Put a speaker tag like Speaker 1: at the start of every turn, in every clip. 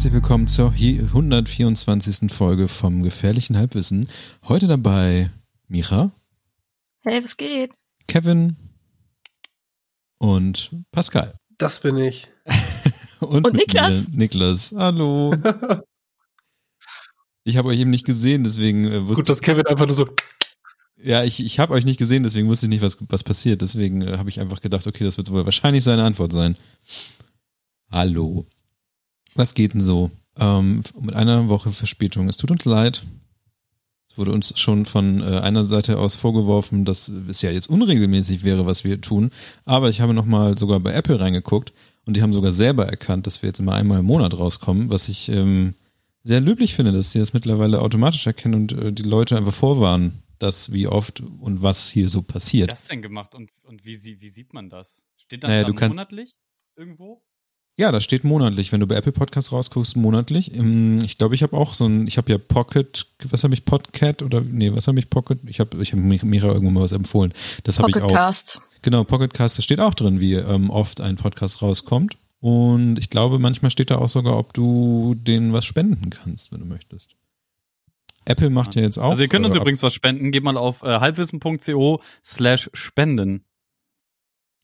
Speaker 1: herzlich willkommen zur 124. Folge vom Gefährlichen Halbwissen. Heute dabei Micha.
Speaker 2: Hey, was geht?
Speaker 1: Kevin und Pascal.
Speaker 3: Das bin ich.
Speaker 1: und,
Speaker 2: und Niklas.
Speaker 1: Niklas. Hallo. ich habe euch eben nicht gesehen, deswegen
Speaker 3: äh, wusste Gut, dass Kevin einfach nur so.
Speaker 1: Ja, ich, ich habe euch nicht gesehen, deswegen wusste ich nicht, was, was passiert. Deswegen äh, habe ich einfach gedacht, okay, das wird wohl wahrscheinlich seine Antwort sein. Hallo. Was geht denn so? Ähm, mit einer Woche Verspätung. Es tut uns leid. Es wurde uns schon von äh, einer Seite aus vorgeworfen, dass es ja jetzt unregelmäßig wäre, was wir tun. Aber ich habe nochmal sogar bei Apple reingeguckt und die haben sogar selber erkannt, dass wir jetzt immer einmal im Monat rauskommen, was ich ähm, sehr löblich finde, dass sie das mittlerweile automatisch erkennen und äh, die Leute einfach vorwarnen, dass wie oft und was hier so passiert.
Speaker 4: Wie das denn gemacht und, und wie, wie sieht man das? Steht das naja, da monatlich irgendwo?
Speaker 1: Ja, das steht monatlich. Wenn du bei Apple Podcasts rausguckst, monatlich. Ich glaube, ich habe auch so ein, ich habe ja Pocket, was habe ich, Podcat oder, nee, was habe ich, Pocket? Ich habe ich hab mir irgendwo mal was empfohlen. Das habe ich auch.
Speaker 2: Pocketcast.
Speaker 1: Genau, Pocketcast, da steht auch drin, wie ähm, oft ein Podcast rauskommt. Und ich glaube, manchmal steht da auch sogar, ob du denen was spenden kannst, wenn du möchtest. Apple macht ja, ja jetzt auch.
Speaker 4: Also ihr könnt uns übrigens was spenden. Geht mal auf äh, halbwissen.co slash spenden.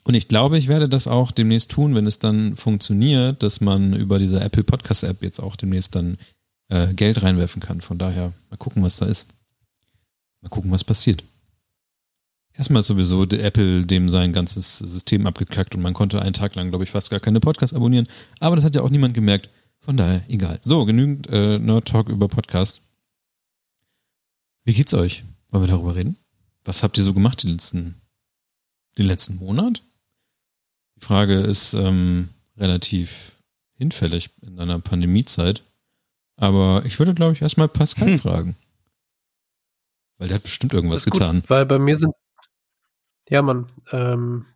Speaker 1: Und ich glaube, ich werde das auch demnächst tun, wenn es dann funktioniert, dass man über diese Apple Podcast App jetzt auch demnächst dann äh, Geld reinwerfen kann. Von daher mal gucken, was da ist. Mal gucken, was passiert. Erstmal ist sowieso Apple dem sein ganzes System abgekackt und man konnte einen Tag lang, glaube ich, fast gar keine Podcasts abonnieren. Aber das hat ja auch niemand gemerkt. Von daher, egal. So, genügend äh, Nerd Talk über Podcast. Wie geht's euch? Wollen wir darüber reden? Was habt ihr so gemacht den letzten, den letzten Monat? Die Frage ist ähm, relativ hinfällig in einer Pandemiezeit. Aber ich würde, glaube ich, erstmal Pascal hm. fragen. Weil der hat bestimmt irgendwas getan.
Speaker 3: Gut, weil bei mir sind. Ja, Mann. Ähm,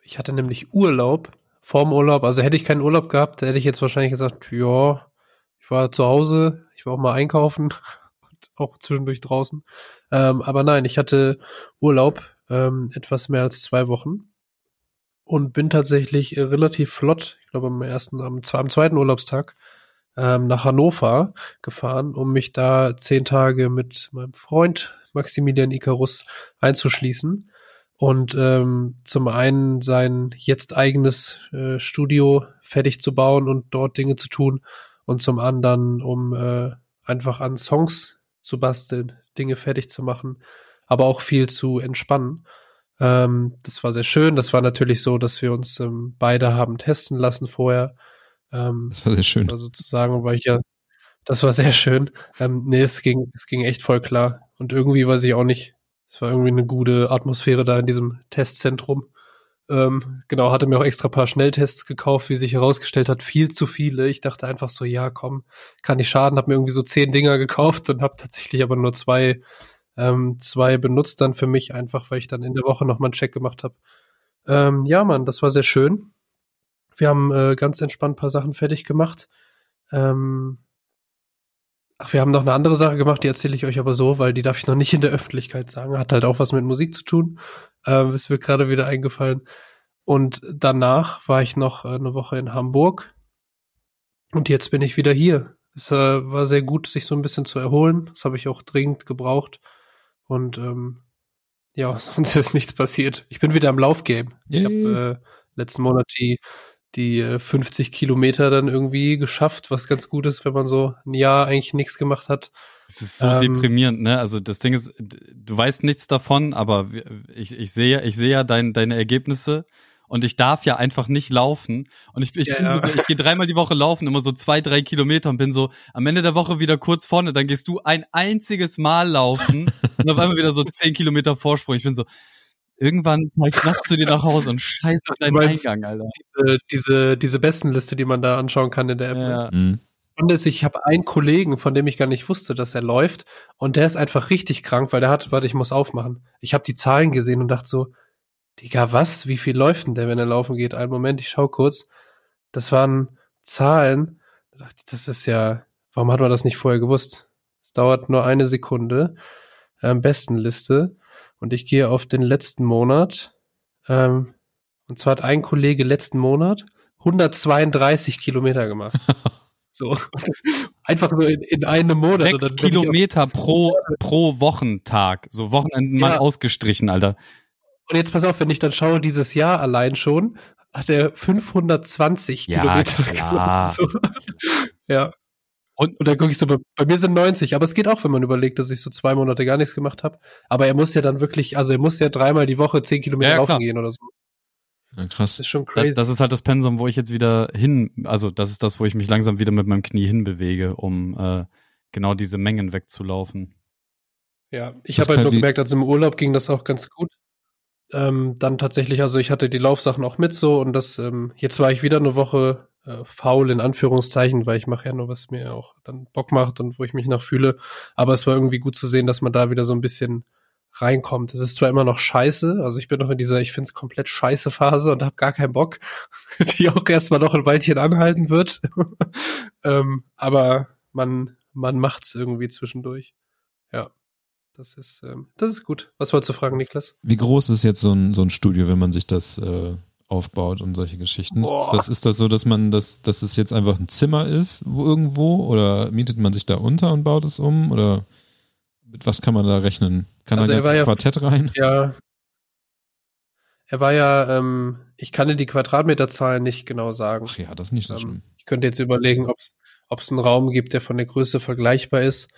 Speaker 3: ich hatte nämlich Urlaub vorm Urlaub. Also hätte ich keinen Urlaub gehabt, hätte ich jetzt wahrscheinlich gesagt, ja, ich war zu Hause, ich war auch mal einkaufen und auch zwischendurch draußen. Ähm, aber nein, ich hatte Urlaub ähm, etwas mehr als zwei Wochen und bin tatsächlich äh, relativ flott, ich glaube am ersten, am, am zweiten Urlaubstag, ähm, nach Hannover gefahren, um mich da zehn Tage mit meinem Freund Maximilian Icarus einzuschließen und ähm, zum einen sein jetzt eigenes äh, Studio fertig zu bauen und dort Dinge zu tun und zum anderen, um äh, einfach an Songs zu basteln, Dinge fertig zu machen, aber auch viel zu entspannen. Ähm, das war sehr schön. Das war natürlich so, dass wir uns ähm, beide haben testen lassen vorher.
Speaker 1: Ähm, das war sehr schön.
Speaker 3: Also sozusagen war ich ja, das war sehr schön. Ähm, nee, es ging, es ging echt voll klar. Und irgendwie weiß ich auch nicht, es war irgendwie eine gute Atmosphäre da in diesem Testzentrum. Ähm, genau, hatte mir auch extra paar Schnelltests gekauft, wie sich herausgestellt hat, viel zu viele. Ich dachte einfach so, ja, komm, kann nicht schaden, habe mir irgendwie so zehn Dinger gekauft und habe tatsächlich aber nur zwei ähm, zwei benutzt dann für mich einfach, weil ich dann in der Woche nochmal einen Check gemacht habe. Ähm, ja, Mann, das war sehr schön. Wir haben äh, ganz entspannt ein paar Sachen fertig gemacht. Ähm, ach, wir haben noch eine andere Sache gemacht, die erzähle ich euch aber so, weil die darf ich noch nicht in der Öffentlichkeit sagen. Hat halt auch was mit Musik zu tun. Ähm, ist mir gerade wieder eingefallen. Und danach war ich noch äh, eine Woche in Hamburg. Und jetzt bin ich wieder hier. Es äh, war sehr gut, sich so ein bisschen zu erholen. Das habe ich auch dringend gebraucht. Und ähm, ja, sonst ist nichts passiert. Ich bin wieder im Laufgame. Ich habe äh, letzten Monat die, die äh, 50 Kilometer dann irgendwie geschafft, was ganz gut ist, wenn man so ein Jahr eigentlich nichts gemacht hat.
Speaker 4: Es ist so ähm, deprimierend, ne? Also das Ding ist, du weißt nichts davon, aber ich, ich sehe, ich sehe ja dein, deine Ergebnisse und ich darf ja einfach nicht laufen. Und ich, ich, ja, ja. So, ich gehe dreimal die Woche laufen, immer so zwei, drei Kilometer und bin so am Ende der Woche wieder kurz vorne. Dann gehst du ein einziges Mal laufen und auf einmal wieder so zehn Kilometer Vorsprung. Ich bin so, irgendwann fahre ich nachts zu dir nach Hause und scheiße auf deinen Eingang, Alter.
Speaker 3: Diese, diese, diese Bestenliste, die man da anschauen kann in der App. Ne? Ja. Mhm. Und ich habe einen Kollegen, von dem ich gar nicht wusste, dass er läuft, und der ist einfach richtig krank, weil der hat, warte, ich muss aufmachen. Ich habe die Zahlen gesehen und dachte so, Digga, was? Wie viel läuft denn der, wenn er laufen geht? Einen Moment, ich schau kurz. Das waren Zahlen. Das ist ja, warum hat man das nicht vorher gewusst? Es dauert nur eine Sekunde. Ähm, Bestenliste. Und ich gehe auf den letzten Monat. Ähm, und zwar hat ein Kollege letzten Monat 132 Kilometer gemacht. So. Einfach so in, in einem Monat.
Speaker 4: Sechs Kilometer pro, pro Wochentag. So Wochenenden ja. mal ausgestrichen, Alter.
Speaker 3: Und jetzt pass auf, wenn ich dann schaue, dieses Jahr allein schon, hat er 520
Speaker 4: ja,
Speaker 3: Kilometer
Speaker 4: klar.
Speaker 3: So. ja. Und, und dann gucke ich so, bei, bei, mir sind 90, aber es geht auch, wenn man überlegt, dass ich so zwei Monate gar nichts gemacht habe. Aber er muss ja dann wirklich, also er muss ja dreimal die Woche zehn Kilometer ja, laufen gehen oder so.
Speaker 1: Ja, krass.
Speaker 3: Das ist schon crazy.
Speaker 4: Das, das, ist halt das Pensum, wo ich jetzt wieder hin, also das ist das, wo ich mich langsam wieder mit meinem Knie hinbewege, um äh, genau diese Mengen wegzulaufen.
Speaker 3: Ja, ich habe halt nur gemerkt, also im Urlaub ging das auch ganz gut. Ähm, dann tatsächlich, also ich hatte die Laufsachen auch mit so und das, ähm, jetzt war ich wieder eine Woche äh, faul in Anführungszeichen, weil ich mache ja nur, was mir auch dann Bock macht und wo ich mich nach fühle. Aber es war irgendwie gut zu sehen, dass man da wieder so ein bisschen reinkommt. Es ist zwar immer noch scheiße, also ich bin noch in dieser, ich finde es komplett scheiße Phase und habe gar keinen Bock, die auch erstmal noch ein Weilchen anhalten wird. ähm, aber man, man macht's irgendwie zwischendurch. Ja. Das ist, ähm, das ist gut. Was wolltest du fragen, Niklas?
Speaker 1: Wie groß ist jetzt so ein, so ein Studio, wenn man sich das äh, aufbaut und solche Geschichten? Ist das, ist das so, dass man das, dass es jetzt einfach ein Zimmer ist, wo irgendwo? Oder mietet man sich da unter und baut es um? Oder mit was kann man da rechnen? Kann also da jetzt ein ja, Quartett rein?
Speaker 3: Ja. Er war ja, ähm, ich kann dir die Quadratmeterzahl nicht genau sagen.
Speaker 1: Ach ja, das ist nicht so ähm, schlimm.
Speaker 3: Ich könnte jetzt überlegen, ob es einen Raum gibt, der von der Größe vergleichbar ist.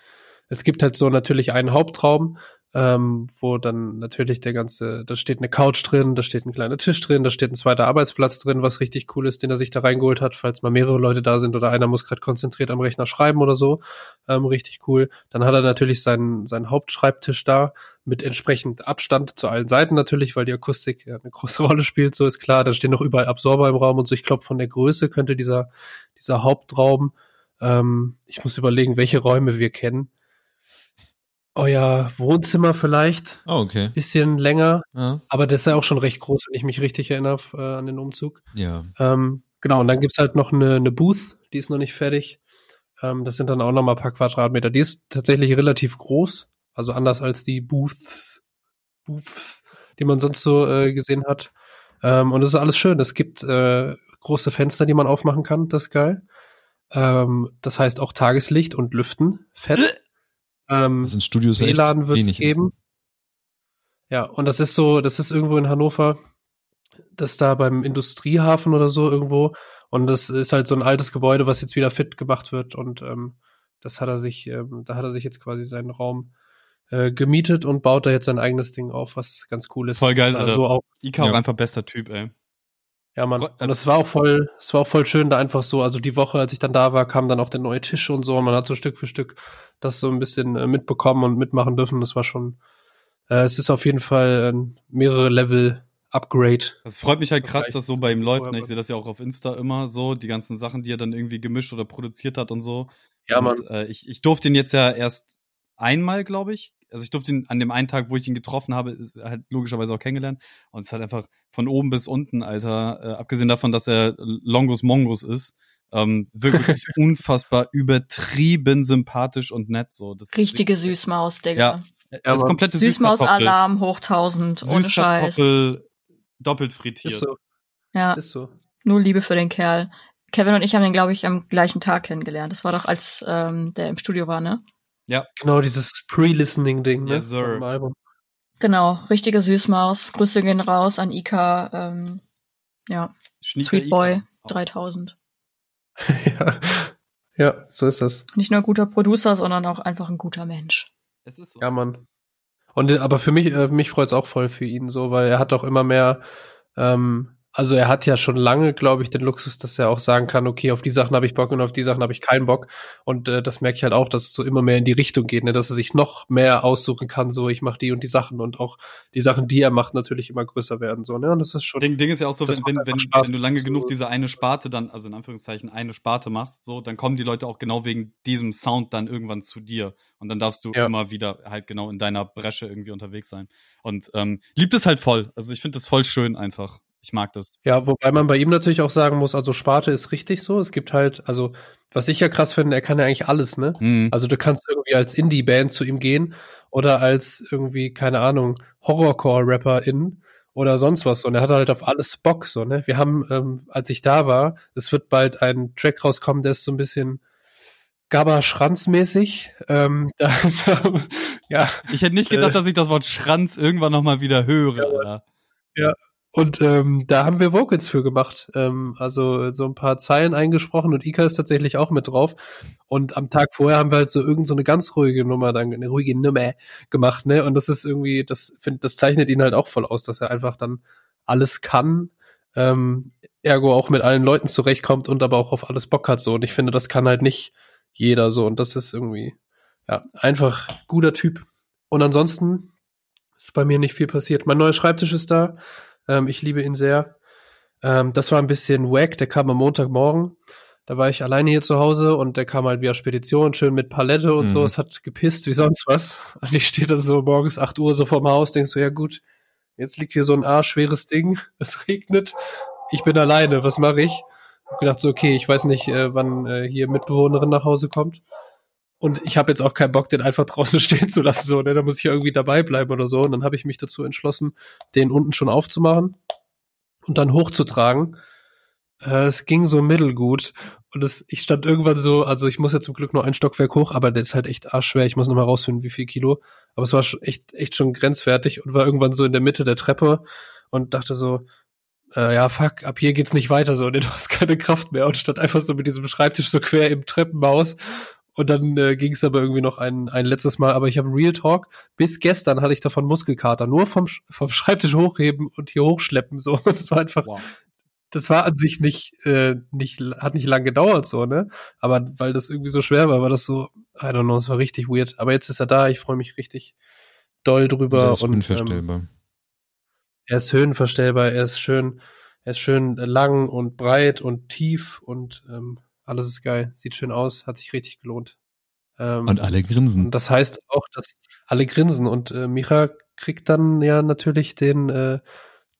Speaker 3: Es gibt halt so natürlich einen Hauptraum, ähm, wo dann natürlich der ganze, da steht eine Couch drin, da steht ein kleiner Tisch drin, da steht ein zweiter Arbeitsplatz drin, was richtig cool ist, den er sich da reingeholt hat, falls mal mehrere Leute da sind oder einer muss gerade konzentriert am Rechner schreiben oder so. Ähm, richtig cool. Dann hat er natürlich seinen, seinen Hauptschreibtisch da mit entsprechend Abstand zu allen Seiten natürlich, weil die Akustik ja eine große Rolle spielt, so ist klar. Da stehen noch überall Absorber im Raum und so. Ich glaube, von der Größe könnte dieser, dieser Hauptraum, ähm, ich muss überlegen, welche Räume wir kennen euer Wohnzimmer vielleicht.
Speaker 1: Oh, okay.
Speaker 3: Bisschen länger. Ja. Aber das ist ja auch schon recht groß, wenn ich mich richtig erinnere äh, an den Umzug.
Speaker 1: Ja.
Speaker 3: Ähm, genau, und dann gibt's halt noch eine, eine Booth, die ist noch nicht fertig. Ähm, das sind dann auch noch mal ein paar Quadratmeter. Die ist tatsächlich relativ groß, also anders als die Booths, Booths die man sonst so äh, gesehen hat. Ähm, und es ist alles schön. Es gibt äh, große Fenster, die man aufmachen kann. Das ist geil. Ähm, das heißt auch Tageslicht und Lüften. Fett.
Speaker 1: Ähm, also in Studios
Speaker 3: WLAN wird es geben. Ist. Ja, und das ist so, das ist irgendwo in Hannover, das da beim Industriehafen oder so irgendwo. Und das ist halt so ein altes Gebäude, was jetzt wieder fit gemacht wird. Und ähm, das hat er sich, ähm, da hat er sich jetzt quasi seinen Raum äh, gemietet und baut da jetzt sein eigenes Ding auf, was ganz cool ist.
Speaker 4: Voll geil,
Speaker 3: also auch,
Speaker 4: Ika ja. auch einfach bester Typ, ey.
Speaker 3: Ja, man. Also, und es war auch voll, es war auch voll schön, da einfach so, also die Woche, als ich dann da war, kam dann auch der neue Tisch und so, und man hat so Stück für Stück das so ein bisschen äh, mitbekommen und mitmachen dürfen. Das war schon, äh, es ist auf jeden Fall ein mehrere Level Upgrade.
Speaker 4: Es freut mich halt krass, dass so bei ihm läuft. Ne? Ich sehe das ja auch auf Insta immer so, die ganzen Sachen, die er dann irgendwie gemischt oder produziert hat und so.
Speaker 3: Ja, man.
Speaker 4: Und, äh, ich, ich durfte ihn jetzt ja erst einmal, glaube ich, also ich durfte ihn an dem einen Tag, wo ich ihn getroffen habe, halt logischerweise auch kennengelernt. Und es ist halt einfach von oben bis unten, Alter, äh, abgesehen davon, dass er Longus Mongus ist, ähm, wirklich unfassbar übertrieben sympathisch und nett. So.
Speaker 2: Das Richtige Süßmaus, Digga.
Speaker 4: Ja, das komplette
Speaker 2: Süßmaus-Alarm hoch 1000, ohne Scheiß.
Speaker 4: Doppelt frittiert.
Speaker 3: Ist so.
Speaker 2: Ja.
Speaker 3: Ist so.
Speaker 2: Nur Liebe für den Kerl. Kevin und ich haben den, glaube ich, am gleichen Tag kennengelernt. Das war doch, als ähm, der im Studio war, ne?
Speaker 4: Ja.
Speaker 3: Genau, dieses Pre-Listening-Ding, ne?
Speaker 4: Yes, sir.
Speaker 3: Album.
Speaker 2: Genau, richtige Süßmaus. Grüße gehen raus an Ika. Ähm, ja.
Speaker 4: Schnieker
Speaker 2: Sweet Boy Ika. 3000.
Speaker 3: ja. ja, so ist das.
Speaker 2: Nicht nur guter Producer, sondern auch einfach ein guter Mensch.
Speaker 3: Es ist so. Ja, Mann. Und aber für mich, äh, mich freut's auch voll für ihn so, weil er hat auch immer mehr ähm, also er hat ja schon lange, glaube ich, den Luxus, dass er auch sagen kann, okay, auf die Sachen habe ich Bock und auf die Sachen habe ich keinen Bock. Und äh, das merke ich halt auch, dass es so immer mehr in die Richtung geht, ne? dass er sich noch mehr aussuchen kann, so ich mache die und die Sachen und auch die Sachen, die er macht, natürlich immer größer werden. So, ne? Und das ist schon.
Speaker 4: Ding, Ding ist ja auch so, wenn, wenn, wenn, wenn du lange genug diese eine Sparte dann, also in Anführungszeichen eine Sparte machst, so, dann kommen die Leute auch genau wegen diesem Sound dann irgendwann zu dir. Und dann darfst du ja. immer wieder halt genau in deiner Bresche irgendwie unterwegs sein. Und ähm, liebt es halt voll. Also ich finde das voll schön einfach. Ich mag das.
Speaker 3: Ja, wobei man bei ihm natürlich auch sagen muss, also Sparte ist richtig so. Es gibt halt, also was ich ja krass finde, er kann ja eigentlich alles, ne? Mhm. Also du kannst irgendwie als Indie-Band zu ihm gehen oder als irgendwie, keine Ahnung, Horrorcore-Rapper in oder sonst was. Und er hatte halt auf alles Bock, so, ne? Wir haben, ähm, als ich da war, es wird bald ein Track rauskommen, der ist so ein bisschen Gabba Schranz-mäßig. Ähm, da, da, ja.
Speaker 4: Ich hätte nicht gedacht, äh, dass ich das Wort Schranz irgendwann nochmal wieder höre.
Speaker 3: Ja, ja. Und ähm, da haben wir Vocals für gemacht. Ähm, also so ein paar Zeilen eingesprochen und Ika ist tatsächlich auch mit drauf. Und am Tag vorher haben wir halt so irgend so eine ganz ruhige Nummer, dann eine ruhige Nummer gemacht, ne? Und das ist irgendwie, das find, das zeichnet ihn halt auch voll aus, dass er einfach dann alles kann, ähm, ergo auch mit allen Leuten zurechtkommt und aber auch auf alles Bock hat so. Und ich finde, das kann halt nicht jeder so. Und das ist irgendwie, ja, einfach guter Typ. Und ansonsten ist bei mir nicht viel passiert. Mein neuer Schreibtisch ist da. Ähm, ich liebe ihn sehr. Ähm, das war ein bisschen wack. Der kam am Montagmorgen. Da war ich alleine hier zu Hause und der kam halt via Spedition, schön mit Palette und mhm. so. Es hat gepisst wie sonst was. Und ich stehe da so morgens 8 Uhr so vorm Haus, denkst so, ja gut, jetzt liegt hier so ein arschschweres Ding. Es regnet. Ich bin alleine. Was mache ich? Hab gedacht so, okay, ich weiß nicht, äh, wann äh, hier Mitbewohnerin nach Hause kommt. Und ich habe jetzt auch keinen Bock, den einfach draußen stehen zu lassen. So, ne? Da muss ich irgendwie dabei bleiben oder so. Und dann habe ich mich dazu entschlossen, den unten schon aufzumachen und dann hochzutragen. Äh, es ging so mittelgut. Und es, ich stand irgendwann so, also ich muss ja zum Glück nur ein Stockwerk hoch, aber der ist halt echt arschschwer. Ich muss nochmal rausfinden, wie viel Kilo. Aber es war schon echt, echt schon grenzwertig und war irgendwann so in der Mitte der Treppe und dachte so, äh, ja, fuck, ab hier geht's nicht weiter so, ne, du hast keine Kraft mehr und stand einfach so mit diesem Schreibtisch so quer im Treppenhaus und dann äh, ging es aber irgendwie noch ein, ein letztes Mal. Aber ich habe Real Talk. Bis gestern hatte ich davon Muskelkater. Nur vom, vom Schreibtisch hochheben und hier hochschleppen. So, das war einfach. Wow. Das war an sich nicht, äh, nicht, hat nicht lang gedauert, so, ne? Aber weil das irgendwie so schwer war, war das so, I don't know, es war richtig weird. Aber jetzt ist er da, ich freue mich richtig doll drüber. Der
Speaker 1: ist und, unverstellbar. Ähm,
Speaker 3: er ist höhenverstellbar, er ist schön, er ist schön lang und breit und tief und ähm, alles ist geil, sieht schön aus, hat sich richtig gelohnt.
Speaker 1: Ähm, und alle grinsen.
Speaker 3: Und das heißt auch, dass alle grinsen und äh, Micha kriegt dann ja natürlich den äh,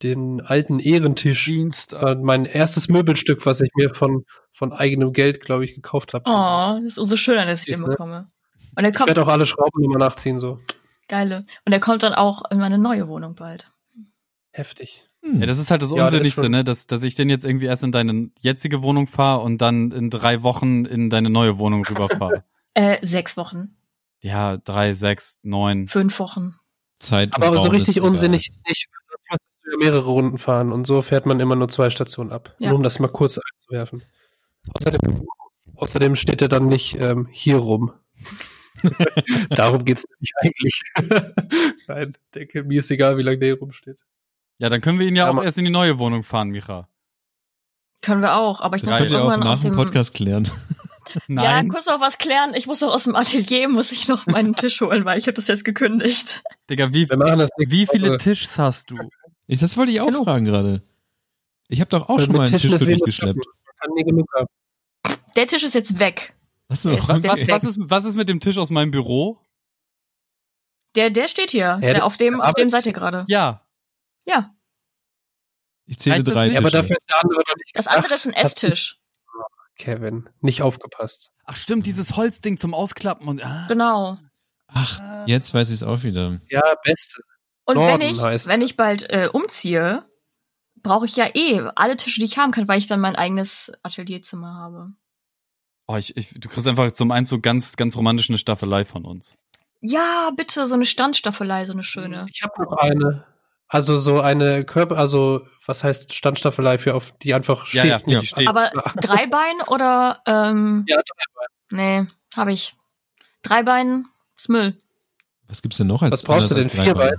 Speaker 3: den alten Ehrentisch. Dienst. Äh, mein erstes Möbelstück, was ich mir von von eigenem Geld, glaube ich, gekauft habe.
Speaker 2: Oh, das ist umso schöner, dass ich den bekomme.
Speaker 3: Und er kommt. Ich werde auch alle Schrauben nochmal nachziehen so.
Speaker 2: Geile. Und er kommt dann auch in meine neue Wohnung bald.
Speaker 3: Heftig.
Speaker 4: Ja, das ist halt das ja, Unsinnigste, das ne? Dass, dass ich den jetzt irgendwie erst in deine jetzige Wohnung fahre und dann in drei Wochen in deine neue Wohnung rüberfahre.
Speaker 2: äh, sechs Wochen.
Speaker 4: Ja, drei, sechs, neun.
Speaker 2: Fünf Wochen.
Speaker 3: Zeit. Aber so richtig unsinnig nicht. Sonst müsstest du ja mehrere Runden fahren und so fährt man immer nur zwei Stationen ab. Ja. Nur um das mal kurz einzuwerfen. Außerdem, außerdem steht er dann nicht ähm, hier rum. Darum geht's nämlich eigentlich. Nein, denke, mir ist egal, wie lange der hier rumsteht.
Speaker 4: Ja, dann können wir ihn ja, ja auch erst in die neue Wohnung fahren, Micha.
Speaker 2: Können wir auch, aber ich
Speaker 1: das muss könnt ihr auch nach dem Podcast klären.
Speaker 2: Nein. Ja, kurz noch was klären. Ich muss doch aus dem Atelier, muss ich noch meinen Tisch holen, weil ich habe das jetzt gekündigt.
Speaker 4: Digga, wie, wie viele Tischs hast du?
Speaker 1: Ich, das wollte ich auch Hallo. fragen gerade. Ich habe doch auch schon mal einen Tisch, Tisch für dich geschleppt.
Speaker 2: Der Tisch ist jetzt weg.
Speaker 4: Achso, okay. was, was, ist, was ist mit dem Tisch aus meinem Büro?
Speaker 2: Der, der steht hier. Ja, der, auf dem, auf dem seid ihr gerade.
Speaker 4: Ja,
Speaker 2: ja.
Speaker 1: Ich zähle drei.
Speaker 3: Ja, aber dafür ist der andere
Speaker 2: noch nicht. Das andere ist ein Esstisch.
Speaker 3: Kevin, nicht aufgepasst.
Speaker 4: Ach stimmt, dieses Holzding zum Ausklappen und. Ah.
Speaker 2: Genau.
Speaker 1: Ach, jetzt weiß ich es auch wieder.
Speaker 3: Ja, beste.
Speaker 2: Und Norden wenn ich, heißt. wenn ich bald äh, umziehe, brauche ich ja eh alle Tische, die ich haben kann, weil ich dann mein eigenes Atelierzimmer habe.
Speaker 4: Oh, ich, ich, du kriegst einfach zum Einzug ganz, ganz romantisch eine Staffelei von uns.
Speaker 2: Ja, bitte, so eine Standstaffelei, so eine schöne.
Speaker 3: Ich habe noch eine. Also so eine Körper, also was heißt Standstaffelei für auf die einfach steht? Ja, ja,
Speaker 2: ja. steht. Aber Dreibein oder ähm, Ja, Dreibein. Nee, habe ich. Dreibein ist Müll.
Speaker 1: Was gibt's denn noch als
Speaker 3: Was brauchst du denn Vierbein?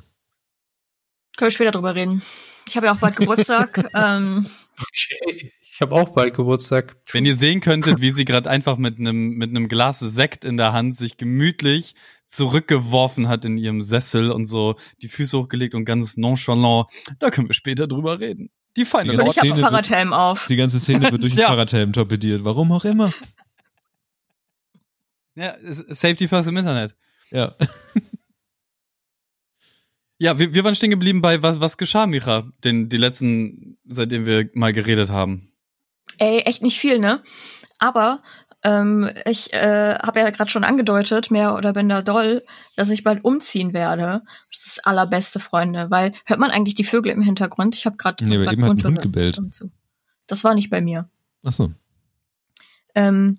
Speaker 2: Können wir später drüber reden. Ich habe ja auch bald Geburtstag. ähm,
Speaker 3: okay. Ich habe auch bald Geburtstag.
Speaker 4: Wenn ihr sehen könntet, wie sie gerade einfach mit einem mit einem Glas Sekt in der Hand sich gemütlich zurückgeworfen hat in ihrem Sessel und so die Füße hochgelegt und ganz nonchalant, da können wir später drüber reden. Die feine
Speaker 2: die Ich habe einen Fahrradhelm auf.
Speaker 1: Die ganze Szene wird durch ja. den Fahrradhelm torpediert. Warum auch immer.
Speaker 4: Ja, Safety first im Internet.
Speaker 1: Ja.
Speaker 4: Ja, wir, wir waren stehen geblieben bei was, was geschah, Micha, den, die letzten, seitdem wir mal geredet haben.
Speaker 2: Ey, echt nicht viel, ne? Aber ähm, ich äh, habe ja gerade schon angedeutet, mehr oder minder doll, dass ich bald umziehen werde. Das ist das allerbeste, Freunde, weil hört man eigentlich die Vögel im Hintergrund? Ich habe gerade
Speaker 1: nee, eben hat ein Hund gebellt.
Speaker 2: Das war nicht bei mir.
Speaker 1: Ach so.
Speaker 2: Ähm,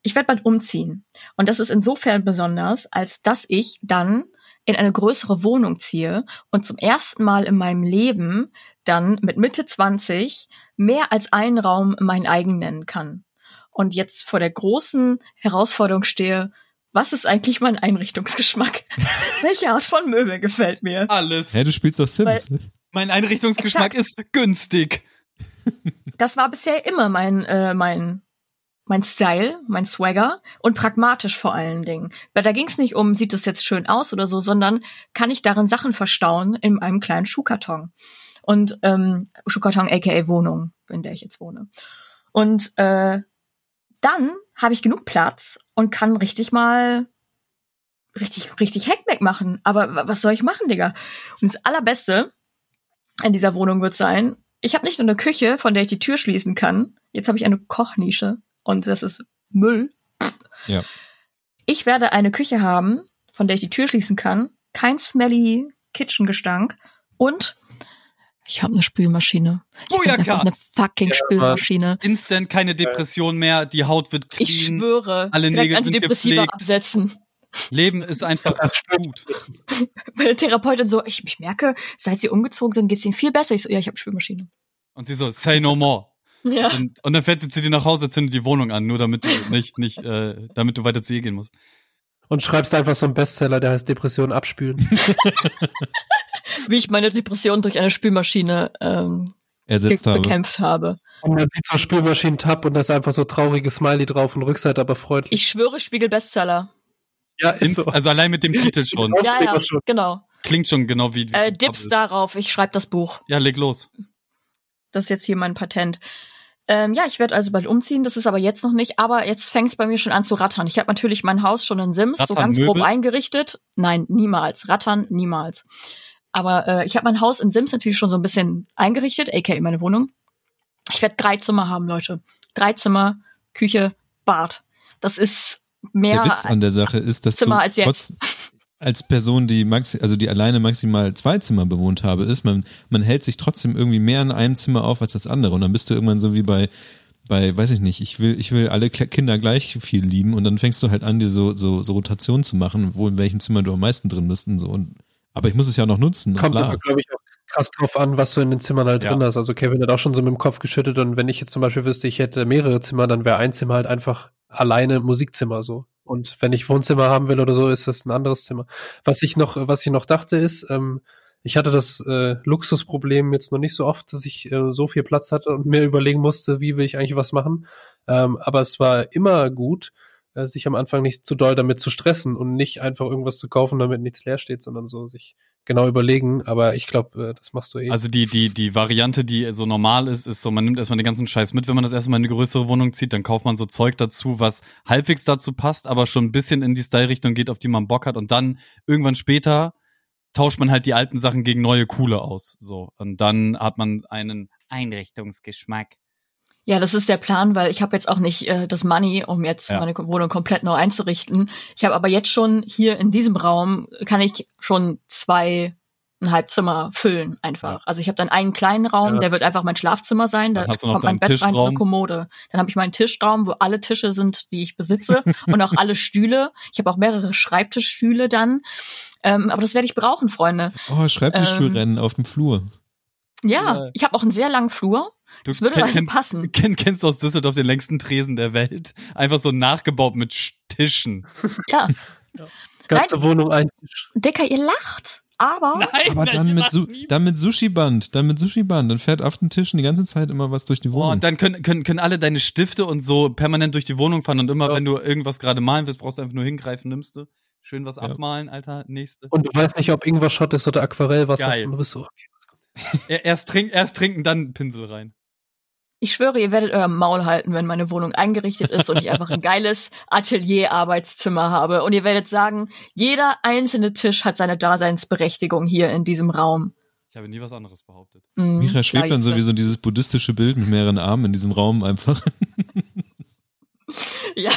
Speaker 2: ich werde bald umziehen und das ist insofern besonders, als dass ich dann in eine größere Wohnung ziehe und zum ersten Mal in meinem Leben dann mit Mitte 20 mehr als einen Raum mein eigen nennen kann. Und jetzt vor der großen Herausforderung stehe, was ist eigentlich mein Einrichtungsgeschmack? Welche Art von Möbel gefällt mir?
Speaker 4: Alles.
Speaker 1: Ja, du spielst doch Sims. Weil,
Speaker 4: mein Einrichtungsgeschmack exakt. ist günstig.
Speaker 2: Das war bisher immer mein, äh, mein mein Style, mein Swagger und pragmatisch vor allen Dingen. Weil da ging es nicht um, sieht es jetzt schön aus oder so, sondern kann ich darin Sachen verstauen in einem kleinen Schuhkarton. Und ähm, Schuhkarton aka Wohnung, in der ich jetzt wohne. Und äh, dann habe ich genug Platz und kann richtig mal richtig, richtig Hackback machen. Aber was soll ich machen, Digga? Und das Allerbeste in dieser Wohnung wird sein, ich habe nicht nur eine Küche, von der ich die Tür schließen kann. Jetzt habe ich eine Kochnische und das ist Müll.
Speaker 1: Ja.
Speaker 2: Ich werde eine Küche haben, von der ich die Tür schließen kann, kein smelly Kitchen-Gestank und ich habe eine Spülmaschine.
Speaker 4: Bujaka!
Speaker 2: Eine fucking ja, Spülmaschine.
Speaker 4: Instant keine Depression mehr, die Haut wird clean.
Speaker 2: Ich schwöre,
Speaker 4: alle Nägel
Speaker 2: Antidepressiva absetzen.
Speaker 4: Leben ist einfach gut.
Speaker 2: Meine Therapeutin so, ich, ich merke, seit sie umgezogen sind, geht's ihnen viel besser. Ich so, ja, ich habe Spülmaschine.
Speaker 4: Und sie so, say no more.
Speaker 2: Ja.
Speaker 4: Und, und, dann fährt sie zu dir nach Hause, zündet die Wohnung an, nur damit du nicht, nicht, äh, damit du weiter zu ihr gehen musst.
Speaker 3: Und schreibst einfach so einen Bestseller, der heißt Depression abspülen.
Speaker 2: Wie ich meine Depression durch eine Spülmaschine ähm,
Speaker 1: ersetzt
Speaker 2: habe. bekämpft habe.
Speaker 3: Und man sieht so Spülmaschinen-Tab und da ist einfach so trauriges Smiley drauf und Rückseite aber freundlich.
Speaker 2: Ich schwöre, Spiegel Bestseller.
Speaker 4: Ja, ist so. Also allein mit dem Titel schon.
Speaker 2: ja, ja, genau.
Speaker 4: Klingt schon genau wie.
Speaker 2: Äh, Dips darauf, ich schreibe das Buch.
Speaker 4: Ja, leg los.
Speaker 2: Das ist jetzt hier mein Patent. Ähm, ja, ich werde also bald umziehen, das ist aber jetzt noch nicht, aber jetzt fängt es bei mir schon an zu rattern. Ich habe natürlich mein Haus schon in Sims Rattern so ganz Möbel? grob eingerichtet. Nein, niemals. Rattern, niemals. Aber äh, ich habe mein Haus in Sims natürlich schon so ein bisschen eingerichtet, aka meine Wohnung. Ich werde drei Zimmer haben, Leute. Drei Zimmer, Küche, Bad. Das ist mehr
Speaker 1: der Witz an der Sache ist, dass
Speaker 2: Zimmer
Speaker 1: du
Speaker 2: als jetzt
Speaker 1: als Person, die maxi also die alleine maximal zwei Zimmer bewohnt habe, ist, man, man hält sich trotzdem irgendwie mehr in einem Zimmer auf als das andere. Und dann bist du irgendwann so wie bei, bei, weiß ich nicht, ich will, ich will alle Kinder gleich viel lieben und dann fängst du halt an, dir so, so, so Rotationen zu machen, wo in welchem Zimmer du am meisten drin bist und so. Und, aber ich muss es ja noch nutzen.
Speaker 3: Kommt aber, glaube ich, auch krass drauf an, was du in den Zimmern halt ja. drin hast. Also Kevin hat auch schon so mit dem Kopf geschüttet und wenn ich jetzt zum Beispiel wüsste, ich hätte mehrere Zimmer, dann wäre ein Zimmer halt einfach alleine Musikzimmer so. Und wenn ich Wohnzimmer haben will oder so, ist das ein anderes Zimmer. Was ich noch, was ich noch dachte ist, ähm, ich hatte das äh, Luxusproblem jetzt noch nicht so oft, dass ich äh, so viel Platz hatte und mir überlegen musste, wie will ich eigentlich was machen. Ähm, aber es war immer gut, äh, sich am Anfang nicht zu doll damit zu stressen und nicht einfach irgendwas zu kaufen, damit nichts leer steht, sondern so sich genau überlegen, aber ich glaube, äh, das machst du eh.
Speaker 4: Also die, die, die Variante, die so normal ist, ist so, man nimmt erstmal den ganzen Scheiß mit, wenn man das erstmal in eine größere Wohnung zieht, dann kauft man so Zeug dazu, was halbwegs dazu passt, aber schon ein bisschen in die Style-Richtung geht, auf die man Bock hat und dann irgendwann später tauscht man halt die alten Sachen gegen neue coole aus. So. Und dann hat man einen Einrichtungsgeschmack.
Speaker 2: Ja, das ist der Plan, weil ich habe jetzt auch nicht äh, das Money, um jetzt ja. meine Wohnung komplett neu einzurichten. Ich habe aber jetzt schon hier in diesem Raum kann ich schon zwei ein Halbzimmer füllen einfach. Ja. Also ich habe dann einen kleinen Raum, ja. der wird einfach mein Schlafzimmer sein. Da kommt mein Bett Tischraum. rein und eine Kommode. Dann habe ich meinen Tischraum, wo alle Tische sind, die ich besitze und auch alle Stühle. Ich habe auch mehrere Schreibtischstühle dann. Ähm, aber das werde ich brauchen, Freunde.
Speaker 1: Oh, Schreibtischstuhlrennen ähm, auf dem Flur.
Speaker 2: Ja, ja, ich habe auch einen sehr langen Flur. Du das würde kenn, also passen.
Speaker 4: Kenn, kennst du aus Düsseldorf den längsten Tresen der Welt? Einfach so nachgebaut mit Tischen.
Speaker 2: Ja.
Speaker 3: ja. Ganze Nein, Wohnung ein Tisch.
Speaker 2: Dicker, ihr lacht. Aber,
Speaker 1: Nein, aber dann, mit Su dann mit Sushi-Band, dann mit Sushi-Band, dann fährt auf den Tischen die ganze Zeit immer was durch die Wohnung. Oh,
Speaker 4: und dann können, können, können alle deine Stifte und so permanent durch die Wohnung fahren und immer, ja. wenn du irgendwas gerade malen willst, brauchst du einfach nur hingreifen, nimmst du. Schön was ja. abmalen, Alter, nächste.
Speaker 3: Und du weißt nicht, ob irgendwas Schott ist oder Aquarellwasser.
Speaker 4: Geil.
Speaker 3: Und du bist so,
Speaker 4: okay, erst, trink, erst trinken, dann Pinsel rein.
Speaker 2: Ich schwöre, ihr werdet euer Maul halten, wenn meine Wohnung eingerichtet ist und ich einfach ein geiles Atelier-Arbeitszimmer habe. Und ihr werdet sagen, jeder einzelne Tisch hat seine Daseinsberechtigung hier in diesem Raum.
Speaker 4: Ich habe nie was anderes behauptet.
Speaker 1: Mhm, Micha schwebt dann sowieso dieses buddhistische Bild mit mehreren Armen in diesem Raum einfach.
Speaker 2: ja,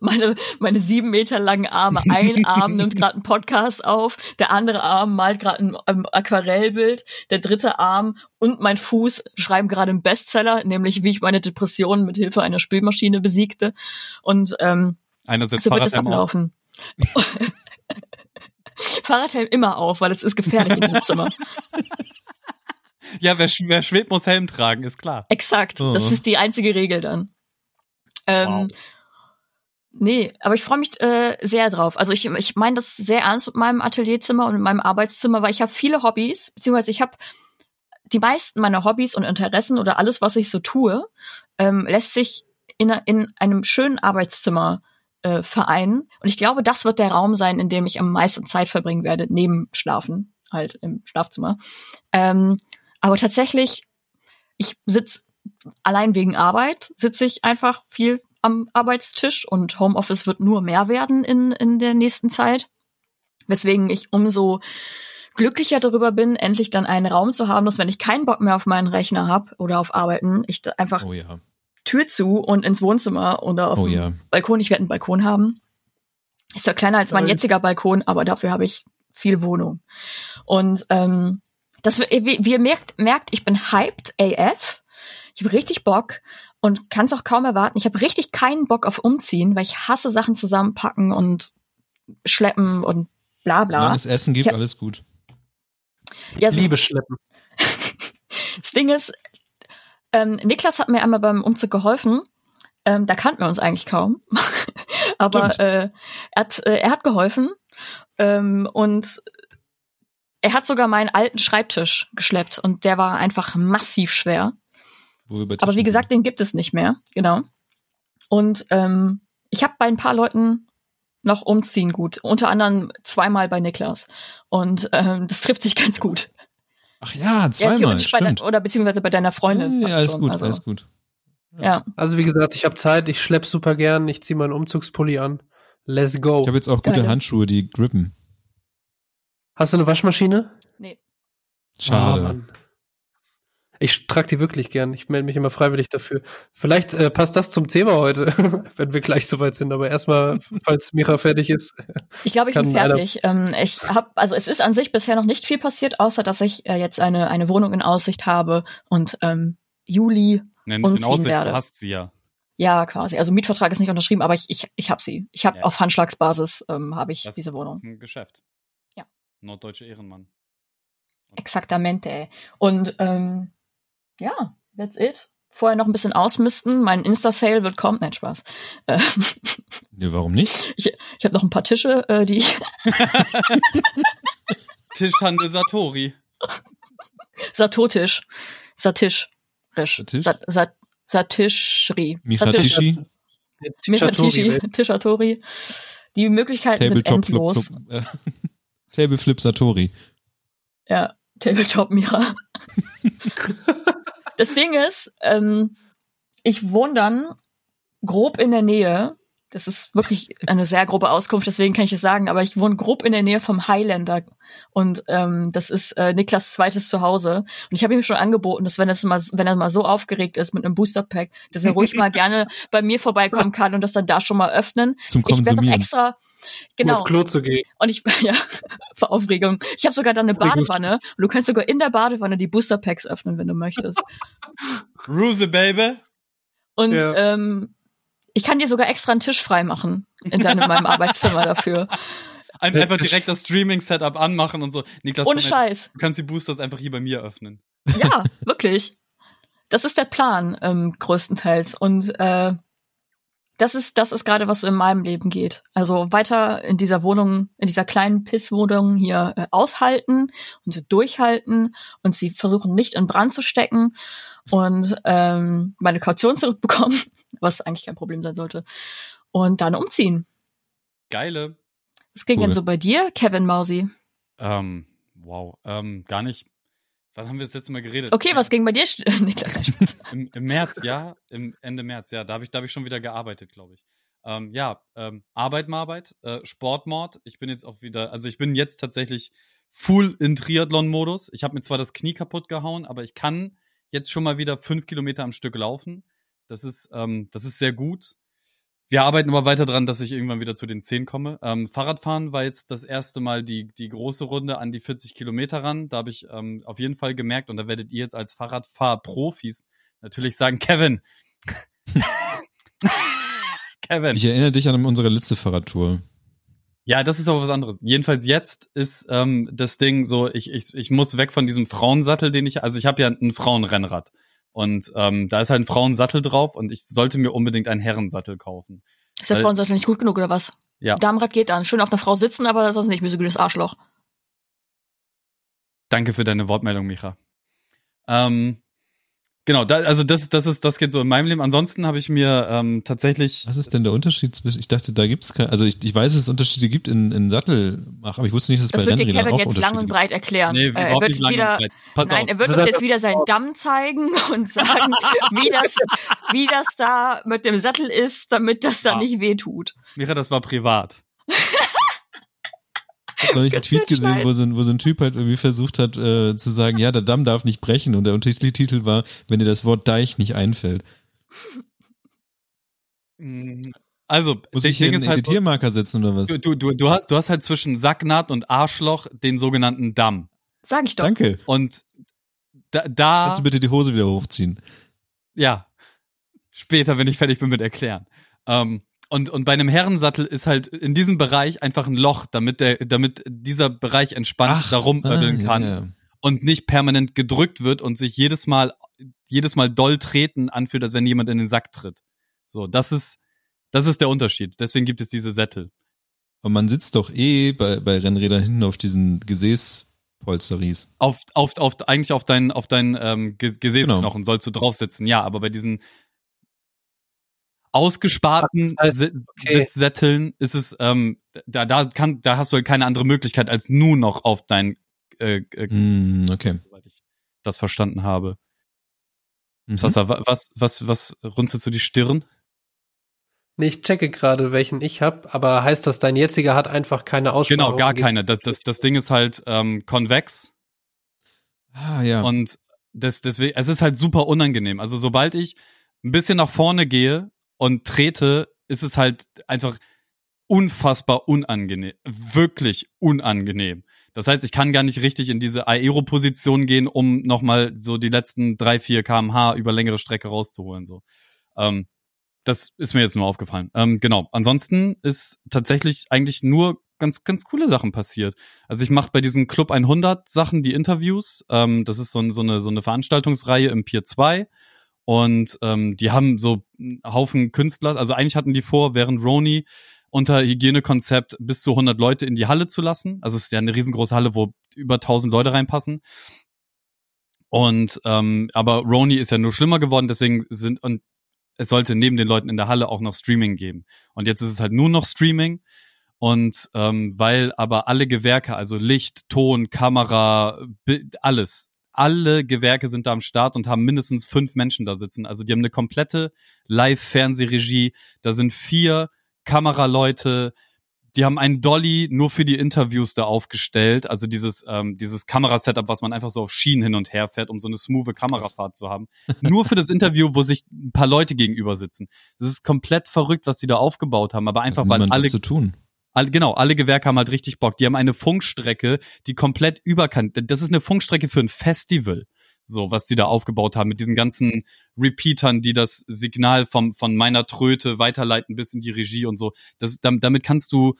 Speaker 2: meine, meine sieben Meter langen Arme. Ein Arm nimmt gerade einen Podcast auf, der andere Arm malt gerade ein, ein Aquarellbild, der dritte Arm und mein Fuß schreiben gerade einen Bestseller, nämlich wie ich meine Depressionen mit Hilfe einer Spülmaschine besiegte. Und ähm,
Speaker 4: Einer setzt
Speaker 2: so wird es ablaufen. Fahrradhelm immer auf, weil es ist gefährlich in diesem Zimmer.
Speaker 4: Ja, wer, wer schwebt, muss Helm tragen, ist klar.
Speaker 2: Exakt.
Speaker 1: Oh.
Speaker 2: Das ist die einzige Regel dann. Ähm,
Speaker 4: Wow.
Speaker 2: Nee, aber ich freue mich äh, sehr drauf. Also ich, ich meine das sehr ernst mit meinem Atelierzimmer und mit meinem Arbeitszimmer, weil ich habe viele Hobbys, beziehungsweise ich habe die meisten meiner Hobbys und Interessen oder alles, was ich so tue, ähm, lässt sich in, in einem schönen Arbeitszimmer äh, vereinen. Und ich glaube, das wird der Raum sein, in dem ich am meisten Zeit verbringen werde, neben Schlafen, halt im Schlafzimmer. Ähm, aber tatsächlich, ich sitz allein wegen Arbeit, sitze ich einfach viel am Arbeitstisch und Homeoffice wird nur mehr werden in, in der nächsten Zeit. Weswegen ich umso glücklicher darüber bin, endlich dann einen Raum zu haben, dass wenn ich keinen Bock mehr auf meinen Rechner habe oder auf Arbeiten, ich da einfach
Speaker 1: Oh ja.
Speaker 2: Tür zu und ins Wohnzimmer oder auf
Speaker 1: Oh
Speaker 2: dem
Speaker 1: ja.
Speaker 2: Balkon. Ich werde einen Balkon haben. Ist zwar kleiner als mein
Speaker 3: Geil.
Speaker 2: jetziger Balkon, aber dafür habe ich viel Wohnung. Und ähm, das wie, wie ihr merkt, merkt, ich bin hyped AF. Ich habe richtig Bock und kann es auch kaum erwarten. Ich habe richtig keinen Bock auf Umziehen, weil ich hasse Sachen zusammenpacken und schleppen und bla bla.
Speaker 1: Solange es Essen gibt,
Speaker 2: hab-
Speaker 1: alles gut.
Speaker 2: Ja, so-
Speaker 3: Liebe schleppen.
Speaker 2: Das Ding ist, ähm, Niklas hat mir einmal beim Umzug geholfen. Ähm, da kannten wir uns eigentlich kaum. Aber äh, er, hat, äh, er hat geholfen. Ähm, und er hat sogar meinen alten Schreibtisch geschleppt. Und der war einfach massiv schwer.
Speaker 1: Wo wir bei
Speaker 2: Aber wie gesagt, den gibt es nicht mehr. Genau. Und ähm, ich habe bei ein paar Leuten noch umziehen gut. Unter anderem zweimal bei Niklas. Und ähm, das trifft sich ganz gut.
Speaker 1: Ach ja,
Speaker 2: Ja,
Speaker 1: zweimal.
Speaker 2: bei
Speaker 1: stimmt.
Speaker 2: de oder beziehungsweise bei deiner Freundin.
Speaker 1: ja,
Speaker 2: fast
Speaker 1: alles
Speaker 2: schon.
Speaker 1: gut,
Speaker 2: also,
Speaker 1: alles gut.
Speaker 2: Ja.
Speaker 3: Also wie gesagt, ich habe Zeit, ich schlepp super gern, ich ziehe meinen Umzugspulli an. Let's go.
Speaker 1: Ich habe jetzt auch gute
Speaker 2: Geil.
Speaker 1: Handschuhe, die grippen.
Speaker 3: Hast du eine Waschmaschine?
Speaker 2: Nee.
Speaker 1: Schade.
Speaker 3: Mann. Ich trage die wirklich gern. Ich melde mich immer freiwillig dafür. Vielleicht äh, passt das zum Thema heute, wenn wir gleich soweit sind. Aber erstmal, falls Mira fertig ist.
Speaker 2: Ich glaube, ich bin fertig. Ähm, ich habe, also es ist an sich bisher noch nicht viel passiert, außer dass ich äh, jetzt eine eine Wohnung in Aussicht habe und ähm, Juli,
Speaker 4: Nenn
Speaker 2: Umziehen
Speaker 4: in Aussicht,
Speaker 2: werde.
Speaker 4: du hast sie ja.
Speaker 2: ja quasi. Also Mietvertrag ist nicht unterschrieben, aber ich ich ich habe sie. Ich habe
Speaker 4: Ja.
Speaker 2: auf Handschlagsbasis ähm, habe ich
Speaker 4: Das
Speaker 2: diese
Speaker 4: Das
Speaker 2: Wohnung.
Speaker 4: ist ein Geschäft.
Speaker 2: Ja.
Speaker 4: Norddeutsche Ehrenmann.
Speaker 2: Exaktamente. Und ähm, ja, that's it. Vorher noch ein bisschen ausmisten. Mein Insta-Sale wird kommen. Nein, Spaß. Äh,
Speaker 1: Ja, warum nicht?
Speaker 2: ich ich habe noch ein paar Tische, äh, die ich
Speaker 4: Tischhandel Satori.
Speaker 2: Satotisch. Satisch. Risch.
Speaker 1: Satisch?
Speaker 2: Sat, Sat, Satischri. Satisch.
Speaker 1: Miratishi,
Speaker 2: Miratischi, Tischatori. Die Möglichkeiten sind
Speaker 1: Tabletop Flip,
Speaker 2: endlos.
Speaker 1: Flip, äh, Table Flip Satori.
Speaker 2: Ja, Tabletop Mira. Das Ding ist, ähm, ich wohne dann grob in der Nähe. Das ist wirklich eine sehr grobe Auskunft, deswegen kann ich es sagen, aber ich wohne grob in der Nähe vom Highlander und ähm, das ist äh, Niklas zweites Zuhause und ich habe ihm schon angeboten, dass wenn, das mal, wenn er mal so aufgeregt ist mit einem Booster Pack, dass er ruhig mal gerne bei mir vorbeikommen kann und das dann da schon mal öffnen.
Speaker 1: Zum
Speaker 2: Ich werde noch Extra
Speaker 3: Um
Speaker 2: genau
Speaker 3: auf Klo zu gehen.
Speaker 2: und ich, ja, vor Aufregung. Ich habe sogar dann eine Badewanne. Und du kannst sogar in der Badewanne die Booster Packs öffnen, wenn du möchtest.
Speaker 4: Ruse, Baby.
Speaker 2: Und
Speaker 3: Ja.
Speaker 2: ähm, ich kann dir sogar extra einen Tisch freimachen in deinem meinem Arbeitszimmer dafür.
Speaker 4: Ein, einfach direkt das Streaming-Setup anmachen und so. Niklas,
Speaker 2: Ohne Scheiß.
Speaker 4: du kannst die Boosters einfach hier bei mir öffnen.
Speaker 2: Ja, wirklich. Das ist der Plan ähm, größtenteils. Und äh, das ist das ist gerade was so in meinem Leben geht. Also weiter in dieser Wohnung, in dieser kleinen Pisswohnung hier äh, aushalten und durchhalten und sie versuchen nicht in Brand zu stecken und ähm, meine Kaution zurückbekommen, was eigentlich kein Problem sein sollte. Und dann umziehen.
Speaker 4: Geile.
Speaker 2: Was ging
Speaker 1: Cool.
Speaker 2: denn so bei dir, Kevin Mausi?
Speaker 4: Ähm, wow. Ähm, gar nicht. Was haben wir das letzte Mal geredet?
Speaker 2: Okay, was ging bei dir?
Speaker 4: Im, Im März, ja. Im Ende März, ja. Da habe ich, da hab ich schon wieder gearbeitet, glaube ich. Ähm, ja, ähm, Arbeit, Arbeit, äh, Sportmord. Ich bin jetzt auch wieder, also ich bin jetzt tatsächlich full in Triathlon-Modus. Ich habe mir zwar das Knie kaputt gehauen, aber ich kann jetzt schon mal wieder fünf Kilometer am Stück laufen. Das ist, ähm, das ist sehr gut. Wir arbeiten aber weiter dran, dass ich irgendwann wieder zu den 10 komme. Ähm, Fahrradfahren war jetzt das erste Mal die, die große Runde an die 40 Kilometer ran. Da habe ich ähm, auf jeden Fall gemerkt, und da werdet ihr jetzt als Fahrradfahrprofis natürlich sagen, Kevin.
Speaker 1: Kevin. Ich erinnere dich an unsere letzte Fahrradtour.
Speaker 4: Ja, das ist aber was anderes. Jedenfalls jetzt ist ähm, das Ding so, ich, ich, ich muss weg von diesem Frauensattel, den ich, also ich habe ja ein Frauenrennrad. Und ähm, da ist halt ein Frauensattel drauf und ich sollte mir unbedingt einen Herrensattel kaufen.
Speaker 2: Ist der Weil, Frauensattel nicht gut genug oder was?
Speaker 4: Ja.
Speaker 2: Damenrad geht dann. Schön auf einer Frau sitzen, aber sonst nicht gutes Arschloch.
Speaker 4: Danke für deine Wortmeldung, Micha. Ähm, Genau, da, also das, das ist, das geht so in meinem Leben. Ansonsten habe ich mir ähm, tatsächlich.
Speaker 1: Was ist denn der Unterschied zwischen? Ich dachte, da gibt's keine. Also ich, ich weiß, dass es Unterschiede gibt in, in Sattelmach, aber ich wusste nicht, dass es
Speaker 2: das
Speaker 1: bei Rennrädern
Speaker 2: auch
Speaker 1: Unterschiede
Speaker 2: gibt. Das wird dir Kevin jetzt lang und breit erklären.
Speaker 4: Nee,
Speaker 2: äh, er wird wieder,
Speaker 4: Pass
Speaker 2: nein,
Speaker 4: auf.
Speaker 2: er wird uns jetzt wieder seinen Damm zeigen und sagen, wie das, wie das da mit dem Sattel ist, damit das da ja. nicht wehtut.
Speaker 4: Mira, das war privat.
Speaker 1: Ich habe neulich einen Tweet gesehen, wo so, ein, wo so ein Typ halt irgendwie versucht hat äh, zu sagen, ja, der Damm darf nicht brechen und der Untertitel war, wenn dir das Wort Deich nicht einfällt.
Speaker 4: Also,
Speaker 1: muss ich hier Ding einen halt, Editiermarker setzen oder was?
Speaker 4: Du, du, du, du, hast, du hast halt zwischen Sacknaht und Arschloch den sogenannten Damm.
Speaker 2: Sag ich doch.
Speaker 1: Danke.
Speaker 4: Und da, da
Speaker 1: Kannst du bitte die Hose wieder hochziehen?
Speaker 4: Ja. Später, wenn ich fertig bin mit erklären. Ähm, und, und bei einem Herrensattel ist halt in diesem Bereich einfach ein Loch, damit der, damit dieser Bereich entspannt Ach, da rumödeln ah, kann ja, ja. und nicht permanent gedrückt wird und sich jedes Mal, jedes Mal doll treten anfühlt, als wenn jemand in den Sack tritt. So, das ist, das ist der Unterschied. Deswegen gibt es diese Sättel.
Speaker 1: Und man sitzt doch eh bei, bei Rennrädern hinten auf diesen Gesäßpolsteries.
Speaker 4: Auf, auf, auf, eigentlich auf deinen, auf deinen ähm, Gesäßknochen genau. sollst du drauf sitzen, ja, aber bei diesen ausgesparten das heißt, okay. Sitzsätteln ist es, ähm, da, da kann, da hast du halt keine andere Möglichkeit, als nur noch auf dein äh, äh,
Speaker 1: mm, okay.
Speaker 4: soweit ich das verstanden habe.
Speaker 1: Mhm.
Speaker 4: Sasa, was, was, was runzelst du die Stirn?
Speaker 3: Nee, ich checke gerade, welchen ich habe, aber heißt das, dein jetziger hat einfach keine Aussparung?
Speaker 4: Genau, gar keine. Das, das, das Ding ist halt ähm, konvex.
Speaker 1: Ah, ja.
Speaker 4: Und das, deswegen, es ist halt super unangenehm. Also sobald ich ein bisschen nach vorne gehe, und trete, ist es halt einfach unfassbar unangenehm. Wirklich unangenehm. Das heißt, ich kann gar nicht richtig in diese Aero-Position gehen, um nochmal so die letzten drei, vier kmh über längere Strecke rauszuholen. So. Ähm, das ist mir jetzt nur aufgefallen. Ähm, genau. Ansonsten ist tatsächlich eigentlich nur ganz, ganz coole Sachen passiert. Also ich mache bei diesen Club 100 Sachen die Interviews. Ähm, das ist so, so, eine, so eine Veranstaltungsreihe im Pier 2. Und ähm, die haben so einen Haufen Künstler, also eigentlich hatten die vor, während Roni unter Hygienekonzept bis zu 100 Leute in die Halle zu lassen. Also es ist ja eine riesengroße Halle, wo über 1000 Leute reinpassen. Und ähm, aber Roni ist ja nur schlimmer geworden, deswegen sind und es sollte neben den Leuten in der Halle auch noch Streaming geben. Und jetzt ist es halt nur noch Streaming. Und ähm, weil aber alle Gewerke, also Licht, Ton, Kamera, alles, alle Gewerke sind da am Start und haben mindestens fünf Menschen da sitzen. Also die haben eine komplette Live-Fernsehregie. Da sind vier Kameraleute. Die haben einen Dolly nur für die Interviews da aufgestellt. Also dieses, ähm, dieses Kamerasetup, was man einfach so auf Schienen hin und her fährt, um so eine smooth Kamerafahrt zu haben. nur für das Interview, wo sich ein paar Leute gegenüber sitzen. Das ist komplett verrückt, was die da aufgebaut haben. Aber einfach, weil alle.
Speaker 1: zu tun
Speaker 4: All, genau, alle Gewerke haben halt richtig Bock. Die haben eine Funkstrecke, die komplett überkannt. Das ist eine Funkstrecke für ein Festival. So, was die da aufgebaut haben mit diesen ganzen Repeatern, die das Signal vom, von meiner Tröte weiterleiten bis in die Regie und so. Das, damit kannst du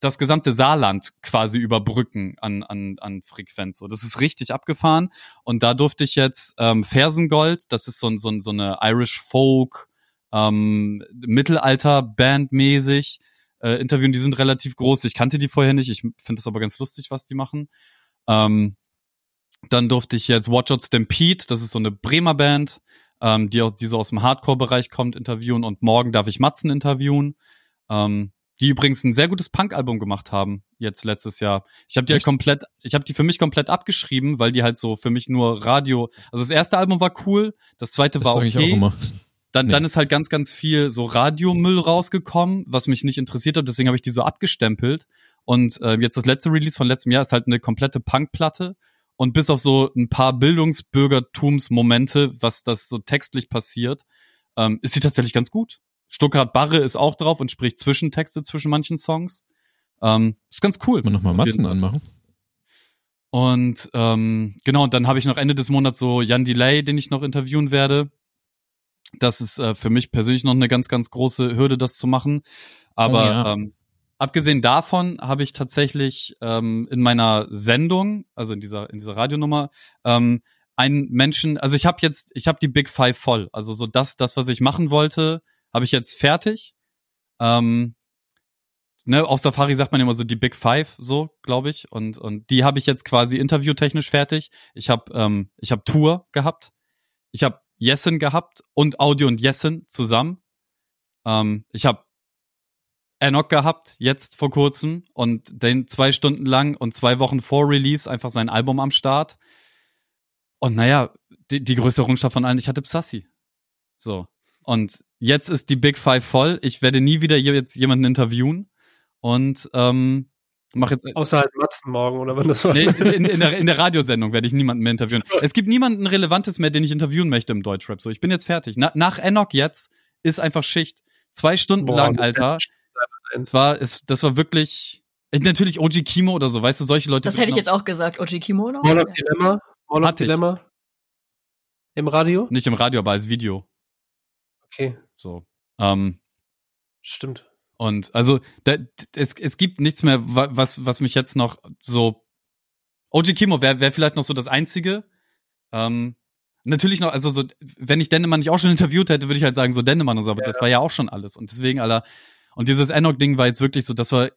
Speaker 4: das gesamte Saarland quasi überbrücken an, an, an Frequenz. So, das ist richtig abgefahren. Und da durfte ich jetzt ähm, Fersengold, das ist so, so, so eine Irish Folk, ähm, Mittelalter-Band mäßig äh, interviewen. Die sind relativ groß. Ich kannte die vorher nicht. Ich finde es aber ganz lustig, was die machen. Ähm, dann durfte ich jetzt Watch Out Stampede, das ist so eine Bremer Band, ähm, die, aus, die so aus dem Hardcore-Bereich kommt, interviewen. Und morgen darf ich Matzen interviewen. Ähm, die übrigens ein sehr gutes Punk-Album gemacht haben, jetzt letztes Jahr. Ich habe die halt komplett, ich habe die für mich komplett abgeschrieben, weil die halt so für mich nur Radio. Also das erste Album war cool, das zweite das war okay. Ich auch immer. Dann, nee. dann ist halt ganz, ganz viel so Radiomüll rausgekommen, was mich nicht interessiert hat, deswegen habe ich die so abgestempelt. Und äh, jetzt das letzte Release von letztem Jahr ist halt eine komplette Punkplatte. Und bis auf so ein paar Bildungsbürgertumsmomente, was das so textlich passiert, ähm, ist sie tatsächlich ganz gut. Stuttgart Barre ist auch drauf und spricht Zwischentexte zwischen manchen Songs. Ähm, ist ganz cool.
Speaker 1: Mal nochmal Matzen anmachen.
Speaker 4: Und ähm, genau, und dann habe ich noch Ende des Monats so Jan Delay, den ich noch interviewen werde. Das ist äh, für mich persönlich noch eine ganz, ganz große Hürde, das zu machen. Aber oh ja. ähm, abgesehen davon habe ich tatsächlich ähm, in meiner Sendung, also in dieser in dieser Radionummer, ähm, einen Menschen, also ich habe jetzt, ich habe die Big Five voll. Also so das, das, was ich machen wollte, habe ich jetzt fertig. Ähm, ne, auf Safari sagt man immer so die Big Five, so glaube ich, und und die habe ich jetzt quasi interviewtechnisch fertig. Ich habe ähm, ich habe Tour gehabt, ich habe Jessen gehabt und Audio und Jessen zusammen. Ähm, ich habe Enoch gehabt jetzt vor kurzem und den zwei Stunden lang und zwei Wochen vor Release einfach sein Album am Start. Und naja, die, die größte Errungenschaft von allen, ich hatte Psassi. So. Und jetzt ist die Big Five voll. Ich werde nie wieder jetzt jemanden interviewen. Und ähm, mach jetzt.
Speaker 3: Außer halt Matzen morgen oder wann das
Speaker 4: war. Nee, in, in, der, in der Radiosendung werde ich niemanden mehr interviewen. Es gibt niemanden Relevantes mehr, den ich interviewen möchte im Deutschrap. So, ich bin jetzt fertig. Na, nach Enoch jetzt ist einfach Schicht. Zwei Stunden Boah, lang, Alter. Es war, es, das war wirklich. Natürlich OG Kimo oder so, weißt du, solche Leute.
Speaker 2: Das hätte ich jetzt auch gesagt, OG Kimo noch.
Speaker 3: Moloch Dilemma. Moloch Dilemma. Im Radio?
Speaker 4: Nicht im Radio, aber als Video.
Speaker 3: Okay.
Speaker 4: So. Ähm,
Speaker 3: Stimmt.
Speaker 4: Und also da, es, es gibt nichts mehr, was, was mich jetzt noch so. OG Kimo wäre wär vielleicht noch so das Einzige. Ähm, natürlich noch, also so, wenn ich Dennemann nicht auch schon interviewt hätte, würde ich halt sagen, so Dennemann und so, aber ja, das war ja auch schon alles. Und deswegen, Alter, und dieses Enoch-Ding war jetzt wirklich so, das war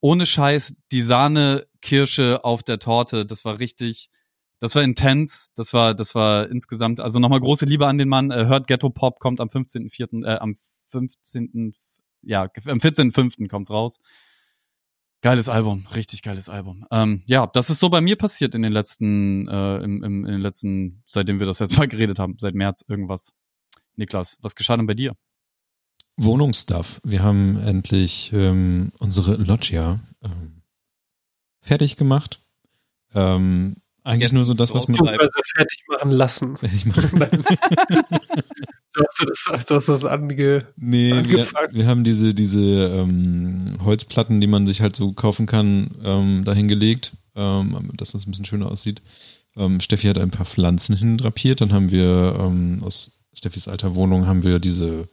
Speaker 4: ohne Scheiß die Sahne-Kirsche auf der Torte. Das war richtig, das war intens, das war, das war insgesamt, also nochmal große Liebe an den Mann. Äh, hört Ghetto Pop, kommt am 15.04., äh, am 15., ja, am 14.05. kommt's raus. Geiles Album, richtig geiles Album. Ähm, ja, das ist so bei mir passiert in den letzten, äh, im, im, in den letzten, seitdem wir das jetzt mal geredet haben, seit März irgendwas. Niklas, was geschah denn bei dir?
Speaker 1: Wohnungsstuff. Wir haben endlich ähm, unsere Loggia ähm, fertig gemacht. Ähm, eigentlich nur so das, was man
Speaker 3: fertig machen lassen. Fertig machen. hast du das, so hast du das ange
Speaker 1: nee, angefangen. Wir, wir, haben diese, diese ähm, Holzplatten, die man sich halt so kaufen kann, ähm, dahingelegt, ähm, dass das ein bisschen schöner aussieht. Ähm, Steffi hat ein paar Pflanzen hindrapiert. Dann haben wir ähm, aus Steffis alter Wohnung haben wir diese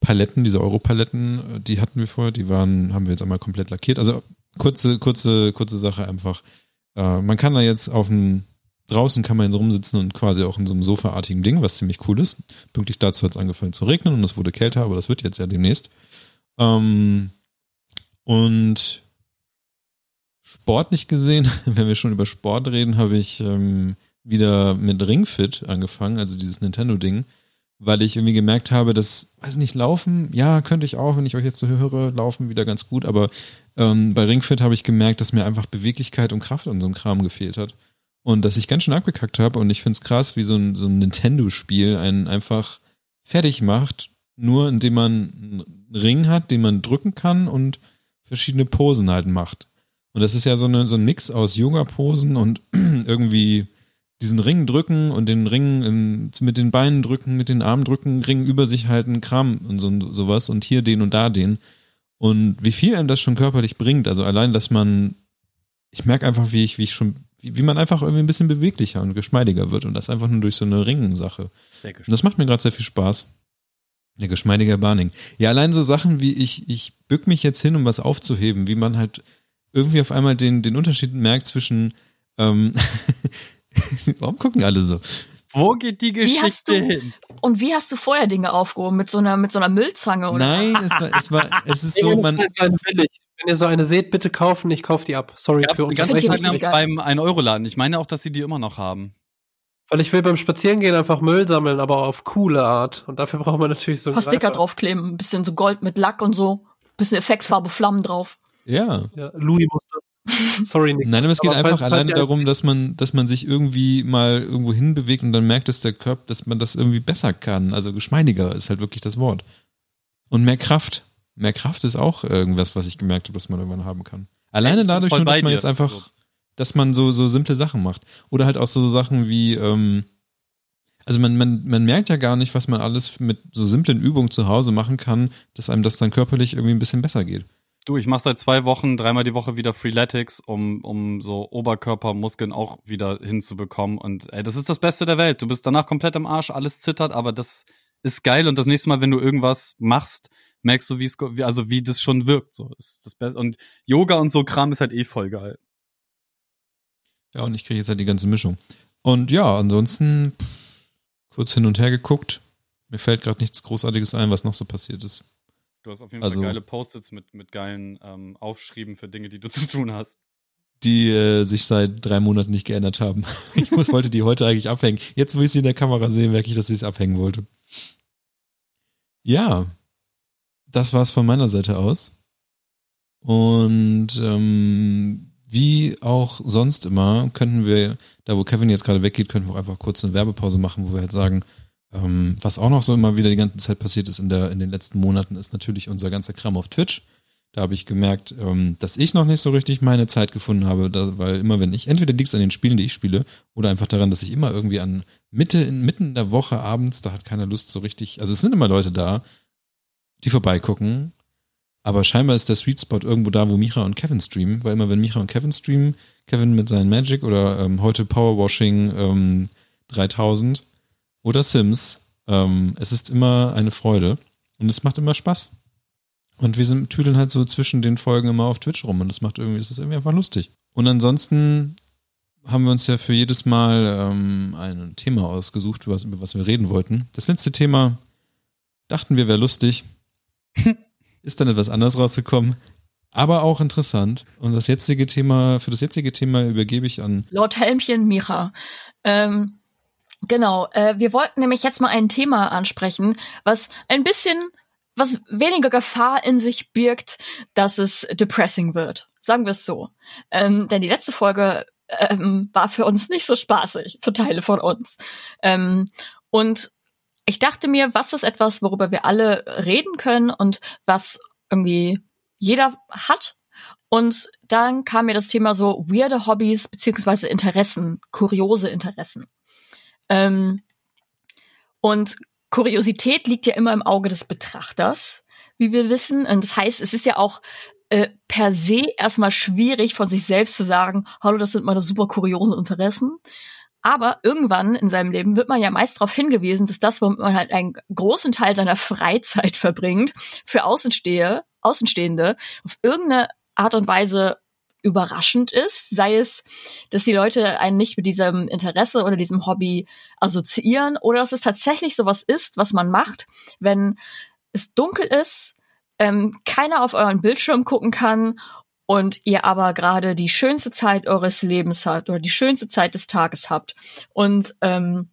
Speaker 1: Paletten, diese Europaletten, äh, die hatten wir vorher, die waren, haben wir jetzt einmal komplett lackiert. Also kurze, kurze, kurze Sache einfach äh, man kann da jetzt auf dem, draußen kann man rumsitzen und quasi auch in so einem sofaartigen Ding, was ziemlich cool ist. Pünktlich dazu hat es angefangen zu regnen und es wurde kälter, aber das wird jetzt ja demnächst. Ähm, und sportlich gesehen, wenn wir schon über Sport reden, habe ich ähm, wieder mit Ringfit angefangen, also dieses Nintendo-Ding weil ich irgendwie gemerkt habe, dass, weiß nicht, laufen, ja, könnte ich auch, wenn ich euch jetzt so höre, laufen wieder ganz gut, aber ähm, bei Ringfit habe ich gemerkt, dass mir einfach Beweglichkeit und Kraft an so einem Kram gefehlt hat. Und dass ich ganz schön abgekackt habe und ich finde es krass, wie so ein, so ein Nintendo-Spiel einen einfach fertig macht, nur indem man einen Ring hat, den man drücken kann und verschiedene Posen halt macht. Und das ist ja so, eine, so ein Mix aus Yoga-Posen und irgendwie diesen Ring drücken und den Ring in, mit den Beinen drücken, mit den Armen drücken, Ring über sich halten, Kram und so, sowas und hier den und da den. Und wie viel einem das schon körperlich bringt. Also allein, dass man, ich merke einfach, wie ich, wie ich schon, wie, wie man einfach irgendwie ein bisschen beweglicher und geschmeidiger wird und das einfach nur durch so eine Ringensache. Und das macht mir gerade sehr viel Spaß. Der geschmeidige Barning. Ja, allein so Sachen wie ich, ich bück mich jetzt hin, um was aufzuheben, wie man halt irgendwie auf einmal den, den Unterschied merkt zwischen, ähm, Warum gucken alle so?
Speaker 4: Wo geht die Geschichte
Speaker 2: du,
Speaker 4: hin?
Speaker 2: Und wie hast du vorher Dinge aufgehoben? Mit so einer, mit so einer Müllzange oder?
Speaker 1: Nein, es war, es war, es ist so, man.
Speaker 3: Wenn ihr so eine seht, bitte kaufen, ich kaufe die ab. Sorry
Speaker 4: Gab's für uns. Ganz beim 1-Euro-Laden. Ich meine auch, dass sie die immer noch haben.
Speaker 3: Weil ich will beim Spazierengehen einfach Müll sammeln, aber auf coole Art. Und dafür braucht man natürlich so
Speaker 2: ein paar Sticker draufkleben, ein bisschen so Gold mit Lack und so, ein bisschen Effektfarbe, Flammen drauf.
Speaker 1: Ja.
Speaker 3: ja Louis musste.
Speaker 1: Sorry, Nick. Nein, aber es geht aber einfach falls, alleine falls darum, dass man, dass man sich irgendwie mal irgendwo hinbewegt und dann merkt, dass der Körper, dass man das irgendwie besser kann. Also geschmeidiger ist halt wirklich das Wort. Und mehr Kraft. Mehr Kraft ist auch irgendwas, was ich gemerkt habe, dass man irgendwann haben kann. Alleine dadurch, nur, dass man jetzt einfach, dass man so, so simple Sachen macht. Oder halt auch so Sachen wie, ähm, Also man, man, man merkt ja gar nicht, was man alles mit so simplen Übungen zu Hause machen kann, dass einem das dann körperlich irgendwie ein bisschen besser geht.
Speaker 4: Du, ich mache seit zwei Wochen dreimal die Woche wieder Freeletics, um, um so Oberkörpermuskeln auch wieder hinzubekommen. Und ey, das ist das Beste der Welt. Du bist danach komplett am Arsch, alles zittert, aber das ist geil. Und das nächste Mal, wenn du irgendwas machst, merkst du, wie es, also wie das schon wirkt. So ist das Beste. Und Yoga und so Kram ist halt eh voll geil.
Speaker 1: Ja, und ich kriege jetzt halt die ganze Mischung. Und ja, ansonsten kurz hin und her geguckt. Mir fällt gerade nichts Großartiges ein, was noch so passiert ist.
Speaker 4: Du hast auf jeden Fall also, geile Post-its mit, mit geilen ähm, Aufschrieben für Dinge, die du zu tun hast.
Speaker 1: Die äh, sich seit drei Monaten nicht geändert haben. ich muss, wollte die heute eigentlich abhängen. Jetzt, wo ich sie in der Kamera sehe, merke ich, dass ich es abhängen wollte. Ja, das war's von meiner Seite aus. Und ähm, wie auch sonst immer, könnten wir, da wo Kevin jetzt gerade weggeht, könnten wir auch einfach kurz eine Werbepause machen, wo wir halt sagen, ähm, was auch noch so immer wieder die ganze Zeit passiert ist in, der, in den letzten Monaten, ist natürlich unser ganzer Kram auf Twitch. Da habe ich gemerkt, ähm, dass ich noch nicht so richtig meine Zeit gefunden habe, da, weil immer wenn ich, entweder liegt es an den Spielen, die ich spiele, oder einfach daran, dass ich immer irgendwie an Mitte, in, mitten der Woche abends, da hat keiner Lust so richtig, also es sind immer Leute da, die vorbeigucken, aber scheinbar ist der Sweet Spot irgendwo da, wo Micha und Kevin streamen, weil immer wenn Micha und Kevin streamen, Kevin mit seinen Magic oder ähm, heute Powerwashing ähm, 3000 oder Sims, ähm, es ist immer eine Freude und es macht immer Spaß. Und wir sind, tüdeln halt so zwischen den Folgen immer auf Twitch rum und das macht irgendwie, das ist irgendwie einfach lustig. Und ansonsten haben wir uns ja für jedes Mal ähm, ein Thema ausgesucht, über was, über was wir reden wollten. Das letzte Thema dachten wir wäre lustig. ist dann etwas anderes rausgekommen. Aber auch interessant. Und das jetzige Thema, für das jetzige Thema übergebe ich an
Speaker 2: Lord Helmchen Micha. Ähm, genau, äh, wir wollten nämlich jetzt mal ein Thema ansprechen, was ein bisschen, was weniger Gefahr in sich birgt, dass es depressing wird. Sagen wir es so. Ähm, denn die letzte Folge ähm, war für uns nicht so spaßig, für Teile von uns. Ähm, und ich dachte mir, was ist etwas, worüber wir alle reden können und was irgendwie jeder hat. Und dann kam mir das Thema so weirde Hobbys beziehungsweise Interessen, kuriose Interessen. Ähm, und Kuriosität liegt ja immer im Auge des Betrachters, wie wir wissen. Und das heißt, es ist ja auch äh, per se erstmal schwierig von sich selbst zu sagen, hallo, das sind meine super kuriosen Interessen. Aber irgendwann in seinem Leben wird man ja meist darauf hingewiesen, dass das, womit man halt einen großen Teil seiner Freizeit verbringt, für Außenstehe, Außenstehende auf irgendeine Art und Weise überraschend ist, sei es, dass die Leute einen nicht mit diesem Interesse oder diesem Hobby assoziieren oder dass es tatsächlich sowas ist, was man macht, wenn es dunkel ist, ähm, keiner auf euren Bildschirm gucken kann und ihr aber gerade die schönste Zeit eures Lebens habt oder die schönste Zeit des Tages habt. Und ähm,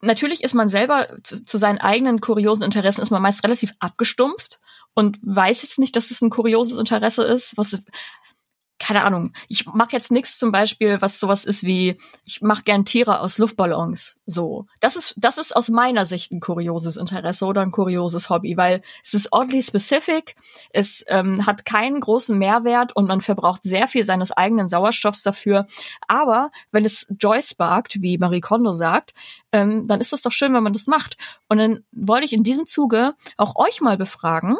Speaker 2: natürlich ist man selber zu, zu seinen eigenen kuriosen Interessen ist man meist relativ abgestumpft und weiß jetzt nicht, dass es ein kurioses Interesse ist, was keine Ahnung, ich mache jetzt nichts zum Beispiel, was sowas ist wie, ich mache gern Tiere aus Luftballons. So. Das ist, das ist aus meiner Sicht ein kurioses Interesse oder ein kurioses Hobby, weil es ist oddly specific, es ähm, hat keinen großen Mehrwert und man verbraucht sehr viel seines eigenen Sauerstoffs dafür. Aber wenn es Joy sparkt, wie Marie Kondo sagt, ähm, dann ist es doch schön, wenn man das macht. Und dann wollte ich in diesem Zuge auch euch mal befragen,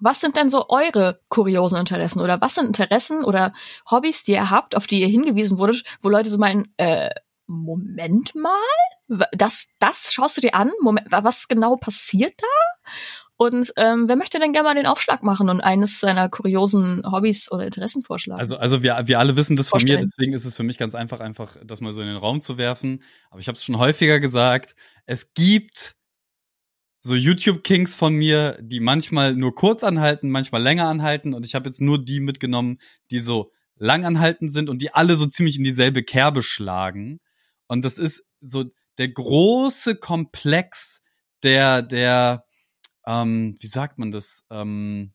Speaker 2: was sind denn so eure kuriosen Interessen oder was sind Interessen oder Hobbys, die ihr habt, auf die ihr hingewiesen wurdet, wo Leute so meinen, äh, Moment mal, das, das schaust du dir an? Moment, was genau passiert da? Und ähm, wer möchte denn gerne mal den Aufschlag machen und eines seiner kuriosen Hobbys oder Interessen vorschlagen?
Speaker 4: Also, also wir, wir alle wissen das von mir, deswegen ist es für mich ganz einfach, einfach das mal so in den Raum zu werfen. Aber ich habe es schon häufiger gesagt, es gibt so YouTube-Kings von mir, die manchmal nur kurz anhalten, manchmal länger anhalten. Und ich habe jetzt nur die mitgenommen, die so lang anhalten sind und die alle so ziemlich in dieselbe Kerbe schlagen. Und das ist so der große Komplex der, der, ähm, wie sagt man das? Ähm,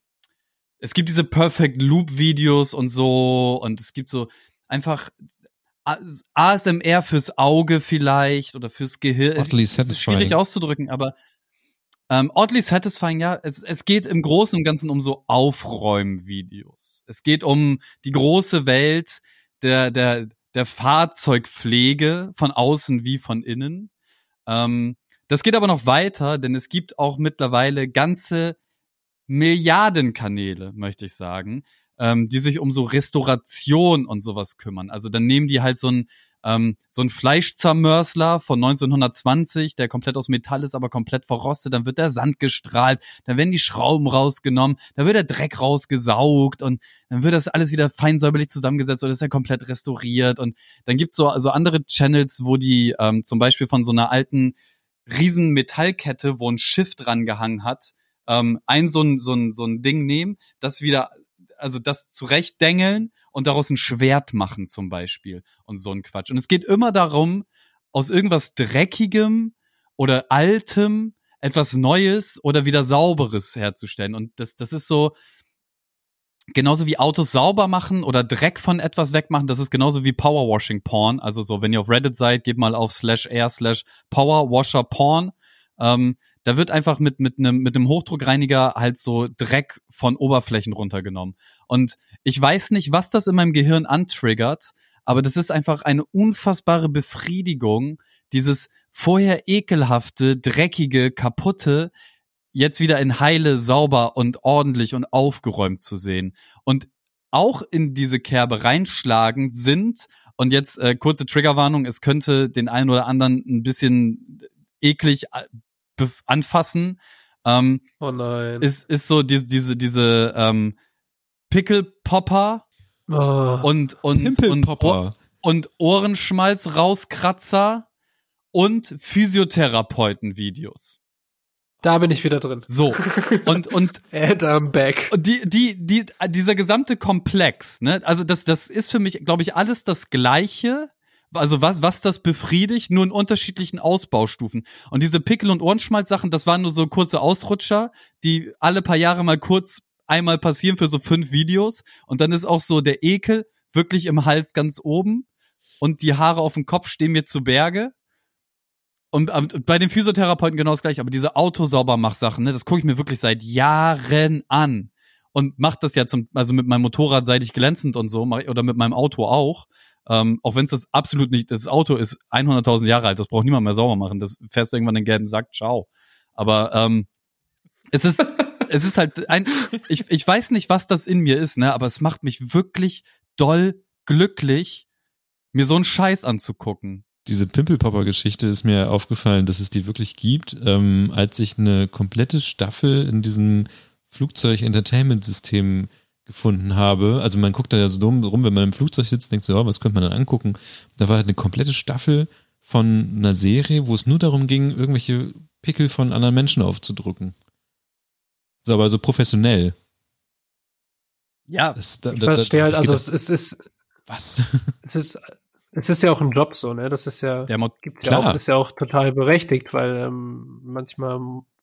Speaker 4: es gibt diese Perfect Loop Videos und so und es gibt so einfach ASMR fürs Auge vielleicht oder fürs Gehirn. Es ist schwierig auszudrücken, aber ähm, oddly satisfying, ja. Es, es geht im Großen und Ganzen um so Aufräumvideos. Es geht um die große Welt der, der, der Fahrzeugpflege von außen wie von innen. Ähm, das geht aber noch weiter, denn es gibt auch mittlerweile ganze Milliarden Kanäle, möchte ich sagen, ähm, die sich um so Restauration und sowas kümmern. Also dann nehmen die halt so ein ähm, so ein Fleischzermörsler von 1920, der komplett aus Metall ist, aber komplett verrostet, dann wird der Sand gestrahlt, dann werden die Schrauben rausgenommen, dann wird der Dreck rausgesaugt und dann wird das alles wieder fein säuberlich zusammengesetzt und ist ja komplett restauriert. Und dann gibt's so so andere Channels, wo die ähm, zum Beispiel von so einer alten riesen Metallkette, wo ein Schiff dran gehangen hat, ähm, ein so ein, so ein, so ein Ding nehmen, das wieder, also das zurechtdengeln und daraus ein Schwert machen zum Beispiel und so ein Quatsch. Und es geht immer darum, aus irgendwas Dreckigem oder Altem etwas Neues oder wieder Sauberes herzustellen. Und das, das ist so, genauso wie Autos sauber machen oder Dreck von etwas wegmachen, das ist genauso wie Powerwashing Porn. Also so, wenn ihr auf Reddit seid, geht mal auf slash air slash Powerwasher Porn. Ähm, da wird einfach mit mit einem mit einem Hochdruckreiniger halt so Dreck von Oberflächen runtergenommen. Und ich weiß nicht, was das in meinem Gehirn antriggert, aber das ist einfach eine unfassbare Befriedigung, dieses vorher ekelhafte, dreckige, kaputte, jetzt wieder in heile, sauber und ordentlich und aufgeräumt zu sehen. Und auch in diese Kerbe reinschlagen sind, und jetzt äh, kurze Triggerwarnung, es könnte den einen oder anderen ein bisschen eklig äh, anfassen. Ähm,
Speaker 3: oh nein.
Speaker 4: Ist, ist so diese, diese, diese ähm, Pickelpopper oh. und, und, und, Ohr, und Ohrenschmalz rauskratzer und Physiotherapeuten-Videos.
Speaker 3: Da bin ich wieder drin.
Speaker 4: So. Und, und.
Speaker 3: And I'm back.
Speaker 4: Und die, die, die, dieser gesamte Komplex, ne? Also das, das ist für mich, glaube ich, alles das Gleiche also was, was das befriedigt, nur in unterschiedlichen Ausbaustufen. Und diese Pickel- und Ohrenschmalz-Sachen, das waren nur so kurze Ausrutscher, die alle paar Jahre mal kurz einmal passieren für so fünf Videos. Und dann ist auch so der Ekel wirklich im Hals ganz oben. Und die Haare auf dem Kopf stehen mir zu Berge. Und, und bei den Physiotherapeuten genau das gleiche. Aber diese Autosaubermach-Sachen, ne, das gucke ich mir wirklich seit Jahren an. Und macht das ja zum, also mit meinem Motorrad seitig glänzend und so, oder mit meinem Auto auch. Ähm, auch wenn es das absolut nicht, das Auto ist 100.000 Jahre alt, das braucht niemand mehr sauber machen. Das fährst du irgendwann in den gelben Sack, ciao. Aber ähm, es ist, es ist halt ein, ich, ich weiß nicht, was das in mir ist, ne, aber es macht mich wirklich doll glücklich, mir so einen Scheiß anzugucken.
Speaker 1: Diese Pimpelpopper-Geschichte ist mir aufgefallen, dass es die wirklich gibt, ähm, als ich eine komplette Staffel in diesem Flugzeug-Entertainment-System gefunden habe. Also man guckt da ja so dumm rum, wenn man im Flugzeug sitzt, denkt so, oh, was könnte man dann angucken? Da war halt eine komplette Staffel von einer Serie, wo es nur darum ging, irgendwelche Pickel von anderen Menschen aufzudrücken. So, aber so professionell.
Speaker 3: Ja, das, da, ich verstehe halt, also es, es ist.
Speaker 1: Was?
Speaker 3: Es ist, es ist ja auch ein Job so, ne? Das ist ja, Der gibt's ja auch, ist ja auch total berechtigt, weil ähm, manchmal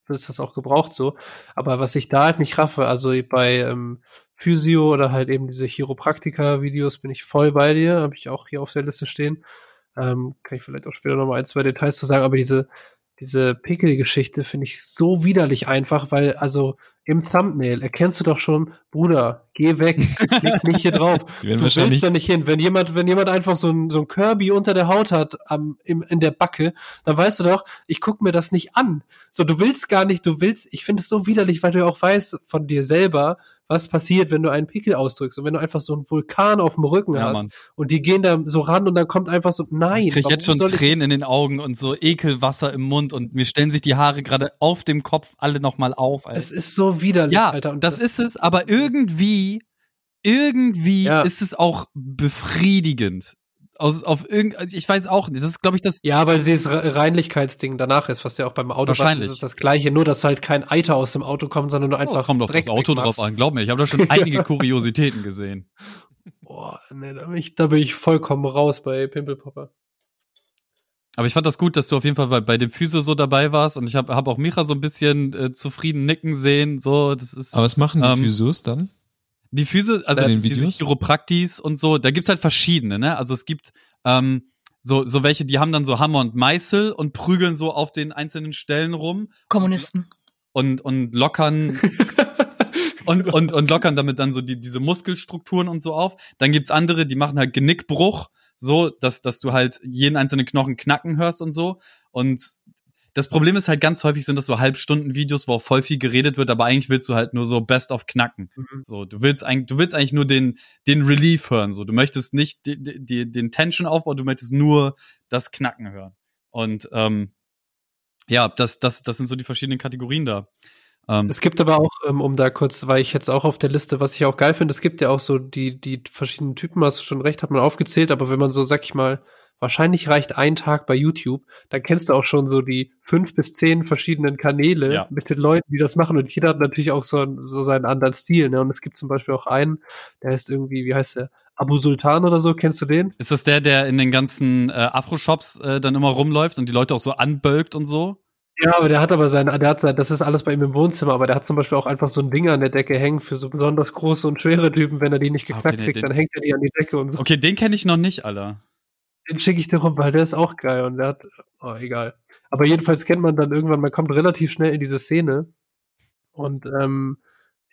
Speaker 3: ist das auch gebraucht so. Aber was ich da halt nicht raffe, also bei ähm, Physio oder halt eben diese Chiropraktika-Videos bin ich voll bei dir, habe ich auch hier auf der Liste stehen. Ähm, kann ich vielleicht auch später nochmal ein, zwei Details zu sagen, aber diese, diese Pickel-Geschichte finde ich so widerlich einfach, weil also im Thumbnail erkennst du doch schon, Bruder, geh weg, klick nicht hier drauf. du willst da nicht hin. Wenn jemand, wenn jemand einfach so ein, so ein Kirby unter der Haut hat, am, im, in der Backe, dann weißt du doch, ich guck mir das nicht an. So, du willst gar nicht, du willst, ich finde es so widerlich, weil du ja auch weißt von dir selber, was passiert, wenn du einen Pickel ausdrückst und wenn du einfach so einen Vulkan auf dem Rücken ja, hast Mann. und die gehen da so ran und dann kommt einfach so, nein.
Speaker 4: Ich krieg jetzt schon Tränen in den Augen und so Ekelwasser im Mund und mir stellen sich die Haare gerade auf dem Kopf alle nochmal auf.
Speaker 3: Alter. Es ist so widerlich,
Speaker 4: ja,
Speaker 3: Alter.
Speaker 4: Und das, das ist es, aber irgendwie, irgendwie ja. ist es auch befriedigend aus auf irgend also ich weiß auch nicht das ist glaube ich das
Speaker 3: ja weil dieses Reinlichkeitsding danach ist was ja auch beim Auto
Speaker 4: wahrscheinlich
Speaker 3: ist das gleiche nur dass halt kein Eiter aus dem Auto kommt sondern nur einfach oh,
Speaker 4: kommt auf das Auto drauf an glaub mir ich habe da schon einige Kuriositäten gesehen
Speaker 3: boah nee, da bin ich da bin ich vollkommen raus bei Pimpelpopper
Speaker 4: aber ich fand das gut, dass du auf jeden Fall bei, bei dem Physio so dabei warst und ich habe hab auch Micha so ein bisschen äh, zufrieden nicken sehen. So, das ist.
Speaker 1: Aber was machen die ähm, Physios dann?
Speaker 4: Die Füße, also die, diese Chiropraktis und so, da gibt's halt verschiedene, ne? Also es gibt ähm, so, so welche, die haben dann so Hammer und Meißel und prügeln so auf den einzelnen Stellen rum.
Speaker 2: Kommunisten.
Speaker 4: Und, und lockern und, und, und lockern damit dann so die, diese Muskelstrukturen und so auf. Dann gibt's andere, die machen halt Genickbruch, so, dass, dass du halt jeden einzelnen Knochen knacken hörst und so. Und das Problem ist halt ganz häufig sind das so Halbstunden-Videos, wo auch voll viel geredet wird, aber eigentlich willst du halt nur so Best of Knacken. Mhm. So, du willst eigentlich, du willst eigentlich nur den, den Relief hören. So, du möchtest nicht die, die, den Tension-Aufbau, du möchtest nur das Knacken hören. Und ähm, ja, das, das, das sind so die verschiedenen Kategorien da.
Speaker 3: Ähm, es gibt aber auch, ähm, um da kurz, weil ich jetzt auch auf der Liste, was ich auch geil finde, es gibt ja auch so die, die verschiedenen Typen, hast du schon recht, hat man aufgezählt, aber wenn man so, sag ich mal, wahrscheinlich reicht ein Tag bei YouTube, dann kennst du auch schon so die fünf bis zehn verschiedenen Kanäle ja. mit den Leuten, die das machen und jeder hat natürlich auch so, so seinen anderen Stil, ne? Und es gibt zum Beispiel auch einen, der heißt irgendwie, wie heißt der? Abu Sultan oder so, kennst du den?
Speaker 4: Ist das der, der in den ganzen äh, Afro-Shops äh, dann immer rumläuft und die Leute auch so anbölkt und so?
Speaker 3: Ja, aber der hat aber sein, der hat sein, das ist alles bei ihm im Wohnzimmer, aber der hat zum Beispiel auch einfach so ein Ding an der Decke hängen für so besonders große und schwere Typen, wenn er die nicht geknackt okay, kriegt, den, dann hängt er die an die Decke und so.
Speaker 4: Okay, den kenne ich noch nicht, Alter.
Speaker 3: Den schicke ich dir rum, weil der ist auch geil und der hat, oh, egal. Aber jedenfalls kennt man dann irgendwann, man kommt relativ schnell in diese Szene und ähm,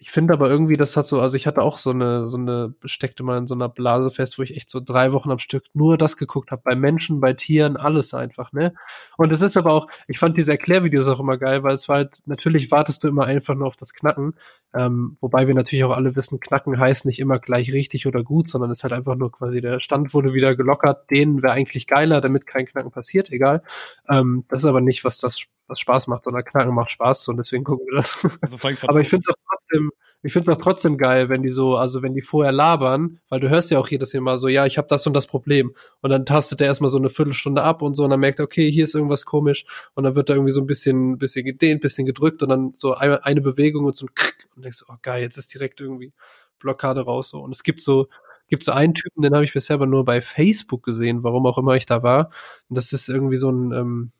Speaker 3: ich finde aber irgendwie, das hat so, also ich hatte auch so eine, so eine, steckte mal in so einer Blase fest, wo ich echt so drei Wochen am Stück nur das geguckt habe, bei Menschen, bei Tieren, alles einfach, ne? Und es ist aber auch, ich fand diese Erklärvideos auch immer geil, weil es war halt, natürlich wartest du immer einfach nur auf das Knacken, ähm, wobei wir natürlich auch alle wissen, Knacken heißt nicht immer gleich richtig oder gut, sondern es ist halt einfach nur quasi, der Stand wurde wieder gelockert, den wäre eigentlich geiler, damit kein Knacken passiert, egal. Ähm, das ist aber nicht, was das was Spaß macht, sondern Knacken macht Spaß und deswegen gucken wir das. Also Aber ich finde es auch trotzdem, ich finde es auch trotzdem geil, wenn die so, also wenn die vorher labern, weil du hörst ja auch jedes Mal so, ja, ich habe das und das Problem. Und dann tastet er erstmal so eine Viertelstunde ab und so und dann merkt er, okay, hier ist irgendwas komisch und dann wird da irgendwie so ein bisschen, bisschen gedehnt, bisschen gedrückt und dann so eine, eine Bewegung und so ein Krick und denkst, oh geil, jetzt ist direkt irgendwie Blockade raus so. Und es gibt so, gibt so einen Typen, den habe ich bisher aber nur bei Facebook gesehen, warum auch immer ich da war. Und das ist irgendwie so ein, ähm,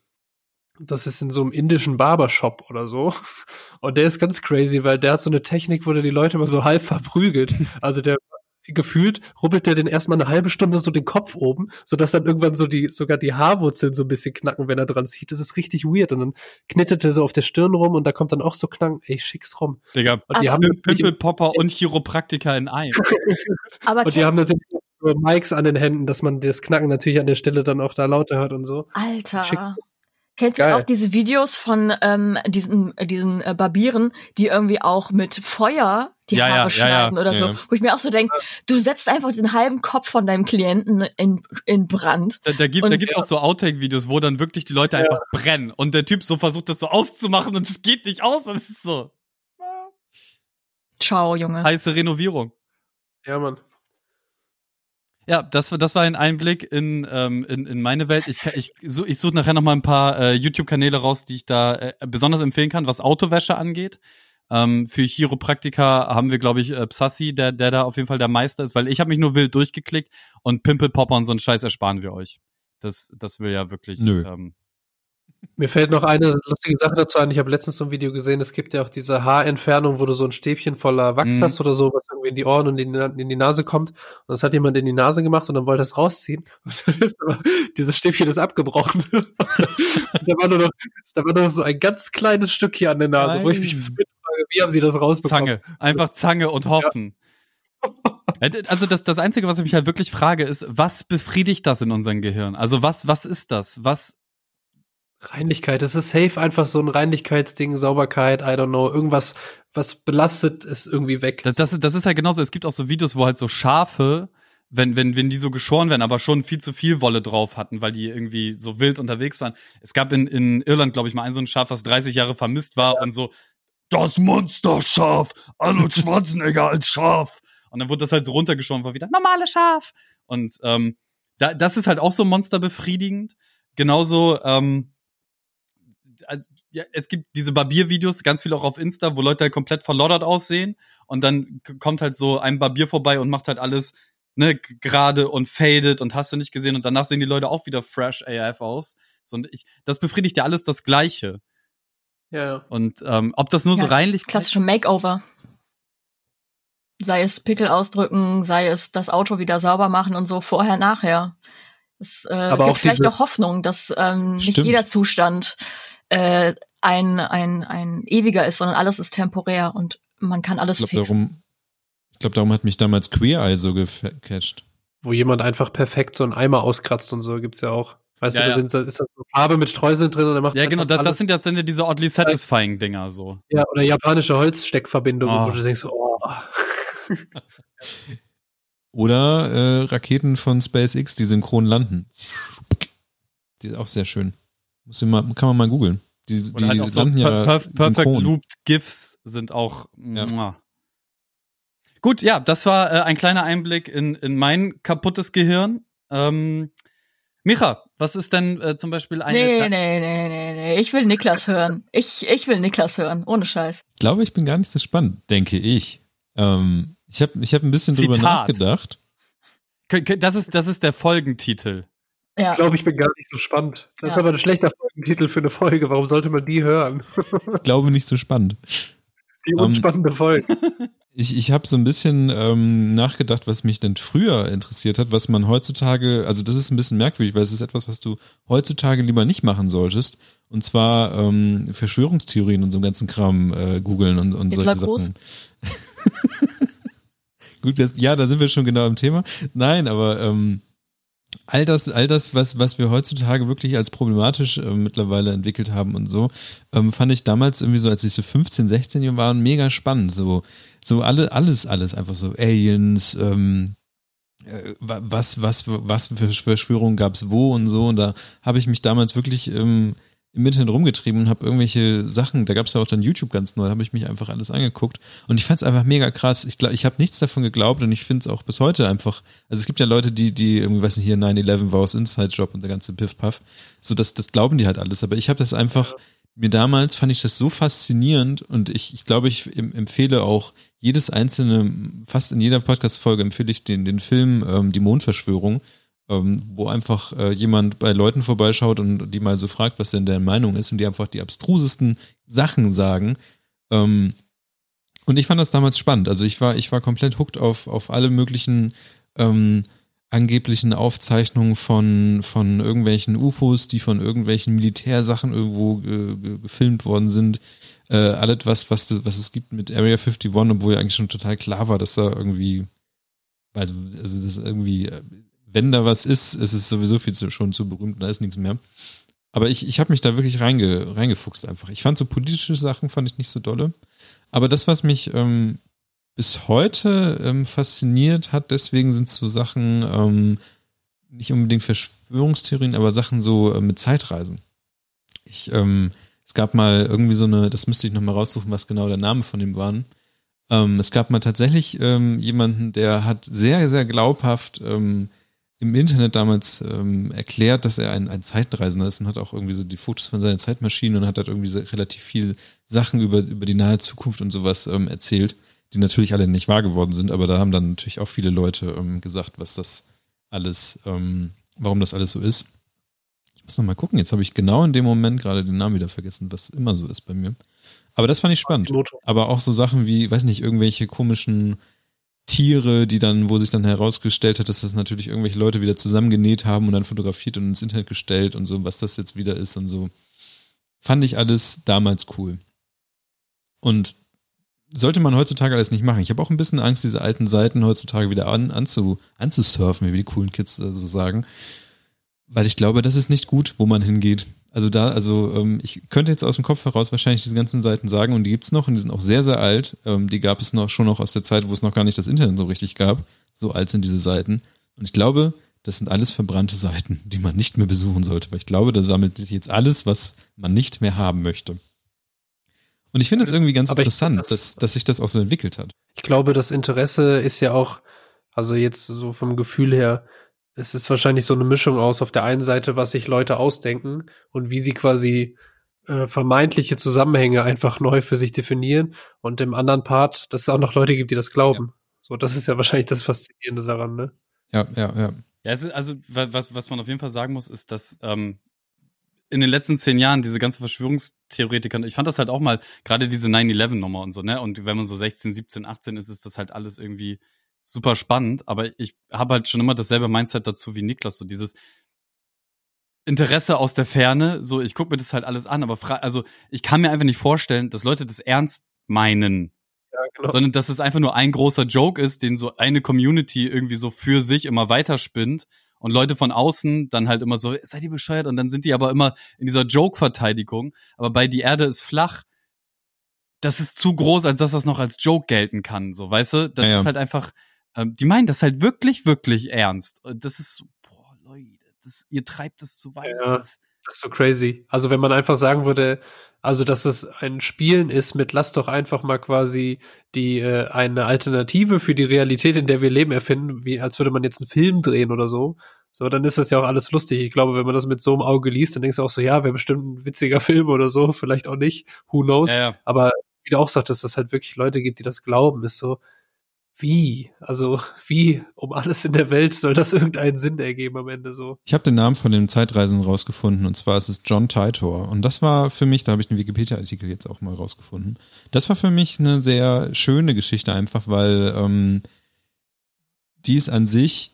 Speaker 3: das ist in so einem indischen Barbershop oder so. Und der ist ganz crazy, weil der hat so eine Technik, wo der die Leute immer so halb verprügelt. Also der gefühlt rubbelt der den erstmal eine halbe Stunde so den Kopf oben, sodass dann irgendwann so die, sogar die Haarwurzeln so ein bisschen knacken, wenn er dran zieht. Das ist richtig weird. Und dann knittet er so auf der Stirn rum und da kommt dann auch so Knacken. Ey, schick's rum.
Speaker 4: Digga,
Speaker 3: und
Speaker 4: die haben Pimpelpopper und Chiropraktiker in einem.
Speaker 3: Aber und die haben natürlich so Mikes an den Händen, dass man das Knacken natürlich an der Stelle dann auch da lauter hört und so.
Speaker 2: Alter. Schick Kennt ihr auch diese Videos von ähm, diesen, äh, diesen äh, Barbieren, die irgendwie auch mit Feuer die ja, Haare ja, schneiden ja, oder so? Wo ich mir auch so denke, du setzt einfach den halben Kopf von deinem Klienten in, in Brand.
Speaker 4: Da, da gibt, da gibt auch so Outtake-Videos, wo dann wirklich die Leute einfach brennen und der Typ so versucht, das so auszumachen und es geht nicht aus. Das ist so.
Speaker 2: Ciao, Junge.
Speaker 4: Heiße Renovierung.
Speaker 3: Ja, Mann.
Speaker 4: Ja, das, das war ein Einblick in, ähm, in, in meine Welt. Ich, ich, ich suche nachher noch mal ein paar äh, YouTube-Kanäle raus, die ich da äh, besonders empfehlen kann, was Autowäsche angeht. Ähm, für Chiropraktiker haben wir, glaube ich, äh, Psassi, der, der da auf jeden Fall der Meister ist, weil ich habe mich nur wild durchgeklickt und Pimple Popper und so einen Scheiß ersparen wir euch. Das, das will ja wirklich
Speaker 1: Nö.
Speaker 4: Ähm,
Speaker 3: mir fällt noch eine lustige Sache dazu ein. Ich habe letztens so ein Video gesehen, es gibt ja auch diese Haarentfernung, wo du so ein Stäbchen voller Wachs mhm. hast oder so, was irgendwie in die Ohren und in die, in die, Nase kommt. Und das hat jemand in die Nase gemacht und dann wollte es rausziehen. Und dann ist aber, dieses Stäbchen ist abgebrochen. da, war nur noch, da war nur noch so ein ganz kleines Stück hier an der Nase, Nein. wo ich mich frage, wie haben sie das rausbekommen?
Speaker 4: Zange, einfach Zange und Hopfen. Ja. Also das, das Einzige, was ich mich halt wirklich frage, ist, was befriedigt das in unserem Gehirn? Also was, was ist das? Was,
Speaker 3: Reinlichkeit, es ist safe einfach so ein Reinlichkeitsding, Sauberkeit, I don't know, irgendwas, was belastet, ist irgendwie weg.
Speaker 4: Das, das, ist, das ist halt genauso, es gibt auch so Videos, wo halt so Schafe, wenn, wenn, wenn die so geschoren werden, aber schon viel zu viel Wolle drauf hatten, weil die irgendwie so wild unterwegs waren. Es gab in, in Irland, glaube ich, mal ein so ein Schaf, was 30 Jahre vermisst war ja. und so, das Monsterschaf, Arnold Schwarzenegger als Schaf. Und dann wurde das halt so runtergeschoren, war wieder normale Schaf. Und ähm, da, das ist halt auch so monsterbefriedigend. Genauso, ähm, also ja, es gibt diese Barbiervideos, ganz viel auch auf Insta, wo Leute halt komplett verloddert aussehen und dann kommt halt so ein Barbier vorbei und macht halt alles ne gerade und faded und hast du nicht gesehen und danach sehen die Leute auch wieder fresh AF aus. So, und ich, das befriedigt ja alles das Gleiche.
Speaker 3: Ja.
Speaker 4: Und ähm, ob das nur ja, so reinlich
Speaker 2: klassische Makeover. Sei es Pickel ausdrücken, sei es das Auto wieder sauber machen und so vorher nachher. Es äh, Aber gibt vielleicht auch Hoffnung, dass ähm, nicht jeder Zustand äh, ein, ein, ein ewiger ist, sondern alles ist temporär und man kann alles
Speaker 1: ich glaub, fixen. Darum, ich glaube, darum hat mich damals Queer Eye so gecatcht.
Speaker 3: Wo jemand einfach perfekt so einen Eimer auskratzt und so gibt's ja auch. Weißt
Speaker 4: Ja,
Speaker 3: du,
Speaker 4: ja.
Speaker 3: da sind, da ist da so Farbe mit Streuseln drin und dann macht
Speaker 4: Ja, genau, das, das sind ja, das sind ja diese oddly satisfying Dinger so.
Speaker 3: ja, oder japanische Holzsteckverbindungen,
Speaker 4: Oh.
Speaker 3: wo du denkst, oh,
Speaker 1: Oder äh, Raketen von SpaceX, die synchron landen. Die ist auch sehr schön. Muss ich mal, kann man mal googeln. Die, die
Speaker 4: halt auch so per per perfect
Speaker 1: synchron.
Speaker 4: looped GIFs sind auch.
Speaker 1: Ja.
Speaker 4: Gut, ja, das war äh, ein kleiner Einblick in, in mein kaputtes Gehirn. Ähm, Micha, was ist denn äh, zum Beispiel eine.
Speaker 2: Nee, nee, nee, nee, nee. Ich will Niklas hören. Ich, ich will Niklas hören. Ohne Scheiß.
Speaker 1: Ich glaube, ich bin gar nicht so spannend, denke ich. Ähm, ich habe ich hab ein bisschen drüber
Speaker 4: Zitat.
Speaker 1: nachgedacht.
Speaker 4: K- k- Das ist, das ist der Folgentitel.
Speaker 2: Ja.
Speaker 3: ich glaube, ich bin gar nicht so spannend. Das ist
Speaker 2: Ja.
Speaker 3: aber ein schlechter Folgentitel für eine Folge. Warum sollte man die hören?
Speaker 1: Ich glaube nicht so spannend.
Speaker 3: Die
Speaker 1: Ähm,
Speaker 3: unspannende Folge.
Speaker 1: Ich, ich habe so ein bisschen ähm, nachgedacht, was mich denn früher interessiert hat, was man heutzutage, also das ist ein bisschen merkwürdig, weil es ist etwas, was du heutzutage lieber nicht machen solltest. Und zwar ähm, Verschwörungstheorien und so einen ganzen Kram äh, googeln und, und solche? Sachen. Gut, das, ja, da sind wir schon genau im Thema. Nein, aber ähm, all das, all das, was, was wir heutzutage wirklich als problematisch äh, mittlerweile entwickelt haben und so, ähm, fand ich damals irgendwie so, als ich so 15, 16 Jahre war, mega spannend. So, so alle, alles, alles einfach so Aliens, ähm, äh, wa- was, was, was für Verschwörungen gab's wo und so. Und da habe ich mich damals wirklich ähm, im Internet rumgetrieben und habe irgendwelche Sachen, da gab's ja auch dann YouTube ganz neu, habe ich mich einfach alles angeguckt. Und ich fand's einfach mega krass. Ich glaube, ich habe nichts davon geglaubt und ich find's auch bis heute einfach, also es gibt ja Leute, die, die irgendwie, weiß nicht, hier 9-11 war aus Inside Job und der ganze Piff-Puff, so das, das glauben die halt alles, aber ich habe das einfach, mir damals fand ich das so faszinierend und ich, ich glaube, ich em- empfehle auch jedes einzelne, fast in jeder Podcast-Folge empfehle ich den, den Film ähm, Die Mondverschwörung, ähm, wo einfach äh, jemand bei Leuten vorbeischaut und die mal so fragt, was denn deren Meinung ist und die einfach die abstrusesten Sachen sagen. Ähm, und ich fand das damals spannend. Also ich war, ich war komplett hooked auf, auf alle möglichen ähm, angeblichen Aufzeichnungen von, von irgendwelchen UFOs, die von irgendwelchen Militärsachen irgendwo ge, ge, gefilmt worden sind. Äh, alles, was, was, was es gibt mit Area 51, obwohl ja eigentlich schon total klar war, dass da irgendwie, also, also das irgendwie, äh, wenn da was ist, ist es sowieso viel zu, schon zu berühmt, da ist nichts mehr. Aber ich, ich habe mich da wirklich reinge, reingefuchst einfach. Ich fand so politische Sachen fand ich nicht so dolle. Aber das, was mich ähm, bis heute ähm, fasziniert hat, deswegen sind so Sachen, ähm, nicht unbedingt Verschwörungstheorien, aber Sachen so äh, mit Zeitreisen. Ich, ähm, es gab mal irgendwie so eine, das müsste ich nochmal raussuchen, was genau der Name von dem waren. Ähm, es gab mal tatsächlich ähm, jemanden, der hat sehr, sehr glaubhaft im Internet damals ähm, erklärt, dass er ein, ein Zeitreisender ist und hat auch irgendwie so die Fotos von seiner Zeitmaschine und hat halt irgendwie so relativ viel Sachen über, über die nahe Zukunft und sowas ähm, erzählt, die natürlich alle nicht wahr geworden sind, aber da haben dann natürlich auch viele Leute ähm, gesagt, was das alles, ähm, warum das alles so ist. Ich muss noch mal gucken, jetzt habe ich genau in dem Moment gerade den Namen wieder vergessen, was immer so ist bei mir. Aber das fand ich spannend. Aber auch so Sachen wie, weiß nicht, irgendwelche komischen Tiere, die dann, wo sich dann herausgestellt hat, dass das natürlich irgendwelche Leute wieder zusammengenäht haben und dann fotografiert und ins Internet gestellt und so, was das jetzt wieder ist und so. Fand ich alles damals cool. Und sollte man heutzutage alles nicht machen. Ich habe auch ein bisschen Angst, diese alten Seiten heutzutage wieder an, anzu, anzusurfen, wie die coolen Kids so sagen. Weil ich glaube, das ist nicht gut, wo man hingeht. Also da, also ähm, ich könnte jetzt aus dem Kopf heraus wahrscheinlich diese ganzen Seiten sagen und die gibt's noch und die sind auch sehr, sehr alt. Ähm, die gab es noch schon noch aus der Zeit, wo es noch gar nicht das Internet so richtig gab. So alt sind diese Seiten. Und ich glaube, das sind alles verbrannte Seiten, die man nicht mehr besuchen sollte, weil ich glaube, da sammelt sich jetzt alles, was man nicht mehr haben möchte. Und ich finde es irgendwie ganz
Speaker 3: Aber ich-
Speaker 1: interessant,
Speaker 3: das-
Speaker 1: dass, dass sich das auch so entwickelt hat.
Speaker 3: Ich glaube, das Interesse ist ja auch, also jetzt so vom Gefühl her, es ist wahrscheinlich so eine Mischung aus auf der einen Seite, was sich Leute ausdenken und wie sie quasi äh, vermeintliche Zusammenhänge einfach neu für sich definieren und im anderen Part, dass es auch noch Leute gibt, die das glauben. So, das ist ja wahrscheinlich das Faszinierende daran, ne?
Speaker 1: Ja, ja, ja.
Speaker 4: Ja, es ist also, wa- was, was man auf jeden Fall sagen muss, ist, dass ähm, in den letzten zehn Jahren diese ganze Verschwörungstheoretiker, ich fand das halt auch mal, gerade diese 9-11-Nummer und so, ne? Und wenn man so 16, 17, 18 ist, ist das halt alles irgendwie super spannend. Aber ich habe halt schon immer dasselbe Mindset dazu wie Niklas, so dieses Interesse aus der Ferne, so ich gucke mir das halt alles an, aber fra also ich kann mir einfach nicht vorstellen, dass Leute das ernst meinen
Speaker 3: Ja, genau.
Speaker 4: sondern dass es einfach nur ein großer Joke ist, den so eine Community irgendwie so für sich immer weiterspinnt Und Leute von außen dann halt immer so, seid ihr bescheuert? Und dann sind die aber immer in dieser Joke-Verteidigung. Aber bei Die Erde ist flach, das ist zu groß, als dass das noch als Joke gelten kann. So, weißt du? Das ja, ja. ist halt einfach, ähm, die meinen das halt wirklich, wirklich ernst. Das ist, boah, Leute, das, ihr treibt es zu weit. Ja,
Speaker 3: das ist so crazy. Also wenn man einfach sagen würde, also, dass es ein Spielen ist mit lass doch einfach mal quasi die äh, eine Alternative für die Realität, in der wir leben, erfinden, wie als würde man jetzt einen Film drehen oder so. So, dann ist das ja auch alles lustig. Ich glaube, wenn man das mit so einem Auge liest, dann denkst du auch so, ja, wäre bestimmt ein witziger Film oder so, vielleicht auch nicht, who knows. Ja, ja. Aber wie du auch sagtest, dass es halt wirklich Leute gibt, die das glauben, ist so, wie? Also, wie um alles in der Welt soll das irgendeinen Sinn ergeben am Ende so?
Speaker 1: Ich habe den Namen von dem Zeitreisen rausgefunden und zwar ist es John Titor. Und das war für mich, da habe ich den Wikipedia-Artikel jetzt auch mal rausgefunden. Das war für mich eine sehr schöne Geschichte, einfach weil ähm, die ist an sich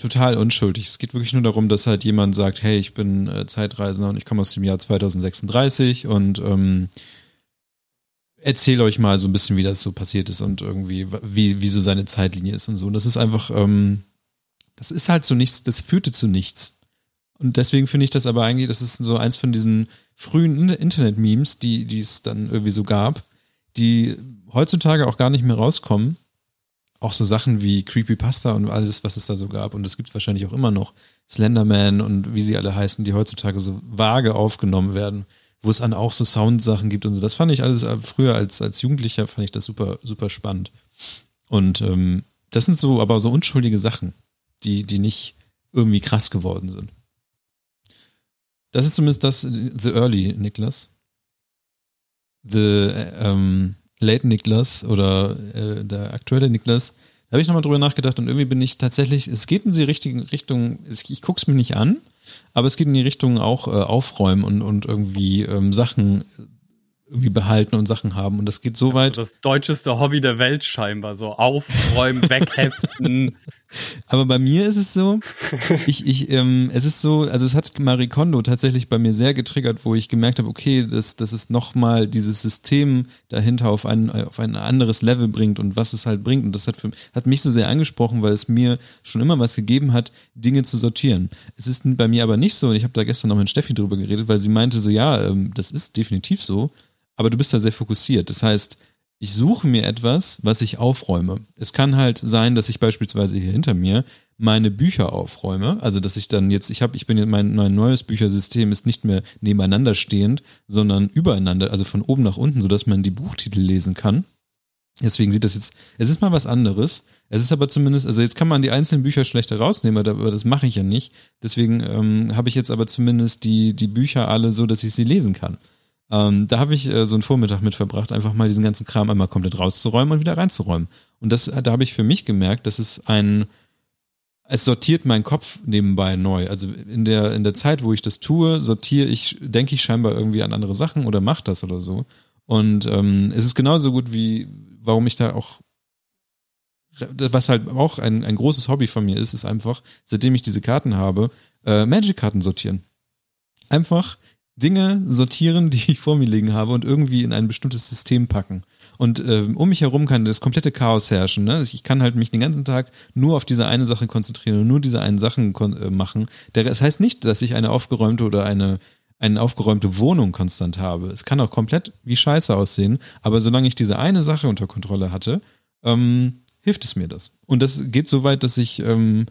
Speaker 1: total unschuldig. Es geht wirklich nur darum, dass halt jemand sagt, hey, ich bin äh, Zeitreisender und ich komme aus dem Jahr 2036 und ähm, erzähle euch mal so ein bisschen, wie das so passiert ist und irgendwie, wie, wie so seine Zeitlinie ist und so. Und das ist einfach, ähm, das ist halt so nichts, das führte zu nichts. Und deswegen finde ich das aber eigentlich, das ist so eins von diesen frühen Internet-Memes, die, die es dann irgendwie so gab, die heutzutage auch gar nicht mehr rauskommen. Auch so Sachen wie Creepypasta und alles, was es da so gab. Und es gibt wahrscheinlich auch immer noch Slenderman und wie sie alle heißen, die heutzutage so vage aufgenommen werden wo es dann auch so Soundsachen gibt und so. Das fand ich alles äh, früher als, als Jugendlicher, fand ich das super, super spannend. Und ähm, das sind so, aber so unschuldige Sachen, die, die nicht irgendwie krass geworden sind. Das ist zumindest das The Early Niklas. The äh, ähm, Late Niklas oder äh, der aktuelle Niklas. Da habe ich nochmal drüber nachgedacht und irgendwie bin ich tatsächlich, es geht in die richtige Richtung, ich, ich gucke es mir nicht an, aber es geht in die Richtung auch äh, aufräumen und, und irgendwie ähm, Sachen irgendwie behalten und Sachen haben. Und das geht so weit.
Speaker 4: Also das deutscheste Hobby der Welt scheinbar. So aufräumen, wegheften.
Speaker 1: Aber bei mir ist es so, ich, ich, ähm, es ist so, also es hat Marie Kondo tatsächlich bei mir sehr getriggert, wo ich gemerkt habe, okay, das, das ist nochmal dieses System dahinter auf ein, auf ein anderes Level bringt und was es halt bringt. Und das hat, für, hat mich so sehr angesprochen, weil es mir schon immer was gegeben hat, Dinge zu sortieren. Es ist bei mir aber nicht so, und ich habe da gestern noch mit Steffi drüber geredet, weil sie meinte so, ja, ähm, das ist definitiv so, aber du bist da sehr fokussiert. Das heißt, ich suche mir etwas, was ich aufräume. Es kann halt sein, dass ich beispielsweise hier hinter mir meine Bücher aufräume, also dass ich dann jetzt, ich habe, ich bin jetzt mein, mein neues Büchersystem ist nicht mehr nebeneinander stehend, sondern übereinander, also von oben nach unten, sodass man die Buchtitel lesen kann. Deswegen sieht das jetzt, es ist mal was anderes. Es ist aber zumindest, also jetzt kann man die einzelnen Bücher schlechter rausnehmen, aber das mache ich ja nicht. Deswegen ähm, habe ich jetzt aber zumindest die, die Bücher alle so, dass ich sie lesen kann. Ähm, da habe ich äh, so einen Vormittag mit verbracht, einfach mal diesen ganzen Kram einmal komplett rauszuräumen und wieder reinzuräumen. Und das, da habe ich für mich gemerkt, dass es ein, es sortiert meinen Kopf nebenbei neu. Also in der, in der Zeit, wo ich das tue, sortiere ich, denke ich scheinbar irgendwie an andere Sachen oder mache das oder so. Und ähm, es ist genauso gut wie, warum ich da auch, was halt auch ein, ein großes Hobby von mir ist, ist einfach, seitdem ich diese Karten habe, äh, Magic-Karten sortieren. Einfach Dinge sortieren, die ich vor mir liegen habe und irgendwie in ein bestimmtes System packen. Und äh, um mich herum kann das komplette Chaos herrschen. Ne? Ich kann halt mich den ganzen Tag nur auf diese eine Sache konzentrieren und nur diese einen Sachen äh, machen. Das heißt nicht, dass ich eine aufgeräumte oder eine, eine aufgeräumte Wohnung konstant habe. Es kann auch komplett wie Scheiße aussehen, aber solange ich diese eine Sache unter Kontrolle hatte, ähm, hilft es mir das. Und das geht so weit, dass ich ähm,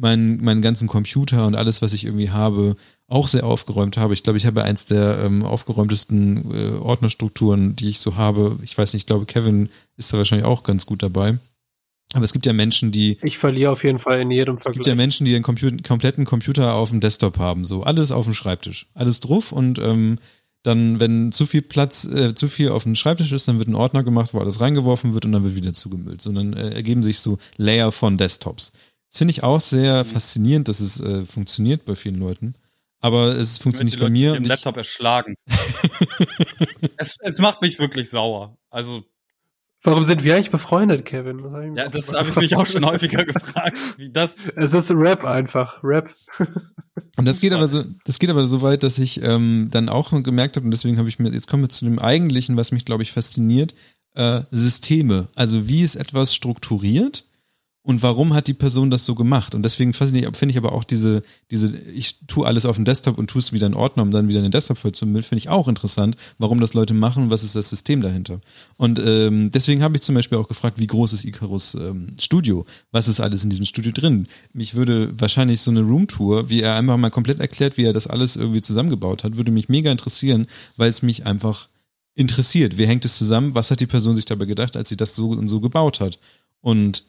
Speaker 1: meinen, meinen ganzen Computer und alles, was ich irgendwie habe, auch sehr aufgeräumt habe. Ich glaube, ich habe eins der ähm, aufgeräumtesten äh, Ordnerstrukturen, die ich so habe. Ich weiß nicht, ich glaube, Kevin ist da wahrscheinlich auch ganz gut dabei. Aber es gibt ja Menschen, die.
Speaker 3: Ich verliere auf jeden Fall in jedem
Speaker 1: Vergleich. Es gibt ja Menschen, die den Computer, kompletten Computer auf dem Desktop haben. So alles auf dem Schreibtisch. Alles drauf und ähm, dann, wenn zu viel Platz, äh, zu viel auf dem Schreibtisch ist, dann wird ein Ordner gemacht, wo alles reingeworfen wird und dann wird wieder zugemüllt. Und dann äh, ergeben sich so Layer von Desktops. Das finde ich auch sehr mhm. faszinierend, dass es äh, funktioniert bei vielen Leuten. Aber es funktioniert nicht bei mir.
Speaker 4: Mit dem Laptop erschlagen. es, es macht mich wirklich sauer. Also
Speaker 3: Warum sind wir eigentlich befreundet, Kevin?
Speaker 4: Das ja, das habe ich mich auch schon häufiger gefragt, wie das.
Speaker 3: Es ist Rap einfach, Rap.
Speaker 1: Und das geht aber so, das geht aber so weit, dass ich ähm, dann auch gemerkt habe und deswegen habe ich mir, jetzt kommen wir zu dem eigentlichen, was mich glaube ich fasziniert, äh, Systeme. Also wie ist etwas strukturiert und warum hat die Person das so gemacht? Und deswegen finde ich aber auch diese, diese, ich tue alles auf dem Desktop und tue es wieder in Ordnung, um dann wieder in den Desktop vollzumüllen, finde ich auch interessant, warum das Leute machen, was ist das System dahinter. Und ähm, deswegen habe ich zum Beispiel auch gefragt, wie groß ist Icarus ähm, Studio? Was ist alles in diesem Studio drin? Mich würde wahrscheinlich so eine Roomtour, wie er einfach mal komplett erklärt, wie er das alles irgendwie zusammengebaut hat, würde mich mega interessieren, weil es mich einfach interessiert. Wie hängt es zusammen? Was hat die Person sich dabei gedacht, als sie das so und so gebaut hat? Und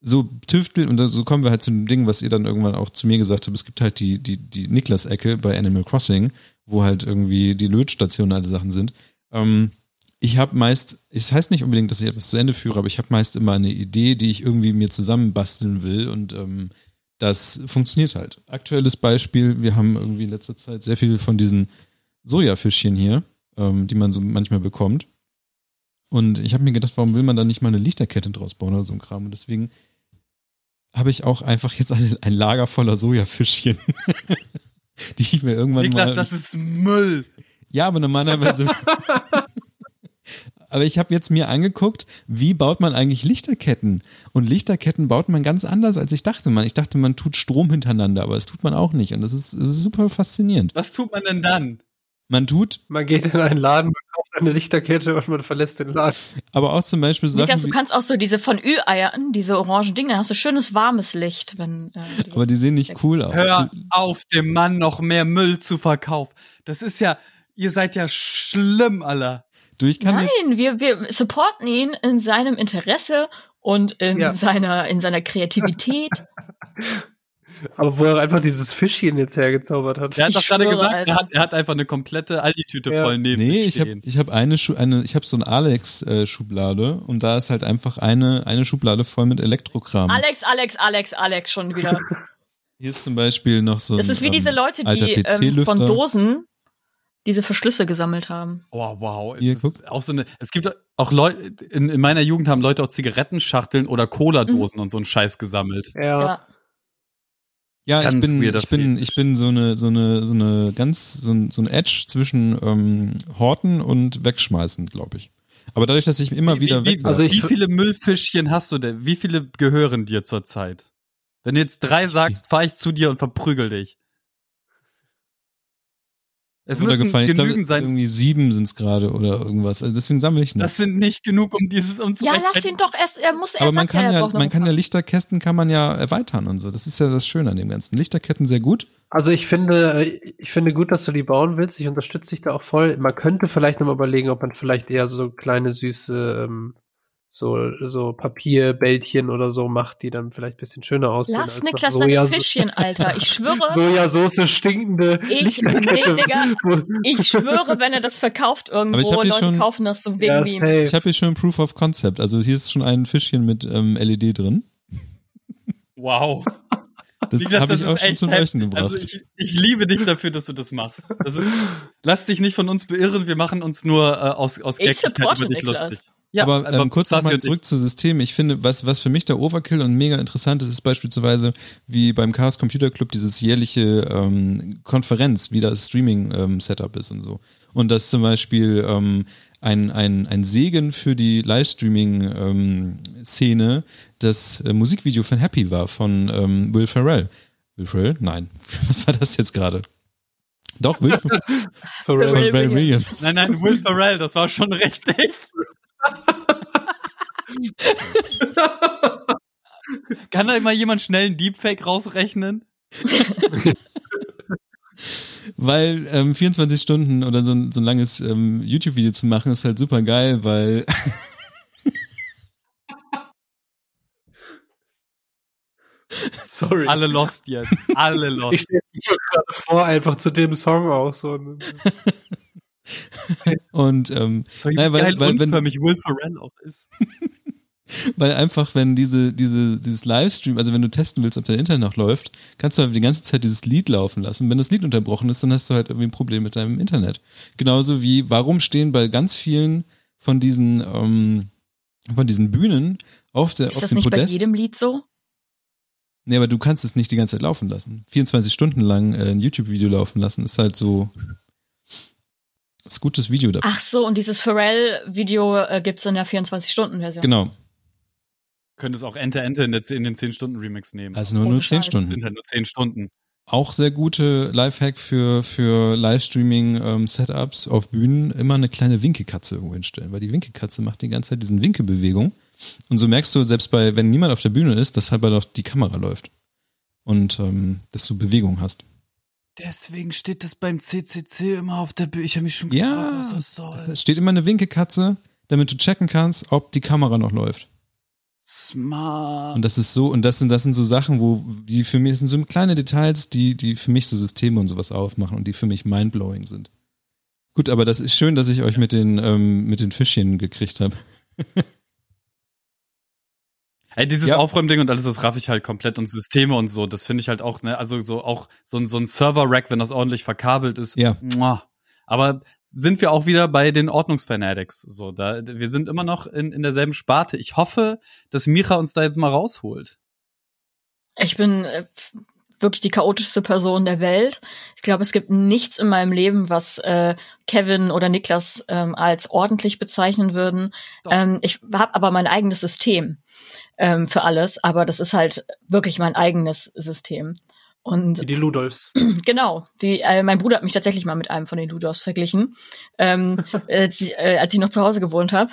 Speaker 1: so tüfteln und so kommen wir halt zu dem Ding, was ihr dann irgendwann auch zu mir gesagt habt. Es gibt halt die, die, die Niklas-Ecke bei Animal Crossing, wo halt irgendwie die Lötstationen alle Sachen sind. Ähm, ich habe meist, es heißt nicht unbedingt, dass ich etwas zu Ende führe, aber ich habe meist immer eine Idee, die ich irgendwie mir zusammenbasteln will und ähm, das funktioniert halt. Aktuelles Beispiel, wir haben irgendwie in letzter Zeit sehr viel von diesen Sojafischchen hier, ähm, die man so manchmal bekommt. Und ich habe mir gedacht, warum will man da nicht mal eine Lichterkette draus bauen oder so ein Kram? Und deswegen habe ich auch einfach jetzt ein, ein Lager voller Sojafischchen, die ich mir irgendwann
Speaker 4: Niklas,
Speaker 1: mal.
Speaker 4: das ist Müll.
Speaker 1: Ja, aber normalerweise. aber ich habe jetzt mir angeguckt, wie baut man eigentlich Lichterketten? Und Lichterketten baut man ganz anders, als ich dachte. Man, ich dachte, man tut Strom hintereinander, aber es tut man auch nicht. Und das ist, das ist super faszinierend.
Speaker 4: Was tut man denn dann?
Speaker 1: Man tut.
Speaker 3: Man geht in einen Laden, eine Lichterkette und man verlässt den Laden.
Speaker 1: Aber auch zum Beispiel
Speaker 2: Sachen. Niklas, du kannst auch so diese von Ü-Eiern, diese orangen Dinge, dann hast du schönes warmes Licht, wenn.
Speaker 1: Äh, aber die sehen nicht cool aus.
Speaker 4: Hör auf, dem Mann noch mehr Müll zu verkaufen. Das ist ja, ihr seid ja schlimm, Alter.
Speaker 1: Du, ich kann
Speaker 2: Nein, wir, wir supporten ihn in seinem Interesse und in ja. seiner, in seiner Kreativität.
Speaker 3: Aber wo er einfach dieses Fischchen jetzt hergezaubert hat.
Speaker 4: Er hat doch gerade gesagt, er hat, er hat einfach eine komplette Aldi-Tüte ja. voll neben
Speaker 1: Nee, ich habe ich hab eine, Schu eine ich habe so eine Alex-Schublade und da ist halt einfach eine, eine Schublade voll mit Elektrokram.
Speaker 2: Alex, Alex, Alex, Alex schon wieder.
Speaker 1: Hier ist zum Beispiel noch so ein
Speaker 2: Das ist wie ähm, diese Leute, die ähm, von Dosen diese Verschlüsse gesammelt haben.
Speaker 4: Oh, wow. Hier, auch so eine, es gibt auch Leute, in, in, meiner Jugend haben Leute auch Zigarettenschachteln oder Cola-Dosen mhm. und so einen Scheiß gesammelt.
Speaker 3: Ja. ja.
Speaker 1: Ja, ganz ich bin, ich bin, ich bin so eine, so eine, so eine ganz, so ein, so ein Edge zwischen ähm, Horten und Wegschmeißen, glaube ich. Aber dadurch, dass ich immer
Speaker 4: wie,
Speaker 1: wieder
Speaker 4: wie, Also wie viele Müllfischchen hast du denn? Wie viele gehören dir zurzeit? Wenn du jetzt drei sagst, fahr ich zu dir und verprügel dich.
Speaker 1: Es müssen genügend glaub, sein. Irgendwie sieben sind es gerade oder irgendwas. Also deswegen sammle ich nicht.
Speaker 4: Das sind nicht genug, um dieses um
Speaker 2: zu Ja, lass ihn doch erst. Er muss erst.
Speaker 1: Aber man kann ja, man kann ja Lichterkästen kann man ja erweitern und so. Das ist ja das Schöne an dem ganzen. Lichterketten sehr gut.
Speaker 3: Also ich finde, ich finde gut, dass du die bauen willst. Ich unterstütze dich da auch voll. Man könnte vielleicht nochmal überlegen, ob man vielleicht eher so kleine süße ähm, so, so Papierbällchen oder so macht, die dann vielleicht bisschen schöner aussehen.
Speaker 2: Lass Niklas seine Fischchen, Alter. Ich schwöre.
Speaker 3: Sojasauce stinkende
Speaker 2: ich, nee, Digga, ich schwöre, wenn er das verkauft irgendwo, Leute schon, kaufen das so wegen
Speaker 1: ja, Ich habe hier schon Proof of Concept. Also hier ist schon ein Fischchen mit ähm, LED drin.
Speaker 4: Wow.
Speaker 1: Das habe ich auch schon zum Leuchten gebracht. Also
Speaker 4: ich, ich, liebe dich dafür, dass du das machst. Das ist, lass dich nicht von uns beirren, wir machen uns nur äh, aus, aus Gaggigkeit über dich Niklas. lustig.
Speaker 1: Ja, aber ähm, kurz nochmal zurück zu System. Ich finde, was, was für mich der Overkill und mega interessant ist, ist beispielsweise wie beim Chaos Computer Club dieses jährliche ähm, Konferenz, wie das Streaming-Setup ähm, ist und so. Und dass zum Beispiel ähm, ein, ein, ein Segen für die Livestreaming-Szene ähm, das äh, Musikvideo von Happy war, von ähm, Will Ferrell. Will Ferrell? Nein. Was war das jetzt gerade? Doch, Will
Speaker 4: Ferrell. Ferrell Williams. Nein, nein, Will Ferrell, das war schon richtig. Kann da immer jemand schnell einen Deepfake rausrechnen?
Speaker 1: weil ähm, 24 Stunden oder so ein, so ein langes ähm, YouTube-Video zu machen, ist halt super geil, weil.
Speaker 4: Sorry. Alle lost jetzt. Alle lost.
Speaker 3: Ich stelle mir gerade vor, einfach zu dem Song auch so.
Speaker 1: Und ähm,
Speaker 4: naja, weil, weil, wenn, mich Will Ferrell auch ist.
Speaker 1: Weil einfach, wenn diese, diese, dieses Livestream, also wenn du testen willst, ob dein Internet noch läuft, kannst du halt die ganze Zeit dieses Lied laufen lassen. Und wenn das Lied unterbrochen ist, dann hast du halt irgendwie ein Problem mit deinem Internet. Genauso wie, warum stehen bei ganz vielen von diesen, ähm, von diesen Bühnen auf der,
Speaker 2: ist
Speaker 1: auf
Speaker 2: das
Speaker 1: dem
Speaker 2: nicht
Speaker 1: Podest.
Speaker 2: bei jedem Lied so?
Speaker 1: Nee, aber du kannst es nicht die ganze Zeit laufen lassen. 24 Stunden lang äh, ein YouTube-Video laufen lassen, ist halt so, ist gutes Video
Speaker 2: dafür. Ach so, und dieses Pharrell-Video äh, gibt's in der 24-Stunden-Version.
Speaker 1: Genau.
Speaker 4: Könntest auch Ente Ente in, in den 10-Stunden-Remix nehmen.
Speaker 1: Also nur, nur 10 Stunden.
Speaker 4: Sind halt nur 10 Stunden.
Speaker 1: Auch sehr gute Lifehack für, für Livestreaming-Setups ähm, auf Bühnen, immer eine kleine Winkekatze irgendwo hinstellen, weil die Winkekatze macht die ganze Zeit diesen Winkelbewegung. Und so merkst du, selbst bei, wenn niemand auf der Bühne ist, dass halt doch die Kamera läuft. Und ähm, dass du Bewegung hast.
Speaker 4: Deswegen steht das beim CCC immer auf der Bühne. Ich habe mich schon
Speaker 1: gefragt, ja, was das soll. Da steht immer eine Winkekatze, damit du checken kannst, ob die Kamera noch läuft.
Speaker 4: Smart.
Speaker 1: Und das ist so, und das sind, das sind so Sachen, wo, die für mich, das sind so kleine Details, die, die für mich so Systeme und sowas aufmachen und die für mich mindblowing sind. Gut, aber das ist schön, dass ich euch mit den, ähm, mit den Fischchen gekriegt habe.
Speaker 4: Ey, dieses ja. Aufräumding und alles, das raff ich halt komplett und Systeme und so, das finde ich halt auch, ne, also so auch so ein, so ein Server-Rack, wenn das ordentlich verkabelt ist.
Speaker 1: Ja.
Speaker 4: Muah. Aber sind wir auch wieder bei den Ordnungsfanatics. So, da, wir sind immer noch in, in derselben Sparte. Ich hoffe, dass Micha uns da jetzt mal rausholt.
Speaker 2: Ich bin äh, wirklich die chaotischste Person der Welt. Ich glaube, es gibt nichts in meinem Leben, was äh, Kevin oder Niklas ähm, als ordentlich bezeichnen würden. Ähm, ich habe aber mein eigenes System ähm, für alles, aber das ist halt wirklich mein eigenes System. Und
Speaker 3: wie die Ludolfs.
Speaker 2: Genau. Wie, äh, mein Bruder hat mich tatsächlich mal mit einem von den Ludolfs verglichen. ähm, als, ich, äh, als ich noch zu Hause gewohnt habe,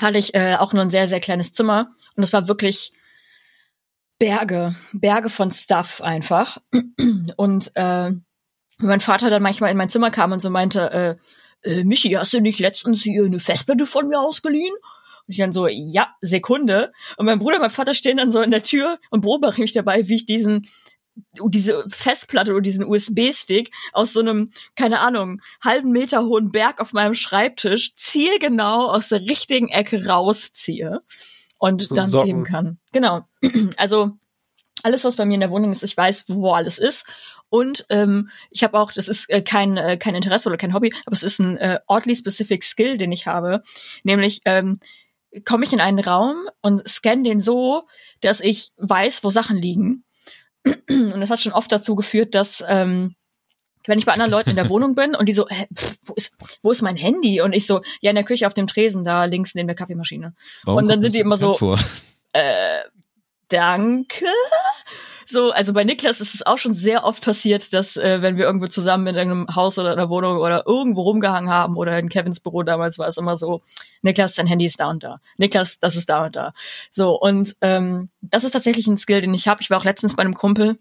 Speaker 2: hatte ich äh, auch nur ein sehr, sehr kleines Zimmer. Und es war wirklich Berge, Berge von Stuff einfach. Und äh, mein Vater dann manchmal in mein Zimmer kam und so meinte, äh, äh, Michi, hast du nicht letztens hier eine Festplatte von mir ausgeliehen? Und ich dann so, ja, Sekunde. Und mein Bruder und mein Vater stehen dann so in der Tür und beobachten mich dabei, wie ich diesen diese Festplatte oder diesen USB-Stick aus so einem, keine Ahnung, halben Meter hohen Berg auf meinem Schreibtisch zielgenau aus der richtigen Ecke rausziehe und so dann Socken. geben kann. Genau. Also alles, was bei mir in der Wohnung ist, ich weiß, wo alles ist. Und ähm, ich habe auch, das ist äh, kein, äh, kein Interesse oder kein Hobby, aber es ist ein äh, oddly specific Skill, den ich habe. Nämlich ähm, komme ich in einen Raum und scanne den so, dass ich weiß, wo Sachen liegen und das hat schon oft dazu geführt, dass ähm, wenn ich bei anderen Leuten in der Wohnung bin und die so, hä, pff, wo ist wo ist mein Handy? Und ich so, ja in der Küche auf dem Tresen da links neben der Kaffeemaschine. Warum und dann sind die immer so, vor? äh, danke. So, also bei Niklas ist es auch schon sehr oft passiert, dass äh, wenn wir irgendwo zusammen in einem Haus oder in einer Wohnung oder irgendwo rumgehangen haben oder in Kevins Büro damals war es immer so, Niklas, dein Handy ist da und da. Niklas, das ist da und da. So, und ähm, das ist tatsächlich ein Skill, den ich habe. Ich war auch letztens bei einem Kumpel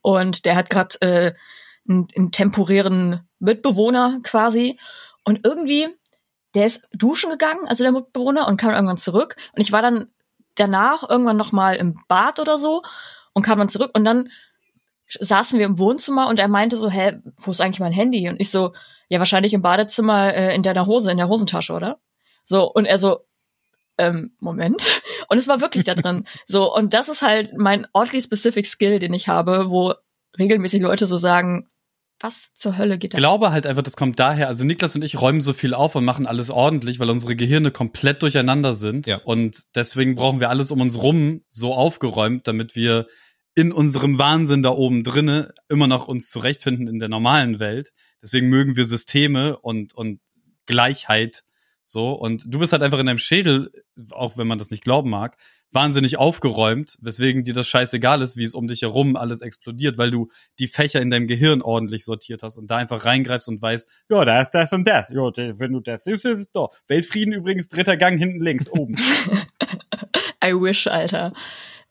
Speaker 2: und der hat gerade äh, einen, einen temporären Mitbewohner quasi und irgendwie der ist duschen gegangen, also der Mitbewohner, und kam irgendwann zurück. Und ich war dann danach irgendwann noch mal im Bad oder so und kam dann zurück und dann saßen wir im Wohnzimmer und er meinte so, hä, wo ist eigentlich mein Handy? Und ich so, ja, wahrscheinlich im Badezimmer äh, in deiner Hose, in der Hosentasche, oder? So, und er so, ähm, Moment. Und es war wirklich da drin. So, und das ist halt mein oddly specific Skill, den ich habe, wo regelmäßig Leute so sagen, was zur Hölle geht da?
Speaker 4: Ich glaube halt einfach, das kommt daher. Also Niklas und ich räumen so viel auf und machen alles ordentlich, weil unsere Gehirne komplett durcheinander sind.
Speaker 1: Ja.
Speaker 4: Und deswegen brauchen wir alles um uns rum so aufgeräumt, damit wir in unserem Wahnsinn da oben drinne immer noch uns zurechtfinden in der normalen Welt. Deswegen mögen wir Systeme und, und Gleichheit so. Und du bist halt einfach in deinem Schädel, auch wenn man das nicht glauben mag, wahnsinnig aufgeräumt, weswegen dir das scheißegal ist, wie es um dich herum alles explodiert, weil du die Fächer in deinem Gehirn ordentlich sortiert hast und da einfach reingreifst und weißt, ja, da ist das und das. Ja, wenn du das siehst, ist es doch. Weltfrieden übrigens, dritter Gang hinten links, oben.
Speaker 2: I wish, Alter.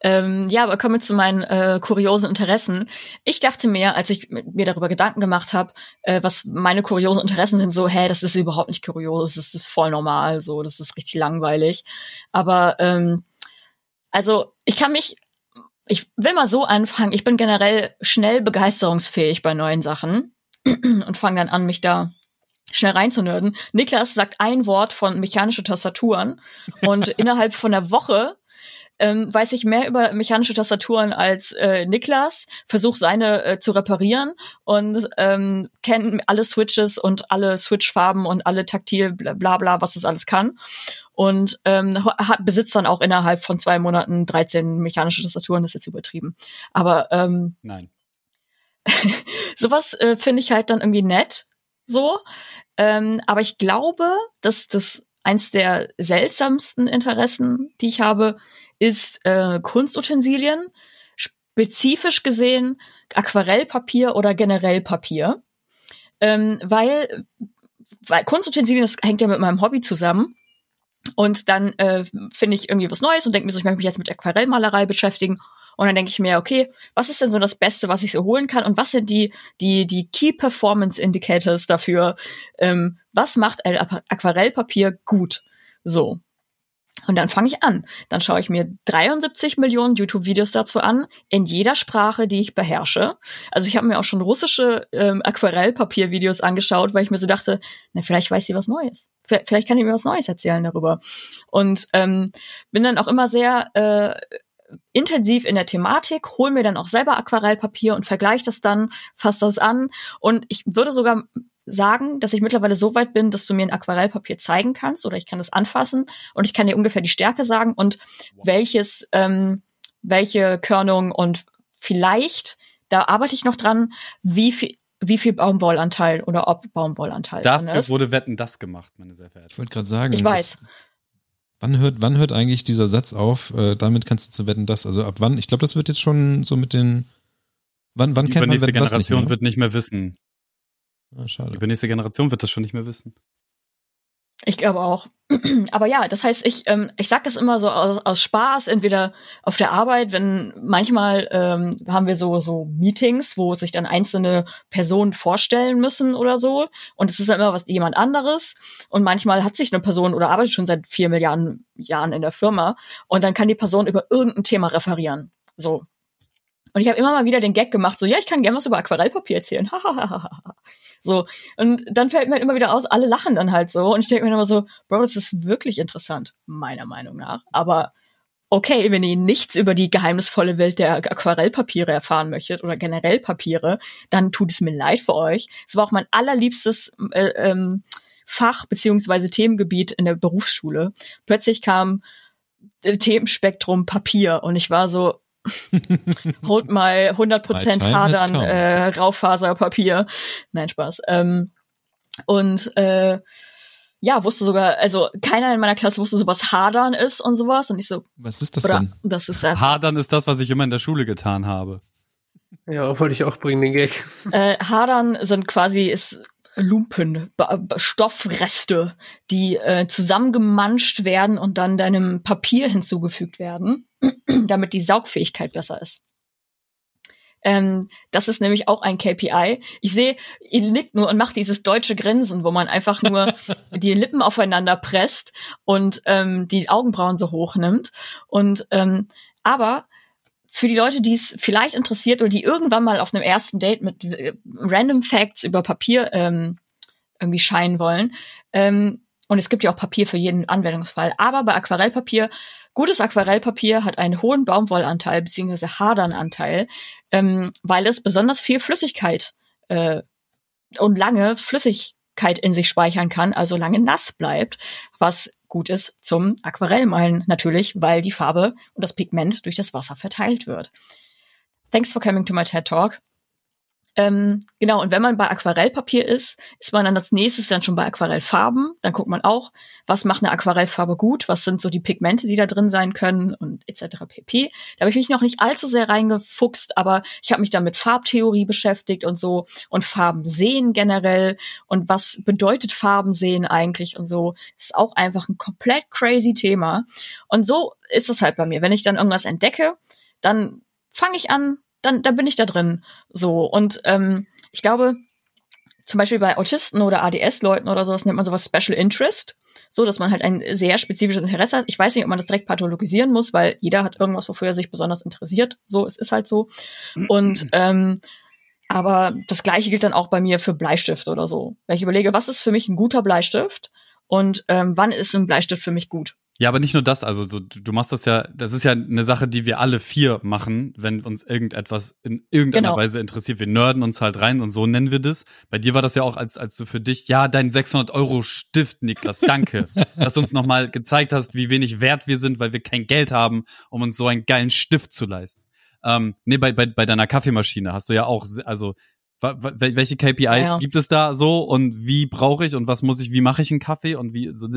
Speaker 2: Ähm, ja, aber kommen wir zu meinen äh, kuriosen Interessen. Ich dachte mir, als ich mir darüber Gedanken gemacht habe, äh, was meine kuriosen Interessen sind, so, hä, das ist überhaupt nicht kurios, das ist voll normal, so, das ist richtig langweilig. Aber ähm, also ich kann mich, ich will mal so anfangen, ich bin generell schnell begeisterungsfähig bei neuen Sachen und fange dann an, mich da schnell reinzunörden. Niklas sagt ein Wort von mechanische Tastaturen und innerhalb von einer Woche ähm, weiß ich mehr über mechanische Tastaturen als äh, Niklas, versuche seine äh, zu reparieren und ähm, kenne alle Switches und alle Switch-Farben und alle taktil bla bla, was das alles kann. Und ähm, hat, besitzt dann auch innerhalb von zwei Monaten 13 mechanische Tastaturen, das ist jetzt übertrieben. Aber ähm,
Speaker 4: Nein.
Speaker 2: sowas äh, finde ich halt dann irgendwie nett. So. Ähm, aber ich glaube, dass das eins der seltsamsten Interessen, die ich habe, ist äh, Kunstutensilien, spezifisch gesehen Aquarellpapier oder generell Papier. Ähm, weil, weil Kunstutensilien, das hängt ja mit meinem Hobby zusammen. Und dann äh, finde ich irgendwie was Neues und denke mir so, ich möchte mich jetzt mit Aquarellmalerei beschäftigen. Und dann denke ich mir, okay, was ist denn so das Beste, was ich so holen kann? Und was sind die, die, die Key Performance Indicators dafür? Ähm, was macht ein Aquarellpapier gut? So. Und dann fange ich an. Dann schaue ich mir 73 Millionen YouTube-Videos dazu an, in jeder Sprache, die ich beherrsche. Also ich habe mir auch schon russische ähm, Aquarellpapier-Videos angeschaut, weil ich mir so dachte, na, vielleicht weiß sie was Neues. Vielleicht kann ich mir was Neues erzählen darüber. Und ähm, bin dann auch immer sehr äh, intensiv in der Thematik, hol mir dann auch selber Aquarellpapier und vergleiche das dann, fasse das an. Und ich würde sogar sagen, dass ich mittlerweile so weit bin, dass du mir ein Aquarellpapier zeigen kannst oder ich kann das anfassen und ich kann dir ungefähr die Stärke sagen und welches, ähm, welche Körnung und vielleicht, da arbeite ich noch dran, wie viel, wie viel Baumwollanteil oder ob Baumwollanteil.
Speaker 4: Dafür wurde Wetten das gemacht, meine sehr verehrten.
Speaker 1: Ich wollte gerade sagen.
Speaker 2: Ich weiß.
Speaker 1: Wann hört, wann hört eigentlich dieser Satz auf? Äh, damit kannst du zu wetten, das. Also ab wann? Ich glaube, das wird jetzt schon so mit den. Wann, wann
Speaker 4: Die
Speaker 1: kennt man das
Speaker 4: Generation
Speaker 1: nicht mehr?
Speaker 4: wird nicht mehr wissen.
Speaker 1: Ah, schade.
Speaker 4: Die übernächste Generation wird das schon nicht mehr wissen.
Speaker 2: Ich glaube auch. Aber ja, das heißt, ich, ähm, ich sag das immer so aus, aus Spaß, entweder auf der Arbeit, wenn manchmal ähm, haben wir so, so Meetings, wo sich dann einzelne Personen vorstellen müssen oder so. Und es ist dann immer was jemand anderes. Und manchmal hat sich eine Person oder arbeitet schon seit vier Milliarden Jahren in der Firma. Und dann kann die Person über irgendein Thema referieren. So. Und ich habe immer mal wieder den Gag gemacht, so, ja, ich kann gerne was über Aquarellpapier erzählen. so. Und dann fällt mir halt immer wieder aus, alle lachen dann halt so. Und ich denke mir immer so, Bro, das ist wirklich interessant, meiner Meinung nach. Aber okay, wenn ihr nichts über die geheimnisvolle Welt der Aquarellpapiere erfahren möchtet oder generell Papiere, dann tut es mir leid für euch. Es war auch mein allerliebstes äh, ähm, Fach beziehungsweise Themengebiet in der Berufsschule. Plötzlich kam äh, Themenspektrum Papier und ich war so, holt mal 100%
Speaker 1: My time has
Speaker 2: Hadern äh, Raufaserpapier. Nein, Spaß. Ähm, und äh, ja, wusste sogar, also keiner in meiner Klasse wusste so, was Hadern ist und sowas. Und ich so,
Speaker 1: Was ist das
Speaker 2: oder
Speaker 1: denn?
Speaker 2: das ist äh,
Speaker 4: Hadern ist das, was ich immer in der Schule getan habe.
Speaker 3: Ja, wollte ich auch bringen, den Gag.
Speaker 2: äh, Hadern sind quasi ist Lumpen, Ba- Stoffreste, die äh, zusammengemanscht werden und dann deinem Papier hinzugefügt werden, damit die Saugfähigkeit besser ist. Ähm, das ist nämlich auch ein KPI. Ich sehe, ihr nickt nur und macht dieses deutsche Grinsen, wo man einfach nur die Lippen aufeinander presst und ähm, die Augenbrauen so hoch nimmt. Und ähm, aber für die Leute, die es vielleicht interessiert oder die irgendwann mal auf einem ersten Date mit äh, Random Facts über Papier ähm, irgendwie scheinen wollen. Ähm, und es gibt ja auch Papier für jeden Anwendungsfall. Aber bei Aquarellpapier, gutes Aquarellpapier hat einen hohen Baumwollanteil beziehungsweise Hadernanteil, ähm, weil es besonders viel Flüssigkeit äh, und lange Flüssigkeit in sich speichern kann, also lange nass bleibt, was gut ist zum Aquarellmalen natürlich, weil die Farbe und das Pigment durch das Wasser verteilt wird. Thanks for coming to my TED Talk. Ähm, genau, und wenn man bei Aquarellpapier ist, ist man dann als nächstes dann schon bei Aquarellfarben. Dann guckt man auch, was macht eine Aquarellfarbe gut, was sind so die Pigmente, die da drin sein können und etc. pp. Da habe ich mich noch nicht allzu sehr reingefuchst, aber ich habe mich dann mit Farbtheorie beschäftigt und so und Farben sehen generell und was bedeutet Farben sehen eigentlich und so. Das ist auch einfach ein komplett crazy Thema. Und so ist es halt bei mir. Wenn ich dann irgendwas entdecke, dann fange ich an, dann, dann bin ich da drin. So. Und ähm, ich glaube, zum Beispiel bei Autisten oder ADS-Leuten oder sowas nennt man sowas Special Interest. So, dass man halt ein sehr spezifisches Interesse hat. Ich weiß nicht, ob man das direkt pathologisieren muss, weil jeder hat irgendwas, wofür er sich besonders interessiert. So, es ist halt so. Und ähm, aber das gleiche gilt dann auch bei mir für Bleistift oder so. Weil ich überlege, was ist für mich ein guter Bleistift und ähm, wann ist ein Bleistift für mich gut?
Speaker 4: Ja, aber nicht nur das, also so, du du machst das ja, das ist ja eine Sache, die wir alle vier machen, wenn uns irgendetwas in irgendeiner
Speaker 2: Genau.
Speaker 4: Weise interessiert. Wir nerden uns halt rein und so nennen wir das. Bei dir war das ja auch, als, als du für dich, ja, dein 600 Euro Stift, Niklas, danke, dass du uns nochmal gezeigt hast, wie wenig wert wir sind, weil wir kein Geld haben, um uns so einen geilen Stift zu leisten. Ähm, nee, bei, bei, bei deiner Kaffeemaschine hast du ja auch, also, welche KPIs
Speaker 2: Ja.
Speaker 4: gibt es da so und wie brauche ich und was muss ich, wie mache ich einen Kaffee und wie so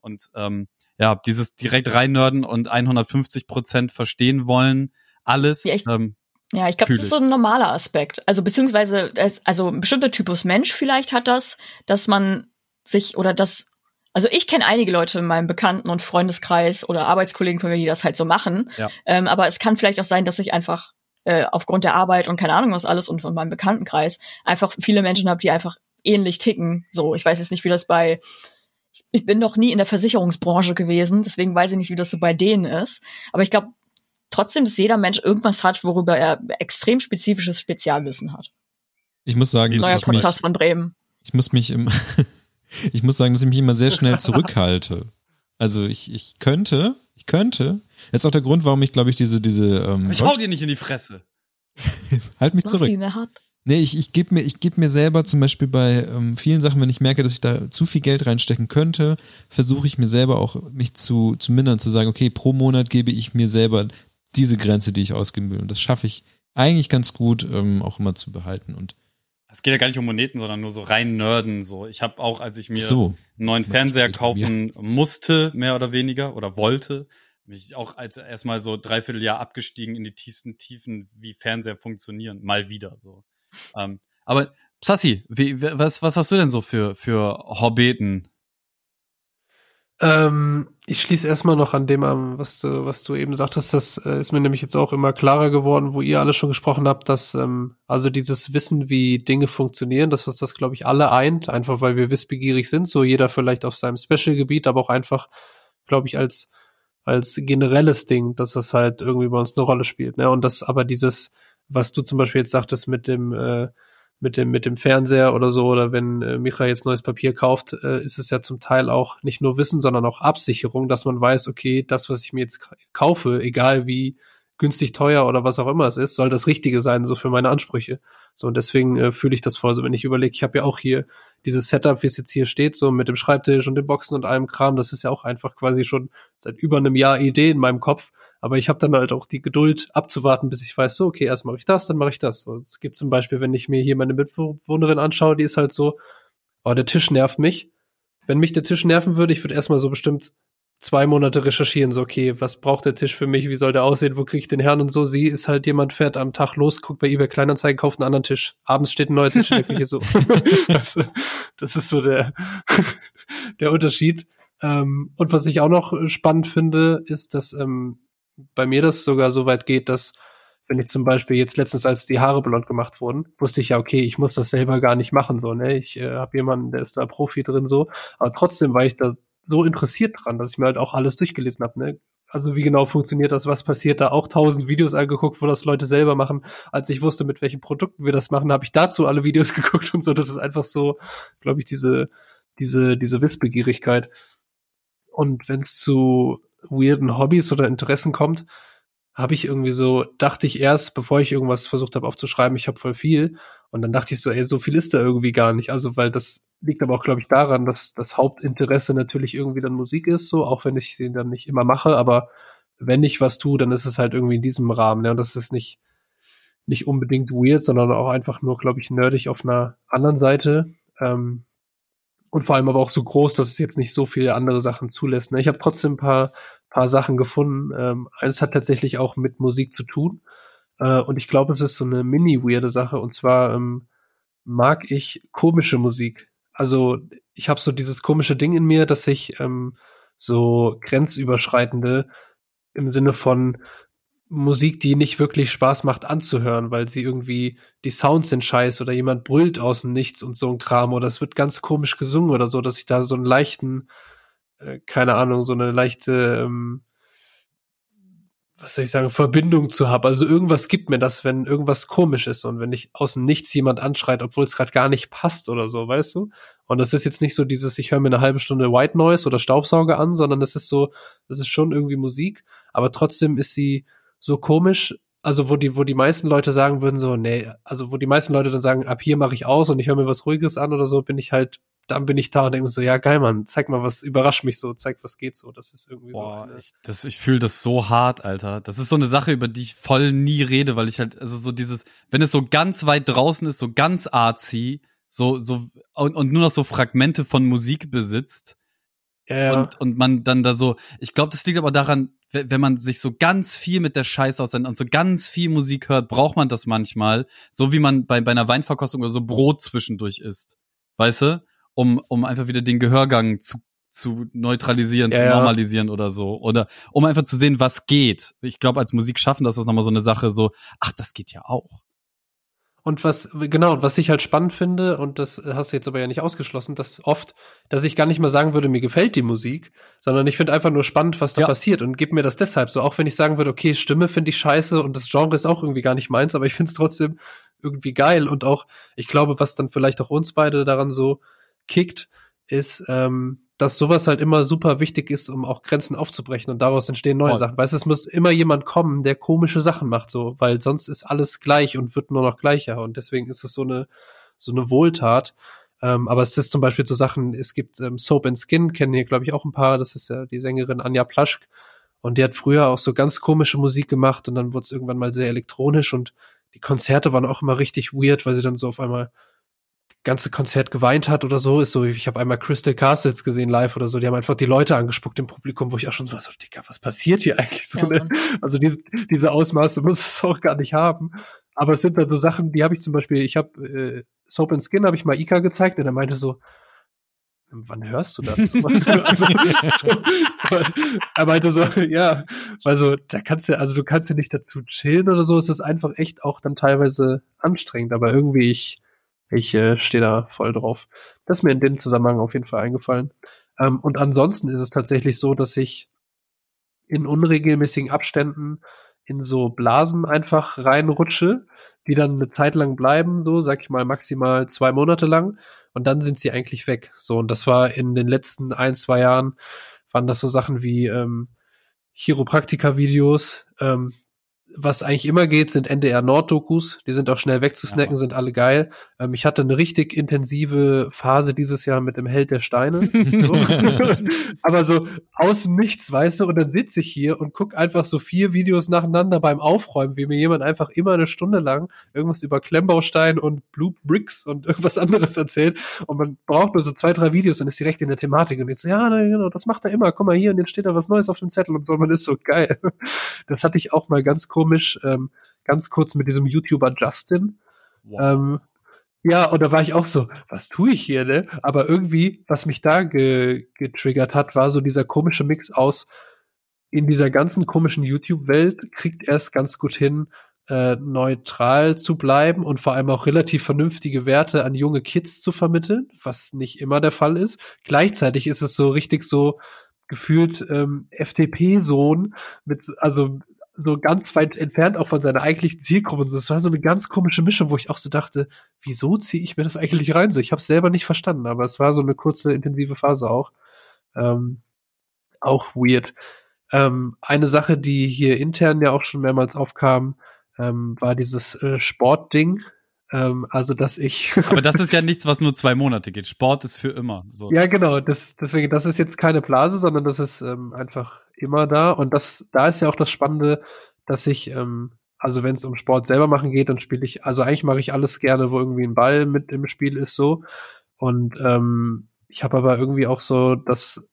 Speaker 4: und ähm, ja, dieses direkt reinnörden und 150 Prozent verstehen wollen, alles.
Speaker 2: Ja, ich,
Speaker 4: ähm,
Speaker 2: ja, ich glaube, das ist so ein normaler Aspekt. Also beziehungsweise, also ein bestimmter Typus Mensch vielleicht hat das, dass man sich oder das also ich kenne einige Leute in meinem Bekannten- und Freundeskreis oder Arbeitskollegen von mir, die das halt so machen. Ja. Ähm, aber es kann vielleicht auch sein, dass ich einfach äh, aufgrund der Arbeit und keine Ahnung was alles und von meinem Bekanntenkreis einfach viele Menschen habe, die einfach ähnlich ticken. So, ich weiß jetzt nicht, wie das bei ich bin noch nie in der Versicherungsbranche gewesen, deswegen weiß ich nicht, wie das so bei denen ist. Aber ich glaube trotzdem, dass jeder Mensch irgendwas hat, worüber er extrem spezifisches Spezialwissen hat.
Speaker 1: Ich muss sagen,
Speaker 2: neuer Podcast mich, von Bremen.
Speaker 1: Ich muss mich im, ich muss sagen, dass ich mich immer sehr schnell zurückhalte. Also ich, ich könnte, ich könnte. Das ist auch der Grund, warum ich, glaube ich, diese, diese. Ähm,
Speaker 4: ich hau dir nicht in die Fresse.
Speaker 1: halt mich zurück. Nee, ich, ich gebe mir, ich geb mir selber zum Beispiel bei ähm, vielen Sachen, wenn ich merke, dass ich da zu viel Geld reinstecken könnte, versuche ich mir selber auch mich zu, zu mindern, zu sagen, okay, pro Monat gebe ich mir selber diese Grenze, die ich ausgeben will. Und das schaffe ich eigentlich ganz gut, ähm, auch immer zu behalten. Und
Speaker 4: es geht ja gar nicht um Moneten, sondern nur so rein Nerden. So, ich habe auch, als ich mir so, einen neuen Fernseher kaufen musste, mehr oder weniger, oder wollte, mich auch als erstmal so dreiviertel Jahr abgestiegen in die tiefsten Tiefen, wie Fernseher funktionieren, mal wieder so. Ähm, aber Sassi, wie, was, was hast du denn so für, für Hobbeten?
Speaker 3: Ähm, ich schließe erstmal noch an dem an, was du, was du eben sagtest. Das äh, ist mir nämlich jetzt auch immer klarer geworden, wo ihr alle schon gesprochen habt, dass ähm, also dieses Wissen, wie Dinge funktionieren, dass uns das, glaube ich, alle eint, einfach weil wir wissbegierig sind, so jeder vielleicht auf seinem Special-Gebiet, aber auch einfach, glaube ich, als als generelles Ding, dass das halt irgendwie bei uns eine Rolle spielt. Ne? Und das aber dieses was du zum Beispiel jetzt sagtest mit dem, äh, mit dem, mit dem Fernseher oder so, oder wenn äh, Micha jetzt neues Papier kauft, äh, ist es ja zum Teil auch nicht nur Wissen, sondern auch Absicherung, dass man weiß, okay, das, was ich mir jetzt kaufe, egal wie günstig teuer oder was auch immer es ist, soll das Richtige sein, so für meine Ansprüche. So, und deswegen äh, fühle ich das voll. So, wenn ich überlege, ich habe ja auch hier dieses Setup, wie es jetzt hier steht, so mit dem Schreibtisch und den Boxen und allem Kram, das ist ja auch einfach quasi schon seit über einem Jahr Idee in meinem Kopf. Aber ich habe dann halt auch die Geduld abzuwarten, bis ich weiß, so, okay, erst mache ich das, dann mache ich das. So, es gibt zum Beispiel, wenn ich mir hier meine Mitbewohnerin anschaue, die ist halt so, oh, der Tisch nervt mich. Wenn mich der Tisch nerven würde, ich würde erstmal so bestimmt zwei Monate recherchieren, so, okay, was braucht der Tisch für mich, wie soll der aussehen, wo kriege ich den Herrn und so. Sie ist halt jemand, fährt am Tag los, guckt bei eBay Kleinanzeigen, kauft einen anderen Tisch. Abends steht ein neuer Tisch in der Küche so. das, das, ist so der, der Unterschied. Ähm, und was ich auch noch spannend finde, ist, dass ähm, bei mir das sogar so weit geht, dass wenn ich zum Beispiel jetzt letztens, als die Haare blond gemacht wurden, wusste ich ja, okay, ich muss das selber gar nicht machen, so, ne? Ich äh, habe jemanden, der ist da Profi drin, so. Aber trotzdem war ich da so interessiert dran, dass ich mir halt auch alles durchgelesen habe, ne? Also wie genau funktioniert das, was passiert da? Auch tausend Videos angeguckt, wo das Leute selber machen. Als ich wusste, mit welchen Produkten wir das machen, habe ich dazu alle Videos geguckt und so. Das ist einfach so, glaube ich, diese, diese, diese Wissbegierigkeit. Und wenn es zu weirden Hobbys oder Interessen kommt, habe ich irgendwie so, dachte ich erst, bevor ich irgendwas versucht habe aufzuschreiben, ich habe voll viel. Und dann dachte ich so, ey, so viel ist da irgendwie gar nicht. Also, weil das liegt aber auch, glaube ich, daran, dass das Hauptinteresse natürlich irgendwie dann Musik ist, so, auch wenn ich sie dann nicht immer mache, aber wenn ich was tue, dann ist es halt irgendwie in diesem Rahmen, ne? Und das ist nicht, nicht unbedingt weird, sondern auch einfach nur, glaube ich, nerdig auf einer anderen Seite. Ähm, und vor allem aber auch so groß, dass es jetzt nicht so viele andere Sachen zulässt. Ne? Ich habe trotzdem ein paar, paar Sachen gefunden. Ähm, eins hat tatsächlich auch mit Musik zu tun. Äh, und ich glaube, es ist so eine mini-weirde Sache. Und zwar ähm, mag ich komische Musik. Also ich habe so dieses komische Ding in mir, dass ich ähm, so grenzüberschreitende im Sinne von Musik, die nicht wirklich Spaß macht anzuhören, weil sie irgendwie, die Sounds sind scheiße oder jemand brüllt aus dem Nichts und so ein Kram oder es wird ganz komisch gesungen oder so, dass ich da so einen leichten, äh, keine Ahnung, so eine leichte, ähm, was soll ich sagen, Verbindung zu haben. Also irgendwas gibt mir das, wenn irgendwas komisch ist und wenn ich aus dem Nichts jemand anschreit, obwohl es gerade gar nicht passt oder so, weißt du? Und das ist jetzt nicht so dieses, ich höre mir eine halbe Stunde White Noise oder Staubsauger an, sondern das ist so, das ist schon irgendwie Musik, aber trotzdem ist sie so komisch, also wo die, wo die meisten Leute sagen würden so, nee, also wo die meisten Leute dann sagen, ab hier mache ich aus und ich höre mir was Ruhiges an oder so, bin ich halt, dann bin ich da und denke so, ja geil, Mann, zeig mal was, überrasch mich so, zeig, was geht so. Das ist irgendwie
Speaker 4: Boah,
Speaker 3: so.
Speaker 4: Ich, das, ich fühle das so hart, Alter. Das ist so eine Sache, über die ich voll nie rede, weil ich halt, also so dieses, wenn es so ganz weit draußen ist, so ganz artsy, so, so, und, und nur noch so Fragmente von Musik besitzt, Ja, ja. Und, und man dann da so, ich glaube, das liegt aber daran, wenn man sich so ganz viel mit der Scheiße aussendet und so ganz viel Musik hört, braucht man das manchmal, so wie man bei, bei einer Weinverkostung oder so Brot zwischendurch isst. Weißt du? Um, um einfach wieder den Gehörgang zu, zu neutralisieren, ja, zu normalisieren ja. oder so. Oder um einfach zu sehen, was geht. Ich glaube, als Musik schaffen, das ist nochmal so eine Sache, so, ach, das geht ja auch.
Speaker 3: Und was, genau, was ich halt spannend finde, und das hast du jetzt aber ja nicht ausgeschlossen, dass oft, dass ich gar nicht mal sagen würde, mir gefällt die Musik, sondern ich finde einfach nur spannend, was da ja. passiert und gib mir das deshalb so. Auch wenn ich sagen würde, okay, Stimme finde ich scheiße und das Genre ist auch irgendwie gar nicht meins, aber ich finde es trotzdem irgendwie geil und auch, ich glaube, was dann vielleicht auch uns beide daran so kickt, ist, ähm, dass sowas halt immer super wichtig ist, um auch Grenzen aufzubrechen und daraus entstehen neue oh. Sachen. Weißt du, es muss immer jemand kommen, der komische Sachen macht, so, weil sonst ist alles gleich und wird nur noch gleicher und deswegen ist es so eine, so eine Wohltat. Ähm, aber es ist zum Beispiel so Sachen, es gibt ähm, Soap and Skin, kennen hier, glaube ich, auch ein paar, das ist ja die Sängerin Anja Plaschk und die hat früher auch so ganz komische Musik gemacht und dann wurde es irgendwann mal sehr elektronisch und die Konzerte waren auch immer richtig weird, weil sie dann so auf einmal ganze Konzert geweint hat oder so, ist so, ich habe einmal Crystal Castles gesehen live oder so, die haben einfach die Leute angespuckt im Publikum, wo ich auch schon so, so Digga, was passiert hier eigentlich so? Ja, ne? Also diese, diese Ausmaße muss es auch gar nicht haben. Aber es sind da so Sachen, die habe ich zum Beispiel, ich habe äh, Soap and Skin habe ich mal Ika gezeigt und er meinte so, wann hörst du das? also, so, er meinte so, ja, also da kannst du, also du kannst ja nicht dazu chillen oder so, es ist einfach echt auch dann teilweise anstrengend, aber irgendwie ich ich äh, stehe da voll drauf. Das ist mir in dem Zusammenhang auf jeden Fall eingefallen. Ähm, und ansonsten ist es tatsächlich so, dass ich in unregelmäßigen Abständen in so Blasen einfach reinrutsche, die dann eine Zeit lang bleiben, so sag ich mal maximal zwei Monate lang und dann sind sie eigentlich weg. So und das war in den letzten ein zwei Jahren waren das so Sachen wie ähm, Chiropraktika-Videos, ähm, was eigentlich immer geht, sind NDR Nord-Dokus. Die sind auch schnell wegzusnacken, ja. sind alle geil. Ähm, ich hatte eine richtig intensive Phase dieses Jahr mit dem Held der Steine. Aber so aus dem Nichts, weißt du, und dann sitze ich hier und guck einfach so vier Videos nacheinander beim Aufräumen, wie mir jemand einfach immer eine Stunde lang irgendwas über Klemmbaustein und Blue Bricks und irgendwas anderes erzählt. Und man braucht nur so zwei, drei Videos und ist direkt in der Thematik. Und jetzt, so, ja, genau, das macht er immer. Komm mal hier und jetzt steht da was Neues auf dem Zettel und so. Man ist so geil. Das hatte ich auch mal ganz komisch komisch, ähm, ganz kurz mit diesem YouTuber Justin. Wow. Ähm, ja, und da war ich auch so, was tue ich hier, ne? Aber irgendwie, was mich da ge getriggert hat, war so dieser komische Mix aus, in dieser ganzen komischen YouTube-Welt kriegt er es ganz gut hin, äh, neutral zu bleiben und vor allem auch relativ vernünftige Werte an junge Kids zu vermitteln, was nicht immer der Fall ist. Gleichzeitig ist es so richtig so gefühlt ähm, FDP-Sohn mit, also so ganz weit entfernt auch von seiner eigentlichen Zielgruppe. Das war so eine ganz komische Mischung, wo ich auch so dachte, wieso ziehe ich mir das eigentlich rein? So, ich habe es selber nicht verstanden, aber es war so eine kurze, intensive Phase auch. Ähm, auch weird. Ähm, eine Sache, die hier intern ja auch schon mehrmals aufkam, ähm, war dieses äh, Sportding. Ähm, also, dass ich.
Speaker 4: aber das ist ja nichts, was nur zwei Monate geht. Sport ist für immer. So.
Speaker 3: Ja, genau. Das, deswegen, das ist jetzt keine Blase, sondern das ist ähm, einfach immer da. Und das, da ist ja auch das Spannende, dass ich, ähm, also wenn es um Sport selber machen geht, dann spiele ich, also eigentlich mache ich alles gerne, wo irgendwie ein Ball mit im Spiel ist, so. Und ähm, ich habe aber irgendwie auch so das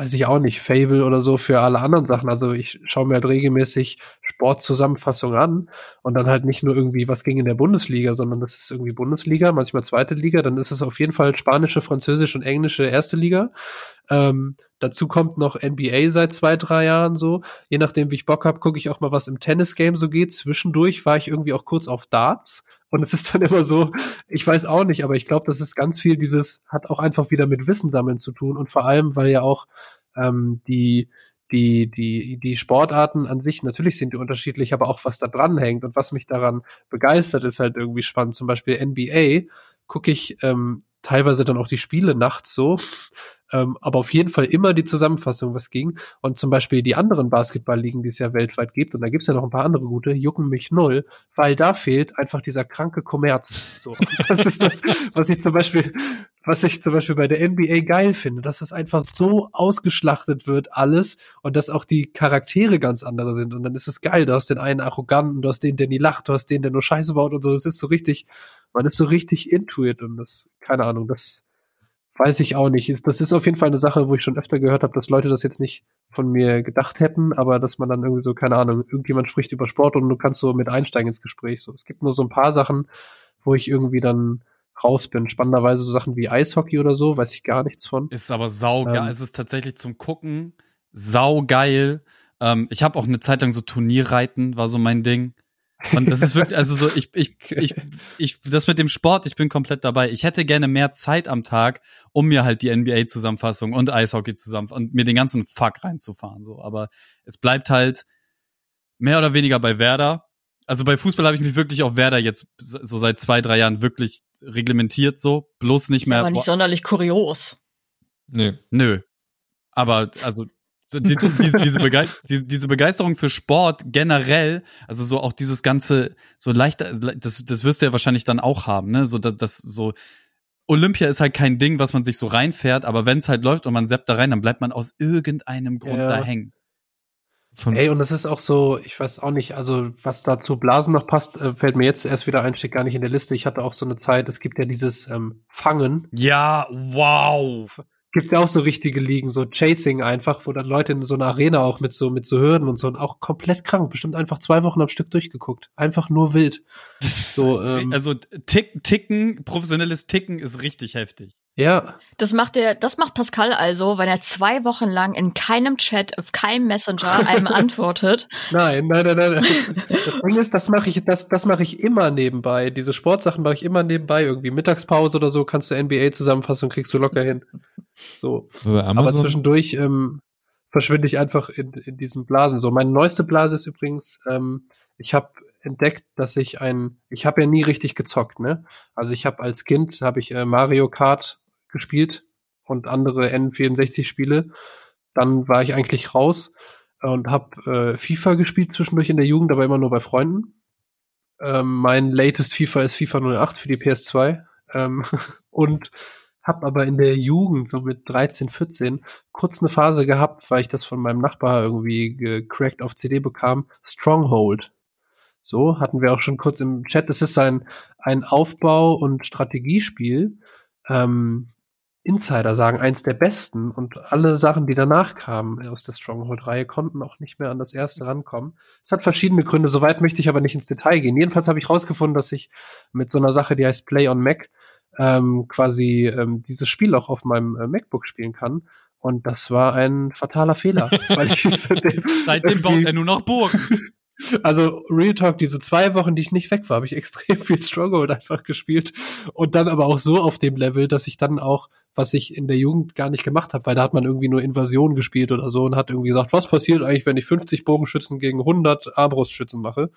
Speaker 3: weiß ich auch nicht, Fable oder so für alle anderen Sachen. Also ich schaue mir halt regelmäßig Sportzusammenfassungen an und dann halt nicht nur irgendwie, was ging in der Bundesliga, sondern das ist irgendwie Bundesliga, manchmal zweite Liga, dann ist es auf jeden Fall spanische, französische und englische erste Liga. Ähm, dazu kommt noch NBA seit zwei, drei Jahren so. Je nachdem, wie ich Bock habe, gucke ich auch mal, was im Tennis-Game so geht. Zwischendurch war ich irgendwie auch kurz auf Darts. Und es ist dann immer so, ich weiß auch nicht, aber ich glaube, das ist ganz viel dieses, hat auch einfach wieder mit Wissen sammeln zu tun. Und vor allem, weil ja auch ähm, die, die, die, die Sportarten an sich, natürlich sind die unterschiedlich, aber auch was da dran hängt und was mich daran begeistert, ist halt irgendwie spannend. Zum Beispiel NBA gucke ich ähm, teilweise dann auch die Spiele nachts so, ähm, aber auf jeden Fall immer die Zusammenfassung, was ging. Und zum Beispiel die anderen Basketballligen, die es ja weltweit gibt, und da gibt's ja noch ein paar andere gute, jucken mich null, weil da fehlt einfach dieser kranke Kommerz. So, das ist das, was ich zum Beispiel, was ich zum Beispiel bei der NBA geil finde, dass das einfach so ausgeschlachtet wird alles und dass auch die Charaktere ganz andere sind. Und dann ist es geil. Du hast den einen arroganten, du hast den, der nie lacht, du hast den, der nur Scheiße baut und so. Das ist so richtig, man ist so richtig into it und das, keine Ahnung, das weiß ich auch nicht. Das ist auf jeden Fall eine Sache, wo ich schon öfter gehört habe, dass Leute das jetzt nicht von mir gedacht hätten, aber dass man dann irgendwie so, keine Ahnung, irgendjemand spricht über Sport und du kannst so mit einsteigen ins Gespräch. So, es gibt nur so ein paar Sachen, wo ich irgendwie dann raus bin. Spannenderweise so Sachen wie Eishockey oder so, weiß ich gar nichts von.
Speaker 4: Ist aber saugeil. Ähm, es ist tatsächlich zum Gucken saugeil. Ähm, ich habe auch eine Zeit lang so Turnierreiten, war so mein Ding. Und das ist wirklich, also so, ich, ich, ich, ich, das mit dem Sport, ich bin komplett dabei. Ich hätte gerne mehr Zeit am Tag, um mir halt die NBA-Zusammenfassung und Eishockey zusammen und mir den ganzen Fuck reinzufahren, so. Aber es bleibt halt mehr oder weniger bei Werder. Also bei Fußball habe ich mich wirklich auf Werder jetzt so seit zwei, drei Jahren wirklich reglementiert, so. Bloß nicht mehr.
Speaker 2: Aber nicht sonderlich kurios.
Speaker 4: Nö. Nö. Aber, also, so, die, diese, diese, Begei diese, diese Begeisterung für Sport generell, also so auch dieses ganze, so leichter, das, das wirst du ja wahrscheinlich dann auch haben, ne? So, dass, das so, Olympia ist halt kein Ding, was man sich so reinfährt, aber wenn es halt läuft und man seppt da rein, dann bleibt man aus irgendeinem Grund ja. da hängen.
Speaker 3: Von Ey, und das ist auch so, ich weiß auch nicht, also was da zu Blasen noch passt, äh, fällt mir jetzt erst wieder ein, steht gar nicht in der Liste. Ich hatte auch so eine Zeit, es gibt ja dieses ähm, Fangen.
Speaker 4: Ja, wow
Speaker 3: gibt's ja auch so richtige Ligen, so Chasing einfach, wo dann Leute in so einer Arena auch mit so mit so Hürden und so und auch komplett krank, bestimmt einfach zwei Wochen am Stück durchgeguckt, einfach nur wild.
Speaker 4: So, ähm, also Tick, Ticken, professionelles Ticken ist richtig heftig.
Speaker 3: Ja.
Speaker 2: Das macht der, das macht Pascal also, weil er zwei Wochen lang in keinem Chat, auf keinem Messenger einem antwortet.
Speaker 3: Nein, nein, nein, nein. Das Ding ist, das mache ich, das, das mache ich immer nebenbei. Diese Sportsachen mache ich immer nebenbei. Irgendwie Mittagspause oder so kannst du NBA-Zusammenfassung kriegst du locker hin. So. Aber zwischendurch ähm, verschwinde ich einfach in, in diesen Blasen. So, meine neueste Blase ist übrigens, ähm, ich habe entdeckt, dass ich ein, ich habe ja nie richtig gezockt, ne? Also ich habe als Kind habe ich äh, Mario Kart gespielt und andere N64-Spiele. Dann war ich eigentlich raus und habe äh, FIFA gespielt zwischendurch in der Jugend, aber immer nur bei Freunden. Ähm, mein latest FIFA ist FIFA 08 für die PS2 ähm, und habe aber in der Jugend, so mit 13, 14, kurz eine Phase gehabt, weil ich das von meinem Nachbar irgendwie gecrackt auf CD bekam, Stronghold. So, hatten wir auch schon kurz im Chat. Es ist ein, ein Aufbau- und Strategiespiel. Ähm, Insider sagen, eins der besten und alle Sachen, die danach kamen aus der Stronghold-Reihe, konnten auch nicht mehr an das erste rankommen. Es hat verschiedene Gründe, soweit möchte ich aber nicht ins Detail gehen. Jedenfalls habe ich rausgefunden, dass ich mit so einer Sache, die heißt Play on Mac, ähm, quasi ähm, dieses Spiel auch auf meinem äh, MacBook spielen kann. Und das war ein fataler Fehler. weil ich
Speaker 4: Seitdem baut er nur noch Burgen.
Speaker 3: Also Real Talk, diese zwei Wochen, die ich nicht weg war, habe ich extrem viel Stronghold einfach gespielt und dann aber auch so auf dem Level, dass ich dann auch, was ich in der Jugend gar nicht gemacht habe, weil da hat man irgendwie nur Invasion gespielt oder so und hat irgendwie gesagt, was passiert eigentlich, wenn ich 50 Bogenschützen gegen 100 Armbrustschützen mache?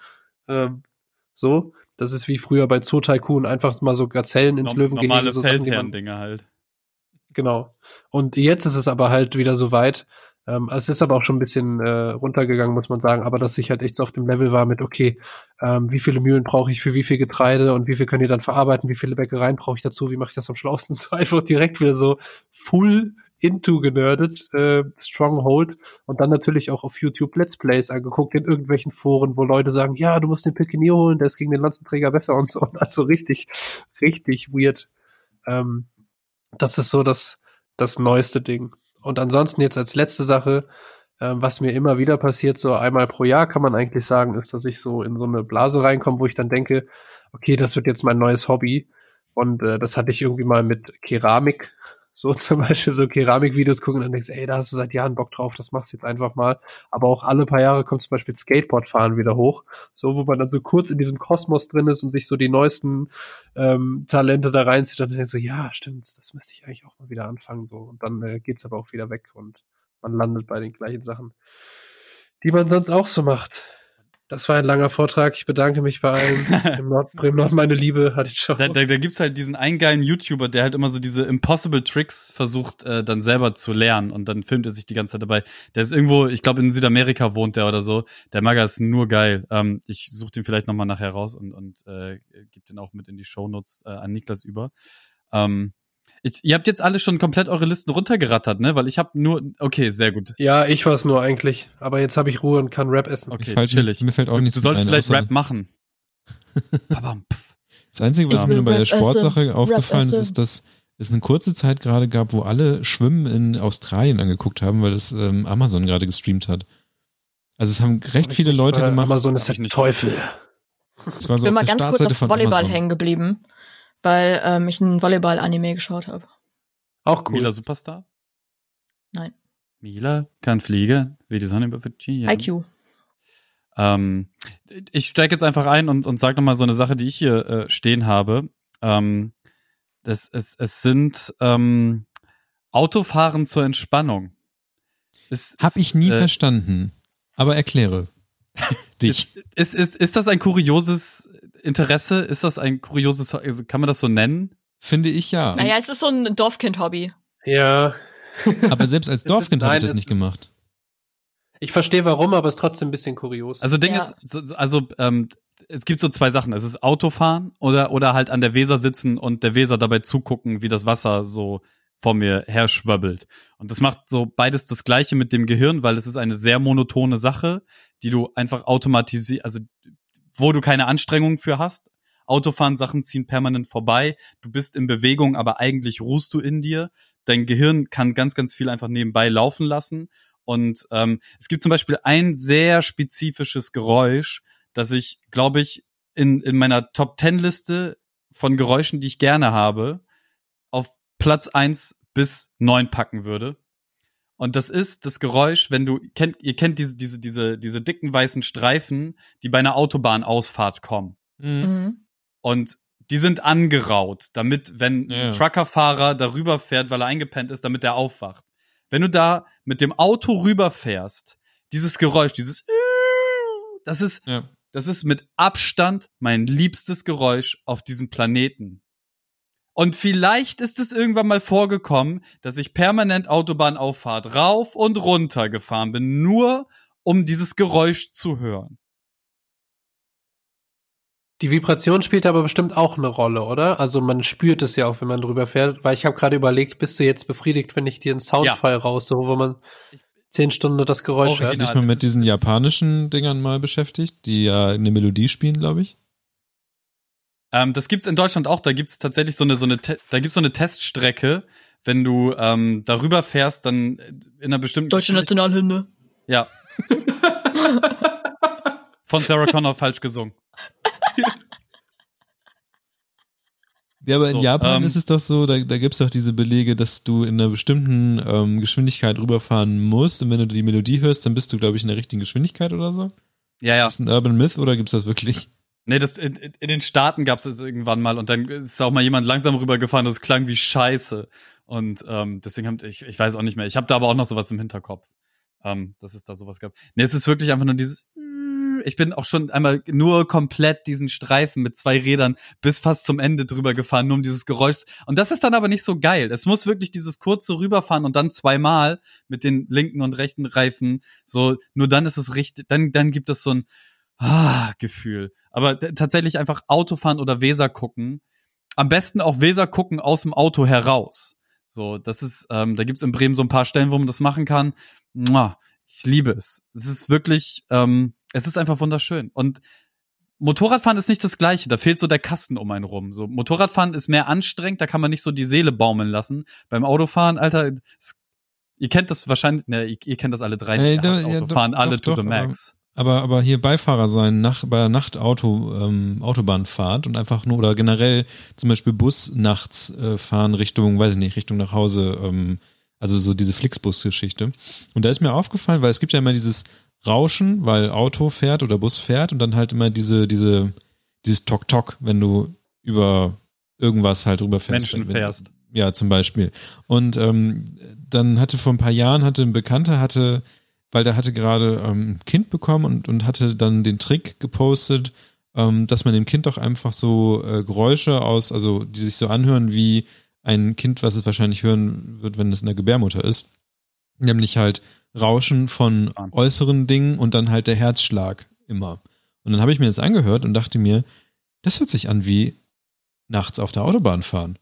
Speaker 3: Ähm, so, das ist wie früher bei Zoo Tycoon einfach mal so Gazellen ins Löwen gehen.
Speaker 4: Normale
Speaker 3: so
Speaker 4: Feldherren-Dinger halt.
Speaker 3: Genau. Und jetzt ist es aber halt wieder so weit, ähm, es ist aber auch schon ein bisschen äh, runtergegangen, muss man sagen, aber dass ich halt echt so auf dem Level war mit, okay, ähm, wie viele Mühlen brauche ich für wie viel Getreide und wie viel können die dann verarbeiten, wie viele Bäckereien brauche ich dazu, wie mache ich das am schlausten so einfach direkt wieder so full into genördet, äh, Stronghold und dann natürlich auch auf YouTube Let's Plays angeguckt in irgendwelchen Foren, wo Leute sagen, ja, du musst den Pikinier holen, der ist gegen den Lanzenträger besser und so. Also richtig, richtig weird. Ähm, das ist so das, das neueste Ding. Und ansonsten jetzt als letzte Sache, äh, was mir immer wieder passiert, so einmal pro Jahr kann man eigentlich sagen, ist, dass ich so in so eine Blase reinkomme, wo ich dann denke, okay, das wird jetzt mein neues Hobby. Und äh, das hatte ich irgendwie mal mit Keramik so zum Beispiel so Keramikvideos gucken und dann denkst, ey, da hast du seit Jahren Bock drauf, das machst du jetzt einfach mal. Aber auch alle paar Jahre kommt zum Beispiel Skateboardfahren wieder hoch, so wo man dann so kurz in diesem Kosmos drin ist und sich so die neuesten ähm, Talente da reinzieht und dann denkst du, ja, stimmt, das müsste ich eigentlich auch mal wieder anfangen so und dann äh, geht's aber auch wieder weg und man landet bei den gleichen Sachen, die man sonst auch so macht. Das war ein langer Vortrag. Ich bedanke mich bei allen. Im Nord, Bremen Nord, meine Liebe, hatte ich schon.
Speaker 4: Da, da, da gibt's halt diesen einen geilen YouTuber, der halt immer so diese Impossible Tricks versucht, äh, dann selber zu lernen und dann filmt er sich die ganze Zeit dabei. Der ist irgendwo, ich glaube in Südamerika wohnt der oder so. Der Maga ist nur geil. Ähm, ich suche den vielleicht nochmal nachher raus und, und äh, gebe den auch mit in die Shownotes äh, an Niklas über. Ähm, ich, ihr habt jetzt alle schon komplett eure Listen runtergerattert, ne? Weil ich habe nur. Okay, sehr gut.
Speaker 3: Ja, ich war's nur eigentlich. Aber jetzt habe ich Ruhe und kann Rap essen.
Speaker 4: Okay, ich chillig.
Speaker 1: Mir fällt auch
Speaker 4: du,
Speaker 1: nichts
Speaker 4: du solltest vielleicht Rap machen.
Speaker 1: das Einzige, was ja. mir bei der Sportsache aufgefallen ist, ist, dass es eine kurze Zeit gerade gab, wo alle Schwimmen in Australien angeguckt haben, weil es ähm, Amazon gerade gestreamt hat. Also es haben recht viele Leute gemacht.
Speaker 3: Amazon ist der Teufel.
Speaker 1: Es war so
Speaker 2: Ich bin
Speaker 1: auf
Speaker 2: mal
Speaker 1: der
Speaker 2: ganz kurz auf Volleyball hängen geblieben, weil ähm, ich ein Volleyball-Anime geschaut habe.
Speaker 3: Auch cool.
Speaker 4: Mila Superstar?
Speaker 2: Nein.
Speaker 4: Mila kann fliegen, wie die Sonne über Virginia.
Speaker 2: IQ.
Speaker 4: Ähm, ich steige jetzt einfach ein und, und sage nochmal so eine Sache, die ich hier äh, stehen habe. Ähm, das, es, es sind ähm, Autofahren zur Entspannung. Es,
Speaker 1: Hab ich nie
Speaker 4: äh,
Speaker 1: verstanden. Aber erkläre. Dich.
Speaker 4: Ist, ist, ist, ist das ein kurioses Interesse? Ist das ein kurioses, also kann man das so nennen?
Speaker 1: Finde ich ja.
Speaker 2: Naja, es ist so ein Dorfkind-Hobby.
Speaker 3: Ja.
Speaker 1: Aber selbst als Dorfkind habe ich das
Speaker 3: es
Speaker 1: nicht gemacht.
Speaker 3: Ich verstehe warum, aber es ist trotzdem ein bisschen kurios.
Speaker 4: Also Ding
Speaker 2: Ja.
Speaker 4: ist, so- so- also ähm, es gibt so zwei Sachen. Es ist Autofahren oder oder halt an der Weser sitzen und der Weser dabei zugucken, wie das Wasser so vor mir her schwabbelt. Und das macht so beides das Gleiche mit dem Gehirn, weil es ist eine sehr monotone Sache, die du einfach automatisiert, also wo du keine Anstrengung für hast. Autofahren Sachen ziehen permanent vorbei. Du bist in Bewegung, aber eigentlich ruhst du in dir. Dein Gehirn kann ganz, ganz viel einfach nebenbei laufen lassen. Und ähm, es gibt zum Beispiel ein sehr spezifisches Geräusch, das ich, glaube ich, in, in meiner Top Ten Liste von Geräuschen, die ich gerne habe, auf Platz eins bis neun packen würde. Und das ist das Geräusch, wenn du kennt, ihr kennt diese, diese, diese, diese dicken weißen Streifen, die bei einer Autobahnausfahrt kommen.
Speaker 1: Mhm.
Speaker 2: Mhm.
Speaker 4: Und die sind angeraut, damit, wenn
Speaker 1: Ja.
Speaker 4: ein Truckerfahrer darüber fährt, weil er eingepennt ist, damit er aufwacht. Wenn du da mit dem Auto rüberfährst, dieses Geräusch, dieses das ist,
Speaker 1: Ja.
Speaker 4: das ist mit Abstand mein liebstes Geräusch auf diesem Planeten. Und vielleicht ist es irgendwann mal vorgekommen, dass ich permanent Autobahnauffahrt rauf und runter gefahren bin, nur um dieses Geräusch zu hören.
Speaker 3: Die Vibration spielt aber bestimmt auch eine Rolle, oder? Also man spürt es ja auch, wenn man drüber fährt, weil ich habe gerade überlegt, bist du jetzt befriedigt, wenn ich dir einen Soundfile raussuche, wo man zehn Stunden das Geräusch hört?
Speaker 1: Hast du dich mal mit diesen japanischen Dingern mal beschäftigt, die ja eine Melodie spielen, glaube ich?
Speaker 4: Ähm, das gibt's in Deutschland auch. Da gibt's tatsächlich so eine, so eine, Te da gibt's so eine Teststrecke. Wenn du ähm, darüber fährst, dann in einer bestimmten
Speaker 2: Deutsche Nationalhymne.
Speaker 4: Ja. Von Sarah Connor falsch gesungen.
Speaker 1: Ja, aber in
Speaker 4: So,
Speaker 1: Japan
Speaker 4: ähm,
Speaker 1: ist es doch so, da, da gibt es doch diese Belege, dass du in einer bestimmten ähm, Geschwindigkeit rüberfahren musst und wenn du die Melodie hörst, dann bist du, glaube ich, in der richtigen Geschwindigkeit oder so.
Speaker 4: Ja, ja.
Speaker 1: Ist das ein Urban Myth oder gibt's das wirklich?
Speaker 4: Nee, das in, in den Staaten gab's das irgendwann mal und dann ist auch mal jemand langsam rübergefahren, das klang wie Scheiße. Und ähm, deswegen hab ich, ich weiß auch nicht mehr. Ich habe da aber auch noch sowas im Hinterkopf, ähm, dass es da sowas gab. Nee, es ist wirklich einfach nur dieses. Ich bin auch schon einmal nur komplett diesen Streifen mit zwei Rädern bis fast zum Ende drüber gefahren, nur um dieses Geräusch. Und das ist dann aber nicht so geil. Es muss wirklich dieses kurze rüberfahren und dann zweimal mit den linken und rechten Reifen. So, nur dann ist es richtig, dann, dann gibt es so ein ah, Gefühl. Aber tatsächlich einfach Autofahren oder Weser gucken. Am besten auch Weser gucken aus dem Auto heraus. So, das ist, ähm, da gibt's in Bremen so ein paar Stellen, wo man das machen kann. Mua, ich liebe es. Es ist wirklich, ähm, es ist einfach wunderschön. Und Motorradfahren ist nicht das Gleiche. Da fehlt so der Kasten um einen rum. So Motorradfahren ist mehr anstrengend. Da kann man nicht so die Seele baumeln lassen. Beim Autofahren, Alter, es, ihr kennt das wahrscheinlich, ne, ihr, ihr kennt das alle drei.
Speaker 1: Äh,
Speaker 4: Ihr
Speaker 1: da-
Speaker 4: hasst
Speaker 1: ja,
Speaker 4: Autofahren,
Speaker 1: doch,
Speaker 4: alle
Speaker 1: doch,
Speaker 4: to the max.
Speaker 1: Aber, aber hier Beifahrer sein nach, bei der Nachtauto, ähm, Autobahnfahrt und einfach nur oder generell zum Beispiel Bus nachts äh, fahren Richtung, weiß ich nicht, Richtung nach Hause, ähm, also so diese Flixbus-Geschichte. Und da ist mir aufgefallen, weil es gibt ja immer dieses Rauschen, weil Auto fährt oder Bus fährt und dann halt immer diese, diese, dieses Tok-Tok, wenn du über irgendwas halt rüberfährst.
Speaker 4: Menschen
Speaker 1: Wenn-
Speaker 4: fährst.
Speaker 1: Ja, zum Beispiel. Und ähm, dann hatte vor ein paar Jahren hatte ein Bekannter hatte, weil der hatte gerade ähm, ein Kind bekommen und, und hatte dann den Trick gepostet, ähm, dass man dem Kind doch einfach so äh, Geräusche aus, also die sich so anhören wie ein Kind, was es wahrscheinlich hören wird, wenn es in der Gebärmutter ist. Nämlich halt Rauschen von
Speaker 4: Ah.
Speaker 1: äußeren Dingen und dann halt der Herzschlag immer. Und dann habe ich mir das angehört und dachte mir, das hört sich an wie nachts auf der Autobahn fahren.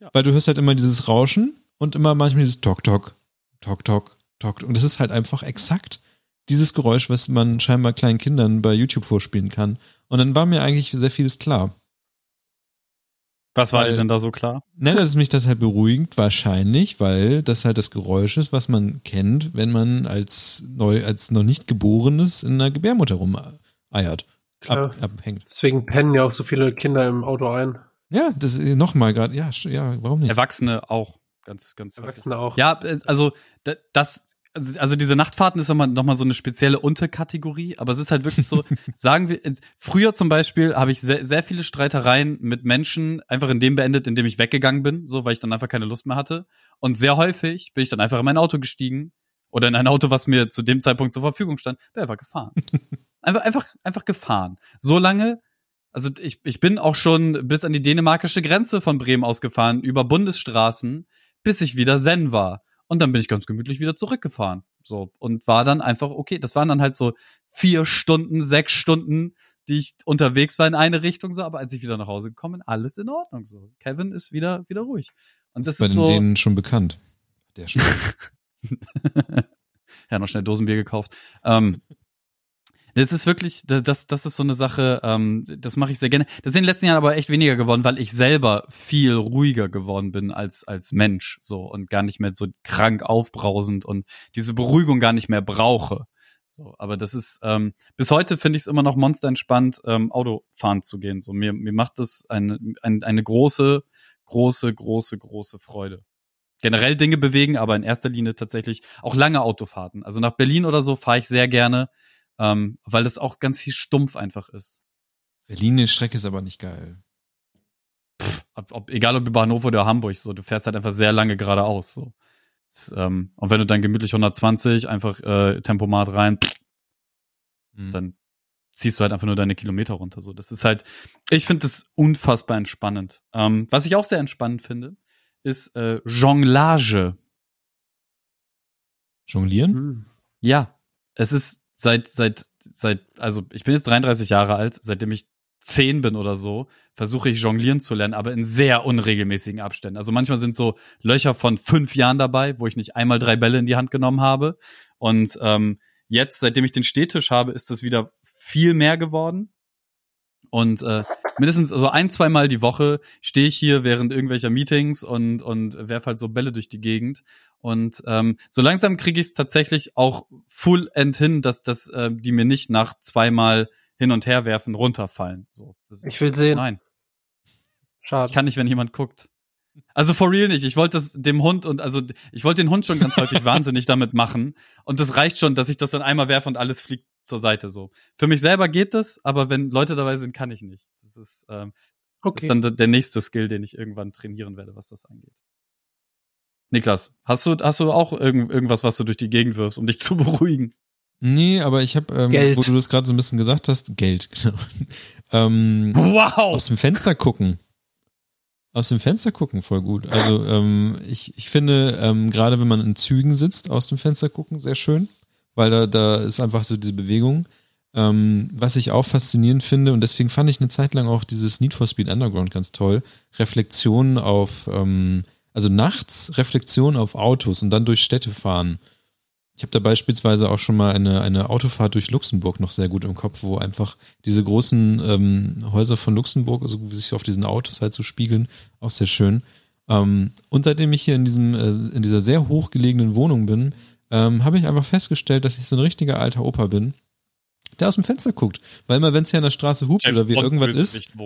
Speaker 4: Ja.
Speaker 1: Weil du hörst halt immer dieses Rauschen und immer manchmal dieses Tok Tok, Tok. Und das ist halt einfach exakt dieses Geräusch, was man scheinbar kleinen Kindern bei YouTube vorspielen kann. Und dann war mir eigentlich sehr vieles klar.
Speaker 4: Was war dir denn da so klar?
Speaker 1: Ne, dass es mich das halt beruhigt, wahrscheinlich, weil das halt das Geräusch ist, was man kennt, wenn man als neu, als noch nicht Geborenes in einer Gebärmutter rumeiert.
Speaker 3: Ab, abhängt. Deswegen pennen ja auch so viele Kinder im Auto ein.
Speaker 1: Ja, das nochmal gerade, ja, ja, warum nicht?
Speaker 4: Erwachsene auch. Ganz, ganz.
Speaker 3: Erwachsene auch.
Speaker 4: Ja, also das, also, also diese Nachtfahrten ist nochmal noch mal so eine spezielle Unterkategorie, aber es ist halt wirklich so, sagen wir, früher zum Beispiel habe ich sehr, sehr viele Streitereien mit Menschen einfach in dem beendet, in dem ich weggegangen bin, so, weil ich dann einfach keine Lust mehr hatte. Und sehr häufig bin ich dann einfach in mein Auto gestiegen oder in ein Auto, was mir zu dem Zeitpunkt zur Verfügung stand, bin einfach gefahren. einfach, einfach, einfach gefahren. So lange, also ich, ich bin auch schon bis an die dänemarkische Grenze von Bremen ausgefahren, über Bundesstraßen, bis ich wieder Zen war. Und dann bin ich ganz gemütlich wieder zurückgefahren. So. Und war dann einfach, okay, das waren dann halt so vier Stunden, sechs Stunden, die ich unterwegs war in eine Richtung, so, aber als ich wieder nach Hause gekommen bin, alles in Ordnung. So. Kevin ist wieder, wieder ruhig. Und das
Speaker 1: Bei
Speaker 4: ist so.
Speaker 1: denen schon bekannt. Der schon.
Speaker 4: ja, noch schnell Dosenbier gekauft. Ähm, das ist wirklich, das, das ist so eine Sache, ähm, das mache ich sehr gerne. Das ist in den letzten Jahren aber echt weniger geworden, weil ich selber viel ruhiger geworden bin als, als Mensch, so, und gar nicht mehr so krank aufbrausend und diese Beruhigung gar nicht mehr brauche. So, aber das ist, ähm, bis heute finde ich es immer noch monster entspannt, ähm, Autofahren zu gehen. So, mir, mir macht das eine, eine, eine große, große, große, große Freude generell Dinge bewegen, aber in erster Linie tatsächlich auch lange Autofahrten. Also nach Berlin oder so fahre ich sehr gerne ähm, weil das auch ganz viel stumpf einfach ist.
Speaker 1: Berlin Strecke ist aber nicht geil.
Speaker 4: Pff, ob, ob, egal ob über Hannover oder Hamburg, so, du fährst halt einfach sehr lange geradeaus, so. Das, ähm, und wenn du dann gemütlich 120 einfach äh, Tempomat rein, mhm. dann ziehst du halt einfach nur deine Kilometer runter. So, das ist halt, ich finde das unfassbar entspannend. Ähm, was ich auch sehr entspannend finde, ist äh, Jonglage.
Speaker 1: Jonglieren? Hm.
Speaker 4: Ja, es ist seit, seit, seit, also ich bin jetzt 33 Jahre alt, seitdem ich zehn bin oder so, versuche ich jonglieren zu lernen, aber in sehr unregelmäßigen Abständen. Also manchmal sind so Löcher von fünf Jahren dabei, wo ich nicht einmal drei Bälle in die Hand genommen habe. Und ähm, jetzt, seitdem ich den Stehtisch habe, ist das wieder viel mehr geworden. Und äh, mindestens so also ein, zweimal die Woche stehe ich hier während irgendwelcher Meetings und, und werfe halt so Bälle durch die Gegend. Und ähm, so langsam kriege ich es tatsächlich auch full end hin, dass, dass äh, die mir nicht nach zweimal hin und her werfen runterfallen. So,
Speaker 3: ich will sehen.
Speaker 4: Nein. Schade. Ich kann nicht, wenn jemand guckt. Also for real nicht. Ich wollte das dem Hund und also ich wollte den Hund schon ganz häufig wahnsinnig damit machen. Und das reicht schon, dass ich das dann einmal werfe und alles fliegt zur Seite so. Für mich selber geht das, aber wenn Leute dabei sind, kann ich nicht. Das ist, ähm, okay. das ist dann der nächste Skill, den ich irgendwann trainieren werde, was das angeht. Niklas, hast du, hast du auch irgend, irgendwas, was du durch die Gegend wirfst, um dich zu beruhigen?
Speaker 1: Nee, aber ich habe, ähm, wo du das gerade so ein bisschen gesagt hast, Geld, genau. ähm,
Speaker 4: wow!
Speaker 1: Aus dem Fenster gucken. Aus dem Fenster gucken, voll gut. Also ähm, ich, ich finde, ähm, gerade wenn man in Zügen sitzt, aus dem Fenster gucken, sehr schön weil da, da ist einfach so diese Bewegung. Ähm, was ich auch faszinierend finde, und deswegen fand ich eine Zeit lang auch dieses Need for Speed Underground ganz toll, Reflexionen auf, ähm, also nachts Reflexionen auf Autos und dann durch Städte fahren. Ich habe da beispielsweise auch schon mal eine, eine Autofahrt durch Luxemburg noch sehr gut im Kopf, wo einfach diese großen ähm, Häuser von Luxemburg, also sich auf diesen Autos halt so spiegeln, auch sehr schön. Ähm, und seitdem ich hier in diesem, äh, in dieser sehr hochgelegenen Wohnung bin, ähm, habe ich einfach festgestellt, dass ich so ein richtiger alter Opa bin, der aus dem Fenster guckt. Weil immer, wenn es hier an der Straße hupt James oder wie irgendwas ist.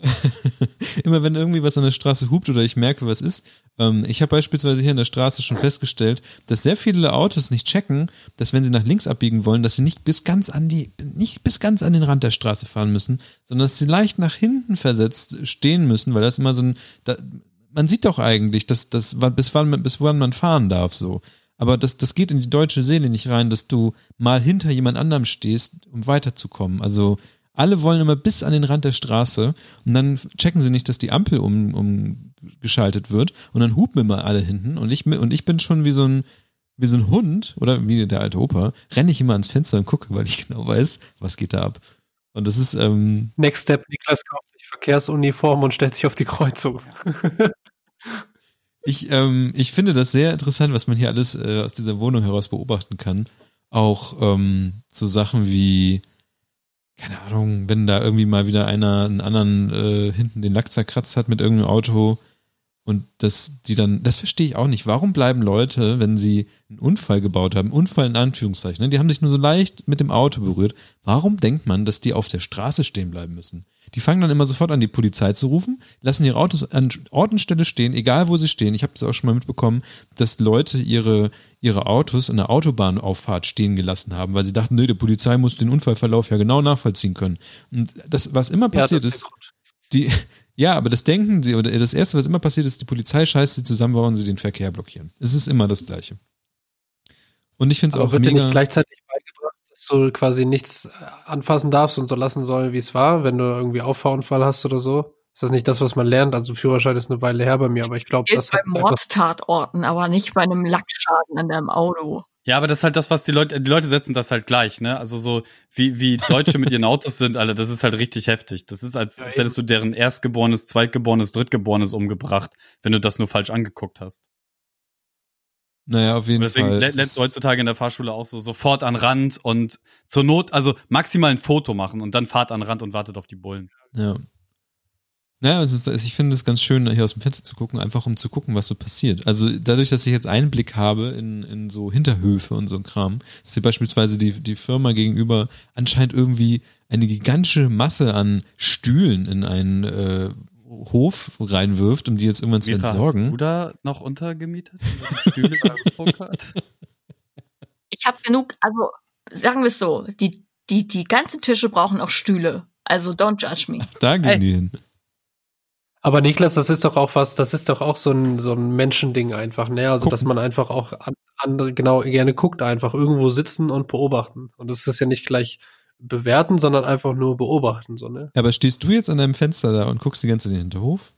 Speaker 1: immer wenn irgendwie was an der Straße hupt oder ich merke, was ist. Ähm, ich habe beispielsweise hier an der Straße schon festgestellt, dass sehr viele Autos nicht checken, dass wenn sie nach links abbiegen wollen, dass sie nicht bis ganz an die, nicht bis ganz an den Rand der Straße fahren müssen, sondern dass sie leicht nach hinten versetzt stehen müssen, weil das immer so ein, da, man sieht doch eigentlich, dass das, bis wann, bis wann man fahren darf, so. Aber das, das geht in die deutsche Seele nicht rein, dass du mal hinter jemand anderem stehst, um weiterzukommen. Also alle wollen immer bis an den Rand der Straße und dann checken sie nicht, dass die Ampel um, umgeschaltet wird und dann hupen immer alle hinten und ich, und ich bin schon wie so ein, wie so ein Hund oder wie der alte Opa, renne ich immer ans Fenster und gucke, weil ich genau weiß, was geht da ab. Und das ist, ähm,
Speaker 3: Next Step, Niklas kauft sich Verkehrsuniform und stellt sich auf die Kreuzung.
Speaker 1: Ich, ähm, ich finde das sehr interessant, was man hier alles äh, aus dieser Wohnung heraus beobachten kann. Auch ähm, so Sachen wie, keine Ahnung, wenn da irgendwie mal wieder einer einen anderen äh, hinten den Lack zerkratzt hat mit irgendeinem Auto und das, die dann, das verstehe ich auch nicht. Warum bleiben Leute, wenn sie einen Unfall gebaut haben, Unfall in Anführungszeichen, ne? die haben sich nur so leicht mit dem Auto berührt, warum denkt man, dass die auf der Straße stehen bleiben müssen? Die fangen dann immer sofort an, die Polizei zu rufen, lassen ihre Autos an Ort und Stelle stehen, egal wo sie stehen. Ich habe das auch schon mal mitbekommen, dass Leute ihre, ihre Autos in der Autobahnauffahrt stehen gelassen haben, weil sie dachten, nö, die Polizei muss den Unfallverlauf ja genau nachvollziehen können. Und das, was immer passiert ja, ist, die, ja, aber das denken sie, oder das Erste, was immer passiert ist, die Polizei scheißt sie zusammen, warum sie den Verkehr blockieren. Es ist immer das Gleiche. Und ich finde es auch
Speaker 3: wird mega. Nicht gleichzeitig du quasi nichts äh, anfassen darfst und so lassen soll, wie es war, wenn du irgendwie Auffahrunfall hast oder so? Ist das nicht das, was man lernt? Also Führerschein ist eine Weile her bei mir, aber ich glaube, das
Speaker 2: bei Mordtatorten, aber nicht bei einem Lackschaden an deinem Auto.
Speaker 4: Ja, aber das ist halt das, was die Leute, die Leute setzen das halt gleich, ne? Also so, wie, wie Deutsche mit ihren Autos sind, Alter, das ist halt richtig heftig. Das ist, als, als hättest du deren Erstgeborenes, Zweitgeborenes, Drittgeborenes umgebracht, wenn du das nur falsch angeguckt hast.
Speaker 1: Naja, auf jeden
Speaker 4: deswegen
Speaker 1: Fall.
Speaker 4: Deswegen lässt heutzutage in der Fahrschule auch so sofort an Rand und zur Not, also maximal ein Foto machen und dann fahrt an Rand und wartet auf die Bullen.
Speaker 1: Ja. Naja, es ist, ich finde es ganz schön, hier aus dem Fenster zu gucken, einfach um zu gucken, was so passiert. Also dadurch, dass ich jetzt Einblick habe in, in so Hinterhöfe und so ein Kram, dass hier beispielsweise die, die Firma gegenüber anscheinend irgendwie eine gigantische Masse an Stühlen in einen äh, Hof reinwirft, um die jetzt irgendwann zu Mira, entsorgen. Hast
Speaker 4: du da noch untergemietet?
Speaker 2: Stühle ich habe genug, also sagen wir es so, die, die, die ganzen Tische brauchen auch Stühle. Also don't judge me.
Speaker 1: Da gehen hey. die hin.
Speaker 3: Aber Niklas, das ist doch auch was, das ist doch auch so ein, so ein Menschending einfach, ne? Also, Gucken. dass man einfach auch an, andere genau gerne guckt, einfach irgendwo sitzen und beobachten. Und das ist ja nicht gleich bewerten, sondern einfach nur beobachten, so, ne?
Speaker 1: Aber stehst du jetzt an deinem Fenster da und guckst die ganze in den Hinterhof?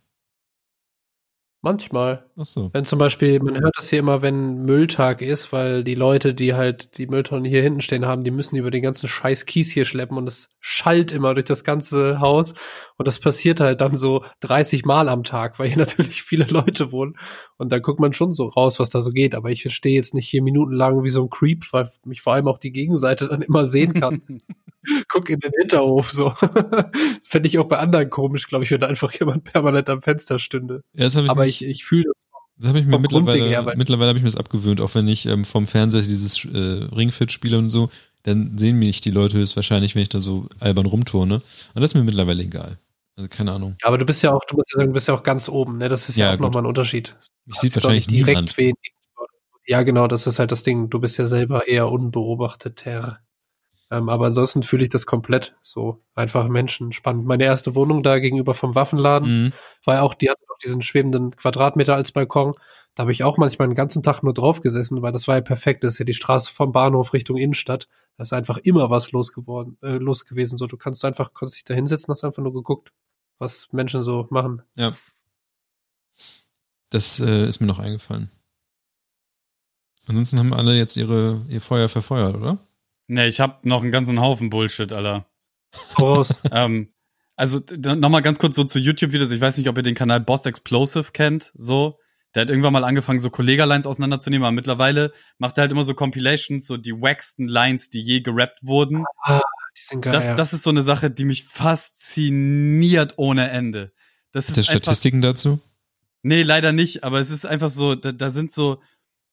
Speaker 3: Manchmal. Ach so. Wenn zum Beispiel, man hört das hier immer, wenn Mülltag ist, weil die Leute, die halt die Mülltonnen hier hinten stehen haben, die müssen über den ganzen scheiß Kies hier schleppen und es schallt immer durch das ganze Haus. Und das passiert halt dann so 30 Mal am Tag, weil hier natürlich viele Leute wohnen. Und da guckt man schon so raus, was da so geht. Aber ich stehe jetzt nicht hier minutenlang wie so ein Creep, weil mich vor allem auch die Gegenseite dann immer sehen kann. Guck in den Hinterhof so. das fände ich auch bei anderen komisch, glaube ich, wenn da einfach jemand permanent am Fenster stünde.
Speaker 1: Ja, das ich
Speaker 3: Aber ich, ich fühle das.
Speaker 1: Das habe ich mir mittlerweile, her, mittlerweile habe ich mir das abgewöhnt, auch wenn ich ähm, vom Fernseher dieses äh, Ringfit spiele und so, dann sehen mich die Leute höchstwahrscheinlich, wenn ich da so albern rumturne. Und das ist mir mittlerweile egal. Also keine Ahnung.
Speaker 3: Ja, aber du bist ja auch, du musst ja sagen, du bist ja auch ganz oben, ne? Das ist ja, ja auch nochmal ein Unterschied.
Speaker 1: Ich sieht wahrscheinlich direkt wen.
Speaker 3: Ja, genau, das ist halt das Ding. Du bist ja selber eher unbeobachteter. Ähm, aber ansonsten fühle ich das komplett so. Einfach Menschen spannend. Meine erste Wohnung da gegenüber vom Waffenladen mhm. war auch, die hat auch diesen schwebenden Quadratmeter als Balkon. Da habe ich auch manchmal den ganzen Tag nur drauf gesessen, weil das war ja perfekt. Das ist ja die Straße vom Bahnhof Richtung Innenstadt. Da ist einfach immer was los geworden, äh, los gewesen. So, du kannst einfach, kannst dich da hinsetzen, hast einfach nur geguckt, was Menschen so machen.
Speaker 1: Ja. Das äh, ist mir noch eingefallen. Ansonsten haben alle jetzt ihre, ihr Feuer verfeuert, oder?
Speaker 4: Nee, ich hab noch einen ganzen Haufen Bullshit, Alter.
Speaker 3: Voraus.
Speaker 4: ähm, also nochmal ganz kurz so zu YouTube-Videos. Ich weiß nicht, ob ihr den Kanal Boss Explosive kennt. So, der hat irgendwann mal angefangen, so Kollega-Lines auseinanderzunehmen, aber mittlerweile macht er halt immer so Compilations, so die wacksten Lines, die je gerappt wurden.
Speaker 3: Die sind geil.
Speaker 4: Das,
Speaker 3: ja.
Speaker 4: das ist so eine Sache, die mich fasziniert ohne Ende. Das ist
Speaker 1: Hat der Statistiken dazu?
Speaker 4: Nee, leider nicht, aber es ist einfach so, da, da sind so,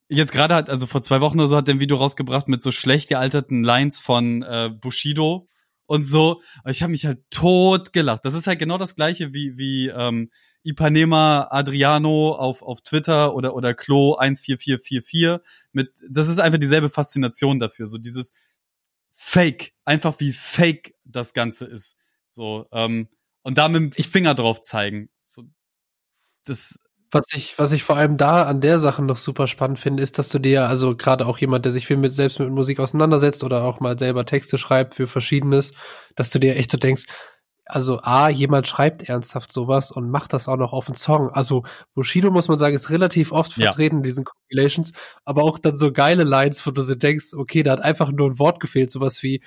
Speaker 4: Jetzt gerade hat, also vor zwei Wochen oder so hat der ein Video rausgebracht mit so schlecht gealterten Lines von äh, Bushido und so. Ich habe mich halt tot gelacht. Das ist halt genau das gleiche wie, wie ähm, Ipanema Adriano auf, auf Twitter oder, oder Klo 14444 mit, das ist einfach dieselbe Faszination dafür. So dieses Fake. Einfach wie fake das Ganze ist. So, ähm, und da mit dem Finger drauf zeigen. So, das,
Speaker 3: was ich, was ich vor allem da an der Sache noch super spannend finde, ist, dass du dir, also gerade auch jemand, der sich viel mit selbst mit Musik auseinandersetzt oder auch mal selber Texte schreibt für Verschiedenes, dass du dir echt so denkst, also A, jemand schreibt ernsthaft sowas und macht das auch noch auf einen Song. Also Bushido, muss man sagen, ist relativ oft vertreten ja. in diesen Compilations, aber auch dann so geile Lines, wo du so denkst, okay, da hat einfach nur ein Wort gefehlt, sowas wie,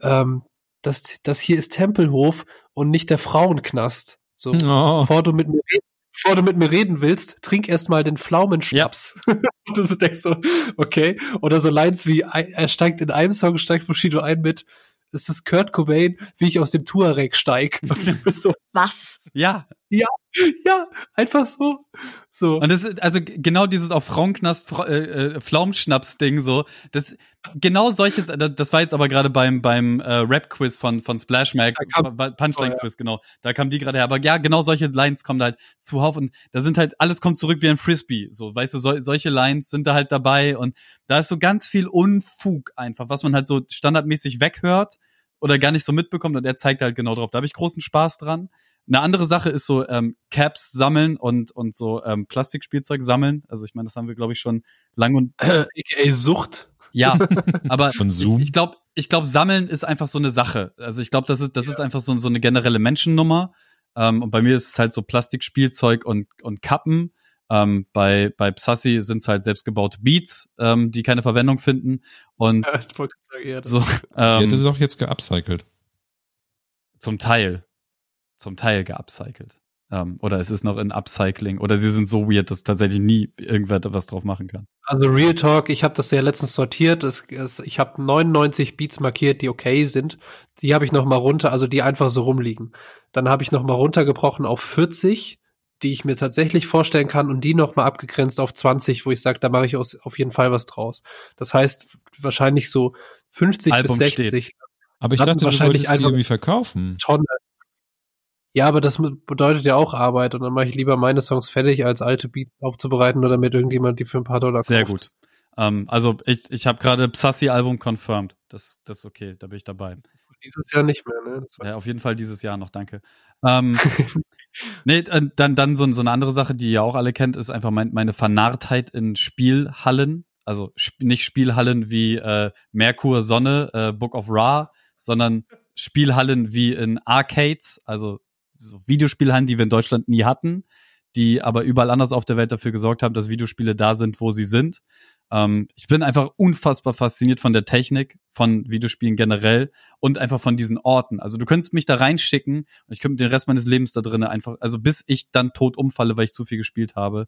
Speaker 3: ähm, das, das hier ist Tempelhof und nicht der Frauenknast. So, oh. bevor du mit mir redest, bevor du mit mir reden willst, trink erstmal den Pflaumenschnaps. Ja. Und du so denkst so, okay. Oder so Lines wie, er steigt in einem Song, steigt Bushido ein mit, das ist Kurt Cobain, wie ich aus dem Tuareg steig.
Speaker 2: so, Was?
Speaker 4: Ja.
Speaker 3: Ja, ja, einfach so. So.
Speaker 4: Und das ist also genau dieses auf Frauenknast äh, äh, Pflaumenschnaps-Ding so. Das genau solches. Das war jetzt aber gerade beim beim äh, Rap-Quiz von von Splash Mag, Punchline-Quiz oh, ja. genau. Da kam die gerade her. Aber ja, genau solche Lines kommen da halt zuhauf und da sind halt alles kommt zurück wie ein Frisbee. So, weißt du, so, solche Lines sind da halt dabei und da ist so ganz viel Unfug einfach, was man halt so standardmäßig weghört oder gar nicht so mitbekommt und er zeigt halt genau drauf. Da habe ich großen Spaß dran. Eine andere Sache ist so ähm, Caps sammeln und und so ähm, Plastikspielzeug sammeln. Also ich meine, das haben wir glaube ich schon lang und
Speaker 3: äh, aka Sucht.
Speaker 4: Ja, aber
Speaker 1: Konsum.
Speaker 4: ich glaube, ich glaube, sammeln ist einfach so eine Sache. Also ich glaube, das ist das ja. ist einfach so, so eine generelle Menschennummer. Ähm, und bei mir ist es halt so Plastikspielzeug und und Kappen. Ähm, bei bei Psassi sind es halt selbstgebaute Beats, ähm, die keine Verwendung finden. Und ja, ich wollte sagen, ja, so,
Speaker 1: ähm, die hat es auch jetzt geupcycelt.
Speaker 4: Zum Teil zum Teil geupcycelt. Ähm, oder es ist noch in Upcycling. Oder sie sind so weird, dass tatsächlich nie irgendwer da was drauf machen kann.
Speaker 3: Also Real Talk, ich habe das ja letztens sortiert. Es, es, ich habe 99 Beats markiert, die okay sind. Die habe ich noch mal runter, also die einfach so rumliegen. Dann habe ich noch mal runtergebrochen auf 40 die ich mir tatsächlich vorstellen kann und die noch mal abgegrenzt auf 20, wo ich sage, da mache ich aus, auf jeden Fall was draus. Das heißt, wahrscheinlich so 50 Album bis 60. Steht.
Speaker 1: Aber ich dachte, wahrscheinlich du wolltest die irgendwie verkaufen.
Speaker 3: Tonne, ja, aber das bedeutet ja auch Arbeit und dann mache ich lieber meine Songs fertig, als alte Beats aufzubereiten oder mit irgendjemand die für ein paar Dollar kauft.
Speaker 4: Sehr gut. Ähm, also ich, ich habe gerade Psassi-Album confirmed. Das, das ist okay, da bin ich dabei.
Speaker 3: Dieses Jahr nicht mehr, ne?
Speaker 4: ja, auf jeden Fall dieses Jahr noch, danke. Ähm, nee, dann, dann so, so eine andere Sache, die ihr auch alle kennt, ist einfach mein, meine Vernarrtheit in Spielhallen. Also sp nicht Spielhallen wie äh, Merkur Sonne, äh, Book of Ra, sondern Spielhallen wie in Arcades, also so Videospielhallen, die wir in Deutschland nie hatten, die aber überall anders auf der Welt dafür gesorgt haben, dass Videospiele da sind, wo sie sind. Ähm, ich bin einfach unfassbar fasziniert von der Technik, von Videospielen generell und einfach von diesen Orten. Also du könntest mich da reinschicken und ich könnte den Rest meines Lebens da drinnen einfach, also bis ich dann tot umfalle, weil ich zu viel gespielt habe,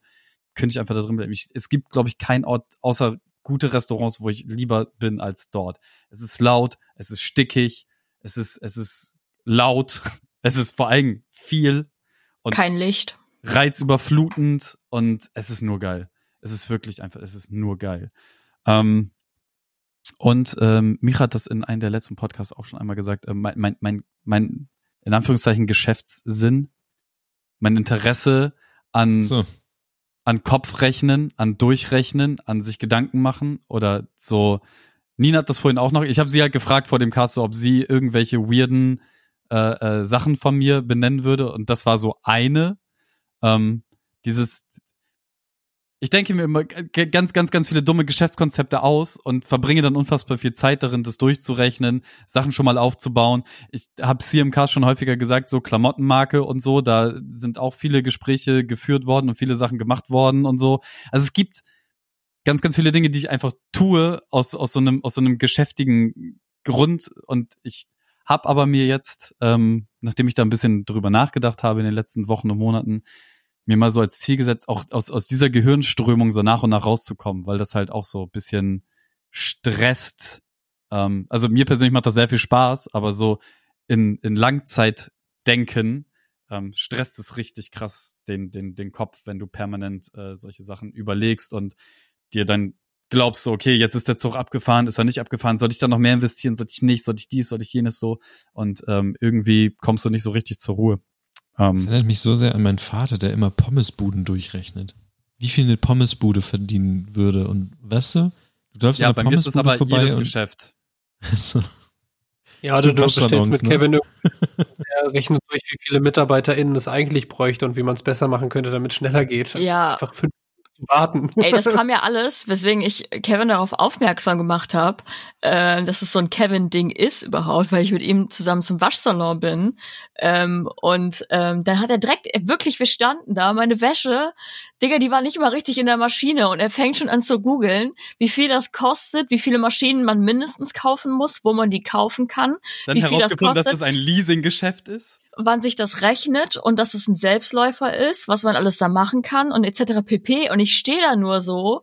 Speaker 4: könnte ich einfach da drin bleiben. Ich, es gibt, glaube ich, keinen Ort außer gute Restaurants, wo ich lieber bin als dort. Es ist laut, es ist stickig, es ist, es ist laut, es ist vor allem viel
Speaker 2: und kein Licht.
Speaker 4: Reizüberflutend und es ist nur geil. Es ist wirklich einfach, es ist nur geil. Ähm, und ähm, Micha hat das in einem der letzten Podcasts auch schon einmal gesagt, äh, mein, mein, mein, mein, in Anführungszeichen, Geschäftssinn, mein Interesse an, so. an Kopfrechnen, an Durchrechnen, an sich Gedanken machen oder so. Nina hat das vorhin auch noch, ich habe sie halt gefragt vor dem Cast, so, ob sie irgendwelche weirden äh, äh, Sachen von mir benennen würde. Und das war so eine. Ähm, dieses, ich denke mir immer ganz, ganz, ganz viele dumme Geschäftskonzepte aus und verbringe dann unfassbar viel Zeit darin, das durchzurechnen, Sachen schon mal aufzubauen. Ich habe CMK schon häufiger gesagt, so Klamottenmarke und so, da sind auch viele Gespräche geführt worden und viele Sachen gemacht worden und so. Also es gibt ganz, ganz viele Dinge, die ich einfach tue aus, aus so einem, aus so einem geschäftigen Grund und ich hab aber mir jetzt, ähm, nachdem ich da ein bisschen drüber nachgedacht habe in den letzten Wochen und Monaten, mir mal so als Ziel gesetzt, auch aus, aus dieser Gehirnströmung so nach und nach rauszukommen, weil das halt auch so bisschen stresst. Ähm, also mir persönlich macht das sehr viel Spaß, aber so in, in Langzeitdenken ähm, stresst es richtig krass den, den, den Kopf, wenn du permanent äh, solche Sachen überlegst und dir dann glaubst du, okay, jetzt ist der Zug abgefahren, ist er nicht abgefahren, soll ich da noch mehr investieren, soll ich nicht, soll ich dies, soll ich jenes so und ähm, irgendwie kommst du nicht so richtig zur Ruhe.
Speaker 1: Ähm, das erinnert mich so sehr an meinen Vater, der immer Pommesbuden durchrechnet. Wie viel eine Pommesbude verdienen würde und weißt du, du läufst
Speaker 4: ja, an der Pommesbude aber vorbei jedes Geschäft.
Speaker 3: so. Ja, du, du bestellst mit ne? Kevin, er rechnet durch, wie viele MitarbeiterInnen es eigentlich bräuchte und wie man es besser machen könnte, damit es schneller geht.
Speaker 2: Ja.
Speaker 3: Einfach fünf warten.
Speaker 2: Ey, das kam ja alles, weswegen ich Kevin darauf aufmerksam gemacht habe, äh, dass es so ein Kevin-Ding ist überhaupt, weil ich mit ihm zusammen zum Waschsalon bin. Ähm, und ähm, dann hat er direkt wirklich, wir standen da, meine Wäsche, Digga, die war nicht mal richtig in der Maschine und er fängt schon an zu googeln, wie viel das kostet, wie viele Maschinen man mindestens kaufen muss, wo man die kaufen kann.
Speaker 4: Dann
Speaker 2: wie
Speaker 4: herausgefunden, das dass es ein Leasing-Geschäft ist?
Speaker 2: wann sich das rechnet und dass es ein Selbstläufer ist, was man alles da machen kann und etc. pp. Und ich stehe da nur so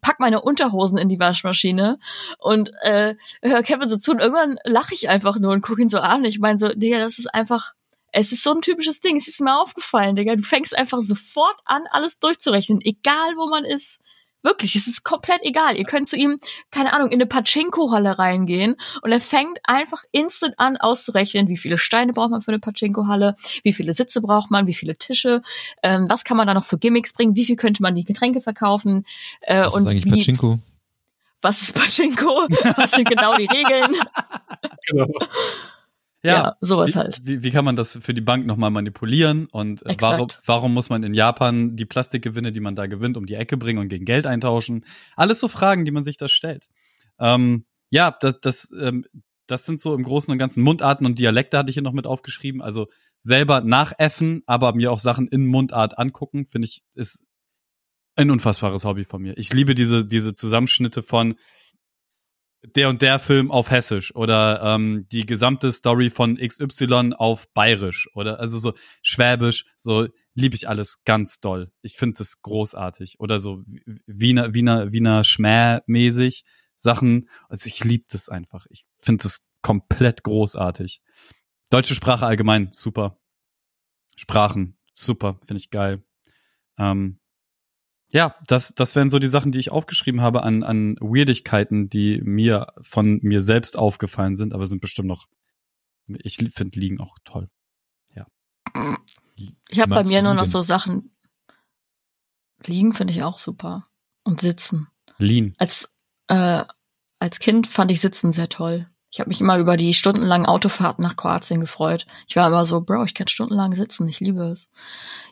Speaker 2: pack meine Unterhosen in die Waschmaschine und äh, hör Kevin so zu und irgendwann lache ich einfach nur und gucke ihn so an. Ich meine so, Digga, das ist einfach, es ist so ein typisches Ding. Es ist mir aufgefallen, Digga. Du fängst einfach sofort an, alles durchzurechnen, egal wo man ist. Wirklich, es ist komplett egal. Ihr könnt zu ihm, keine Ahnung, in eine Pachinko-Halle reingehen und er fängt einfach instant an auszurechnen, wie viele Steine braucht man für eine Pachinko-Halle, wie viele Sitze braucht man, wie viele Tische, ähm, was kann man da noch für Gimmicks bringen, wie viel könnte man die Getränke verkaufen. Äh,
Speaker 1: Was
Speaker 2: und
Speaker 1: ist eigentlich
Speaker 2: wie,
Speaker 1: Pachinko?
Speaker 2: Was ist Pachinko? was sind genau die Regeln?
Speaker 3: Genau.
Speaker 2: Ja, sowas
Speaker 4: wie,
Speaker 2: halt.
Speaker 4: Wie, wie kann man das für die Bank nochmal manipulieren und äh, warum, warum muss man in Japan die Plastikgewinne, die man da gewinnt, um die Ecke bringen und gegen Geld eintauschen? Alles so Fragen, die man sich da stellt. Ähm, ja, das, das, ähm, das sind so im Großen und Ganzen Mundarten und Dialekte hatte ich hier noch mit aufgeschrieben. Also selber nachäffen, aber mir auch Sachen in Mundart angucken, finde ich, ist ein unfassbares Hobby von mir. Ich liebe diese, diese Zusammenschnitte von der und der Film auf Hessisch oder ähm, die gesamte Story von XY auf Bayerisch oder also so Schwäbisch, so liebe ich alles ganz doll. Ich finde das großartig oder so Wiener Wiener Wiener Schmäh-mäßig Sachen. Also ich liebe das einfach. Ich finde das komplett großartig. Deutsche Sprache allgemein super. Sprachen super, finde ich geil. Ähm, ja, das, das wären so die Sachen, die ich aufgeschrieben habe an, an Weirdigkeiten, die mir von mir selbst aufgefallen sind, aber sind bestimmt noch. Ich finde Liegen auch toll.
Speaker 2: Ich habe bei mir nur noch
Speaker 1: liegen?
Speaker 2: so Sachen. Liegen finde ich auch super. Und sitzen.
Speaker 4: Lean.
Speaker 2: Als, äh, als Kind fand ich Sitzen sehr toll. Ich habe mich immer über die stundenlangen Autofahrten nach Kroatien gefreut. Ich war immer so, Bro, ich kann stundenlang sitzen, ich liebe es.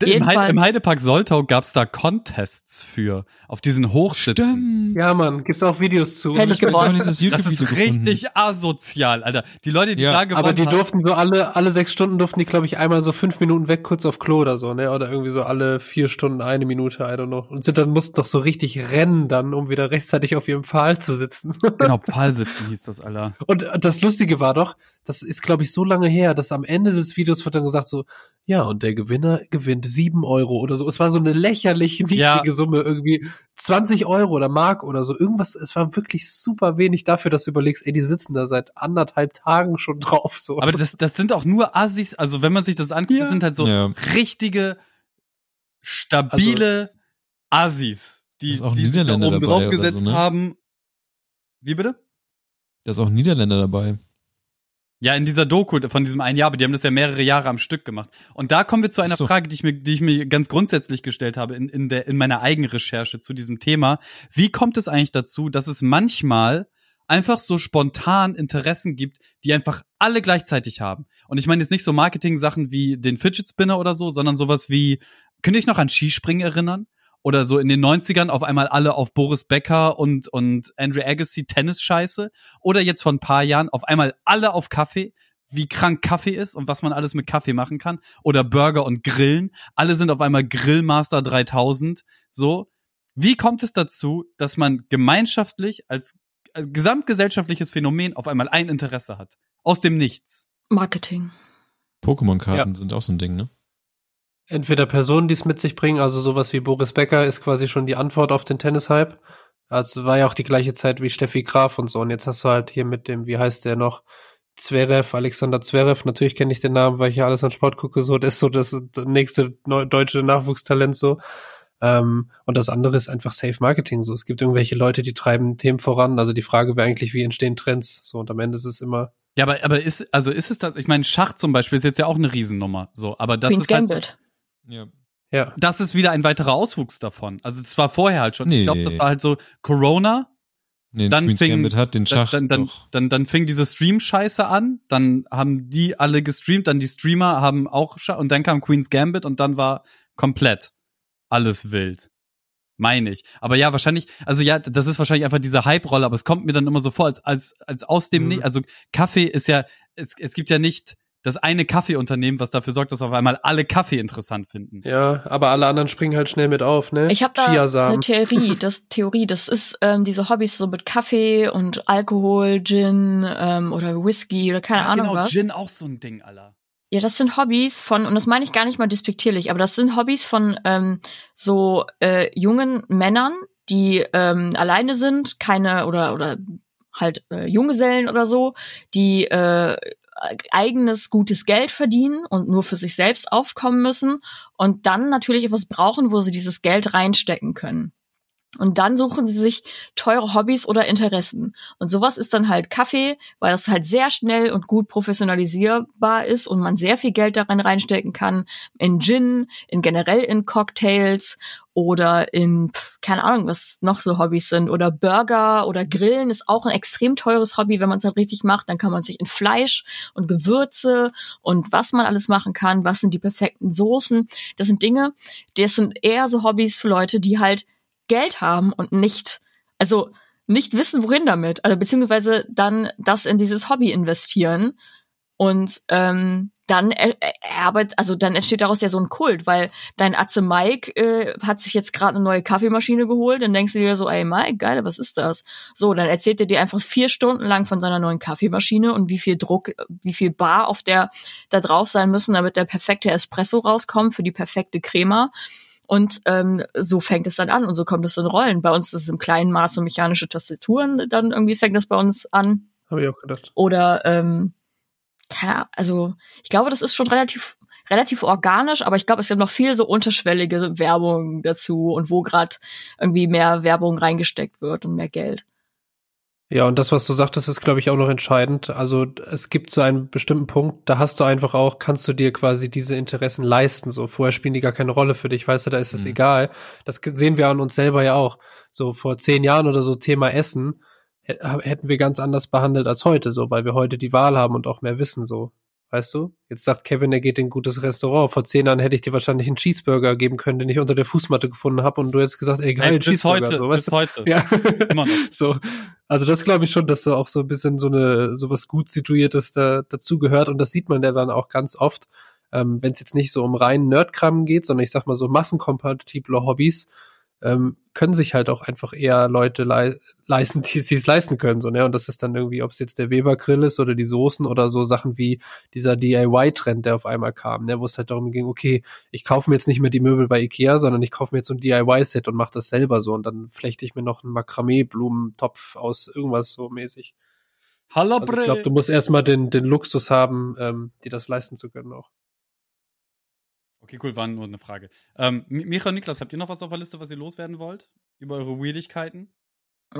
Speaker 4: Im, Heid
Speaker 2: Jedenfalls-
Speaker 4: Im Heidepark Soltau gab's da Contests für, auf diesen Hochsitzen.
Speaker 3: Ja, Mann, gibt's auch Videos zu.
Speaker 2: Hätte ich gewonnen.
Speaker 1: das
Speaker 4: Das ist richtig asozial, Alter. Die Leute, die
Speaker 1: Ja,
Speaker 4: da gewonnen
Speaker 3: Aber die durften so alle, alle sechs Stunden durften die, glaube ich, einmal so fünf Minuten weg, kurz auf Klo oder so, ne? Oder irgendwie so alle vier Stunden eine Minute, I don't know. Und sind dann mussten doch so richtig rennen dann, um wieder rechtzeitig auf ihrem Pfahl zu sitzen.
Speaker 4: genau, Pfahlsitzen hieß das, Alter.
Speaker 3: Und das Lustige war doch, das ist, glaube ich, so lange her, dass am Ende des Videos wird dann gesagt so, ja, und der Gewinner gewinnt sieben Euro oder so. Es war so eine lächerliche, niedrige
Speaker 4: Ja.
Speaker 3: Summe, irgendwie 20 Euro oder Mark oder so. Irgendwas, es war wirklich super wenig dafür, dass du überlegst, ey, die sitzen da seit anderthalb Tagen schon drauf, so.
Speaker 4: Aber das, das sind auch nur Assis, also wenn man sich das anguckt,
Speaker 3: Ja.
Speaker 4: das sind halt so
Speaker 1: Ja.
Speaker 4: richtige, stabile Assis, die, die sich da oben
Speaker 1: dabei
Speaker 4: drauf
Speaker 1: oder
Speaker 4: gesetzt
Speaker 1: so, ne?
Speaker 4: haben. Wie bitte?
Speaker 1: Da ist auch ein Niederländer dabei.
Speaker 4: Ja, in dieser Doku von diesem einen Jahr, aber die haben das ja mehrere Jahre am Stück gemacht. Und da kommen wir zu einer
Speaker 1: so.
Speaker 4: Frage, die ich mir, die ich mir ganz grundsätzlich gestellt habe in, in der, in meiner Eigenrecherche zu diesem Thema. Wie kommt es eigentlich dazu, dass es manchmal einfach so spontan Interessen gibt, die einfach alle gleichzeitig haben? Und ich meine jetzt nicht so Marketing-Sachen wie den Fidget Spinner oder so, sondern sowas wie, könnt ihr euch noch an Skispringen erinnern? Oder so in den 90ern auf einmal alle auf Boris Becker und, und Andrew Agassi Tennis-Scheiße. Oder jetzt vor ein paar Jahren auf einmal alle auf Kaffee, wie krank Kaffee ist und was man alles mit Kaffee machen kann. Oder Burger und Grillen. Alle sind auf einmal Grillmaster 3000. So. Wie kommt es dazu, dass man gemeinschaftlich als, als gesamtgesellschaftliches Phänomen auf einmal ein Interesse hat? Aus dem Nichts.
Speaker 2: Marketing.
Speaker 1: Pokémon-Karten sind auch so ein Ding, ne?
Speaker 3: Entweder Personen, die es mit sich bringen, also sowas wie Boris Becker ist quasi schon die Antwort auf den Tennis-Hype. Also war ja auch die gleiche Zeit wie Steffi Graf und so. Und jetzt hast du halt hier mit dem, wie heißt der noch? Zverev, Alexander Zverev. Natürlich kenne ich den Namen, weil ich ja alles an Sport gucke. So, das ist so das nächste deutsche Nachwuchstalent so. Ähm, und das andere ist einfach Safe Marketing. So, es gibt irgendwelche Leute, die treiben Themen voran. Also die Frage wäre eigentlich, wie entstehen Trends? So, und am Ende ist es immer
Speaker 4: Ja, aber, aber ist, also ist es das, ich meine, Schach zum Beispiel ist jetzt ja auch eine Riesennummer, so, aber das
Speaker 2: Queen's
Speaker 4: ist halt,
Speaker 2: Gambit.
Speaker 1: Ja.
Speaker 3: ja.
Speaker 4: das ist wieder ein weiterer Auswuchs davon. Also es war vorher halt schon.
Speaker 1: Nee.
Speaker 4: Ich glaube, das war halt so Corona,
Speaker 1: Nee,
Speaker 4: Dann
Speaker 1: Queen's
Speaker 4: fing-
Speaker 1: Gambit hat den Schach
Speaker 4: dann, dann,
Speaker 1: doch.
Speaker 4: dann, dann fing diese Stream-Scheiße an, dann haben die alle gestreamt, dann die Streamer haben auch Schach und dann kam Queen's Gambit und dann war komplett alles wild. Meine ich. Aber ja, wahrscheinlich, also ja, das ist wahrscheinlich einfach diese Hype-Rolle, aber es kommt mir dann immer so vor, als, als, als aus dem,
Speaker 3: Mhm.
Speaker 4: Also Kaffee ist ja, es, es gibt ja nicht das eine Kaffeeunternehmen, was dafür sorgt, dass auf einmal alle Kaffee interessant finden.
Speaker 3: Ja, aber alle anderen springen halt schnell mit auf, ne?
Speaker 2: Ich habe da
Speaker 3: Chiasamen.
Speaker 2: eine Theorie, das Theorie, das ist ähm, diese Hobbys so mit Kaffee und Alkohol, Gin ähm, oder Whisky oder keine
Speaker 4: Ja,
Speaker 2: Ahnung
Speaker 4: genau,
Speaker 2: was.
Speaker 4: Gin auch so ein Ding, Alter.
Speaker 2: Ja, das sind Hobbys von, und das meine ich gar nicht mal despektierlich, aber das sind Hobbys von ähm, so äh, jungen Männern, die ähm, alleine sind, keine oder oder halt äh, Junggesellen oder so, die äh, eigenes gutes Geld verdienen und nur für sich selbst aufkommen müssen und dann natürlich etwas brauchen, wo sie dieses Geld reinstecken können. Und dann suchen sie sich teure Hobbys oder Interessen. Und sowas ist dann halt Kaffee, weil das halt sehr schnell und gut professionalisierbar ist und man sehr viel Geld darin reinstecken kann. In Gin, in generell in Cocktails oder in, keine Ahnung, was noch so Hobbys sind. Oder Burger oder Grillen ist auch ein extrem teures Hobby, wenn man es halt richtig macht. Dann kann man sich in Fleisch und Gewürze und was man alles machen kann. Was sind die perfekten Soßen? Das sind Dinge, das sind eher so Hobbys für Leute, die halt Geld haben und nicht, also nicht wissen, wohin damit, also beziehungsweise dann das in dieses Hobby investieren und ähm, dann er, er, also dann entsteht daraus ja so ein Kult, weil dein Atze Mike äh, hat sich jetzt gerade eine neue Kaffeemaschine geholt, dann denkst du dir so, ey Mike, geil, was ist das? So, dann erzählt er dir einfach vier Stunden lang von seiner neuen Kaffeemaschine und wie viel Druck, wie viel Bar auf der da drauf sein müssen, damit der perfekte Espresso rauskommt für die perfekte Crema. Und ähm, so fängt es dann an und so kommt es in Rollen. Bei uns ist es im kleinen Maße mechanische Tastaturen, dann irgendwie fängt das bei uns an.
Speaker 3: Habe ich auch gedacht.
Speaker 2: Oder ähm, ja, also ich glaube, das ist schon relativ relativ organisch, aber ich glaube, es gibt noch viel so unterschwellige Werbung dazu und wo gerade irgendwie mehr Werbung reingesteckt wird und mehr Geld.
Speaker 3: Ja, und das, was du sagtest, ist, glaube ich, auch noch entscheidend. Also es gibt so einen bestimmten Punkt, da hast du einfach auch, kannst du dir quasi diese Interessen leisten. So vorher spielen die gar keine Rolle für dich, weißt du, da ist es mhm. egal. Das sehen wir an uns selber ja auch. So vor zehn Jahren oder so Thema Essen hätten wir ganz anders behandelt als heute, so, weil wir heute die Wahl haben und auch mehr wissen, so. Weißt du? Jetzt sagt Kevin, er geht in ein gutes Restaurant. Vor zehn Jahren hätte ich dir wahrscheinlich einen Cheeseburger geben können, den ich unter der Fußmatte gefunden habe und du hättest gesagt, ey, geil,
Speaker 4: ey, bis Cheeseburger.
Speaker 3: Heute,
Speaker 4: so, bis heute.
Speaker 3: Ja. Immer noch. so. Also das glaube ich schon, dass da auch so ein bisschen so eine, so was gut situiertes da, dazu gehört und das sieht man ja dann auch ganz oft, ähm, wenn es jetzt nicht so um reinen Nerdkram geht, sondern ich sag mal so massenkompatible Hobbys, ähm, können sich halt auch einfach eher Leute le leisten, die sie es leisten können. So, ne? Und das ist dann irgendwie, ob es jetzt der Weber-Grill ist oder die Soßen oder so Sachen wie dieser DIY-Trend, der auf einmal kam, ne? wo es halt darum ging, okay, ich kaufe mir jetzt nicht mehr die Möbel bei Ikea, sondern ich kaufe mir jetzt so ein DIY-Set und mache das selber so. Und dann flechte ich mir noch einen Makramee-Blumentopf aus irgendwas so mäßig.
Speaker 4: Hallo,
Speaker 3: also ich glaube, du musst erstmal den, den Luxus haben, ähm, dir das leisten zu können auch.
Speaker 4: Okay, cool, war nur eine Frage. Ähm, Micha und Niklas, habt ihr noch was auf der Liste, was ihr loswerden wollt? Über eure Weirdigkeiten?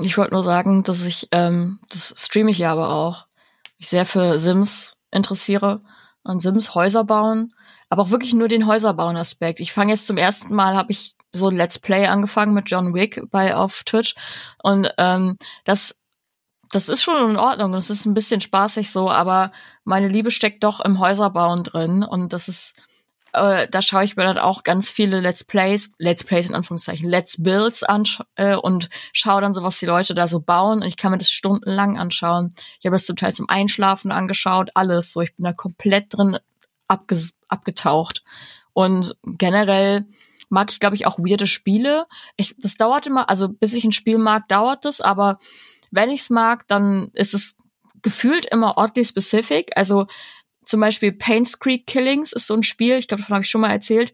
Speaker 2: Ich wollte nur sagen, dass ich, ähm, das streame ich ja aber auch, mich sehr für Sims interessiere und Sims Häuser bauen, aber auch wirklich nur den Häuserbauen-Aspekt. Ich fange jetzt zum ersten Mal, habe ich so ein Let's Play angefangen mit John Wick bei auf Twitch und ähm, das das ist schon in Ordnung, das ist ein bisschen spaßig so, aber meine Liebe steckt doch im Häuserbauen drin und das ist äh, da schaue ich mir dann auch ganz viele Let's Plays, Let's Plays in Anführungszeichen, Let's Builds an äh, und schaue dann so, was die Leute da so bauen. Und ich kann mir das stundenlang anschauen. Ich habe das zum Teil zum Einschlafen angeschaut, alles. So, ich bin da komplett drin abge abgetaucht. Und generell mag ich, glaube ich, auch weirde Spiele. Ich, das dauert immer, also bis ich ein Spiel mag, dauert es, aber wenn ich es mag, dann ist es gefühlt immer oddly specific. Also zum Beispiel Paints Creek Killings ist so ein Spiel, ich glaube, davon habe ich schon mal erzählt.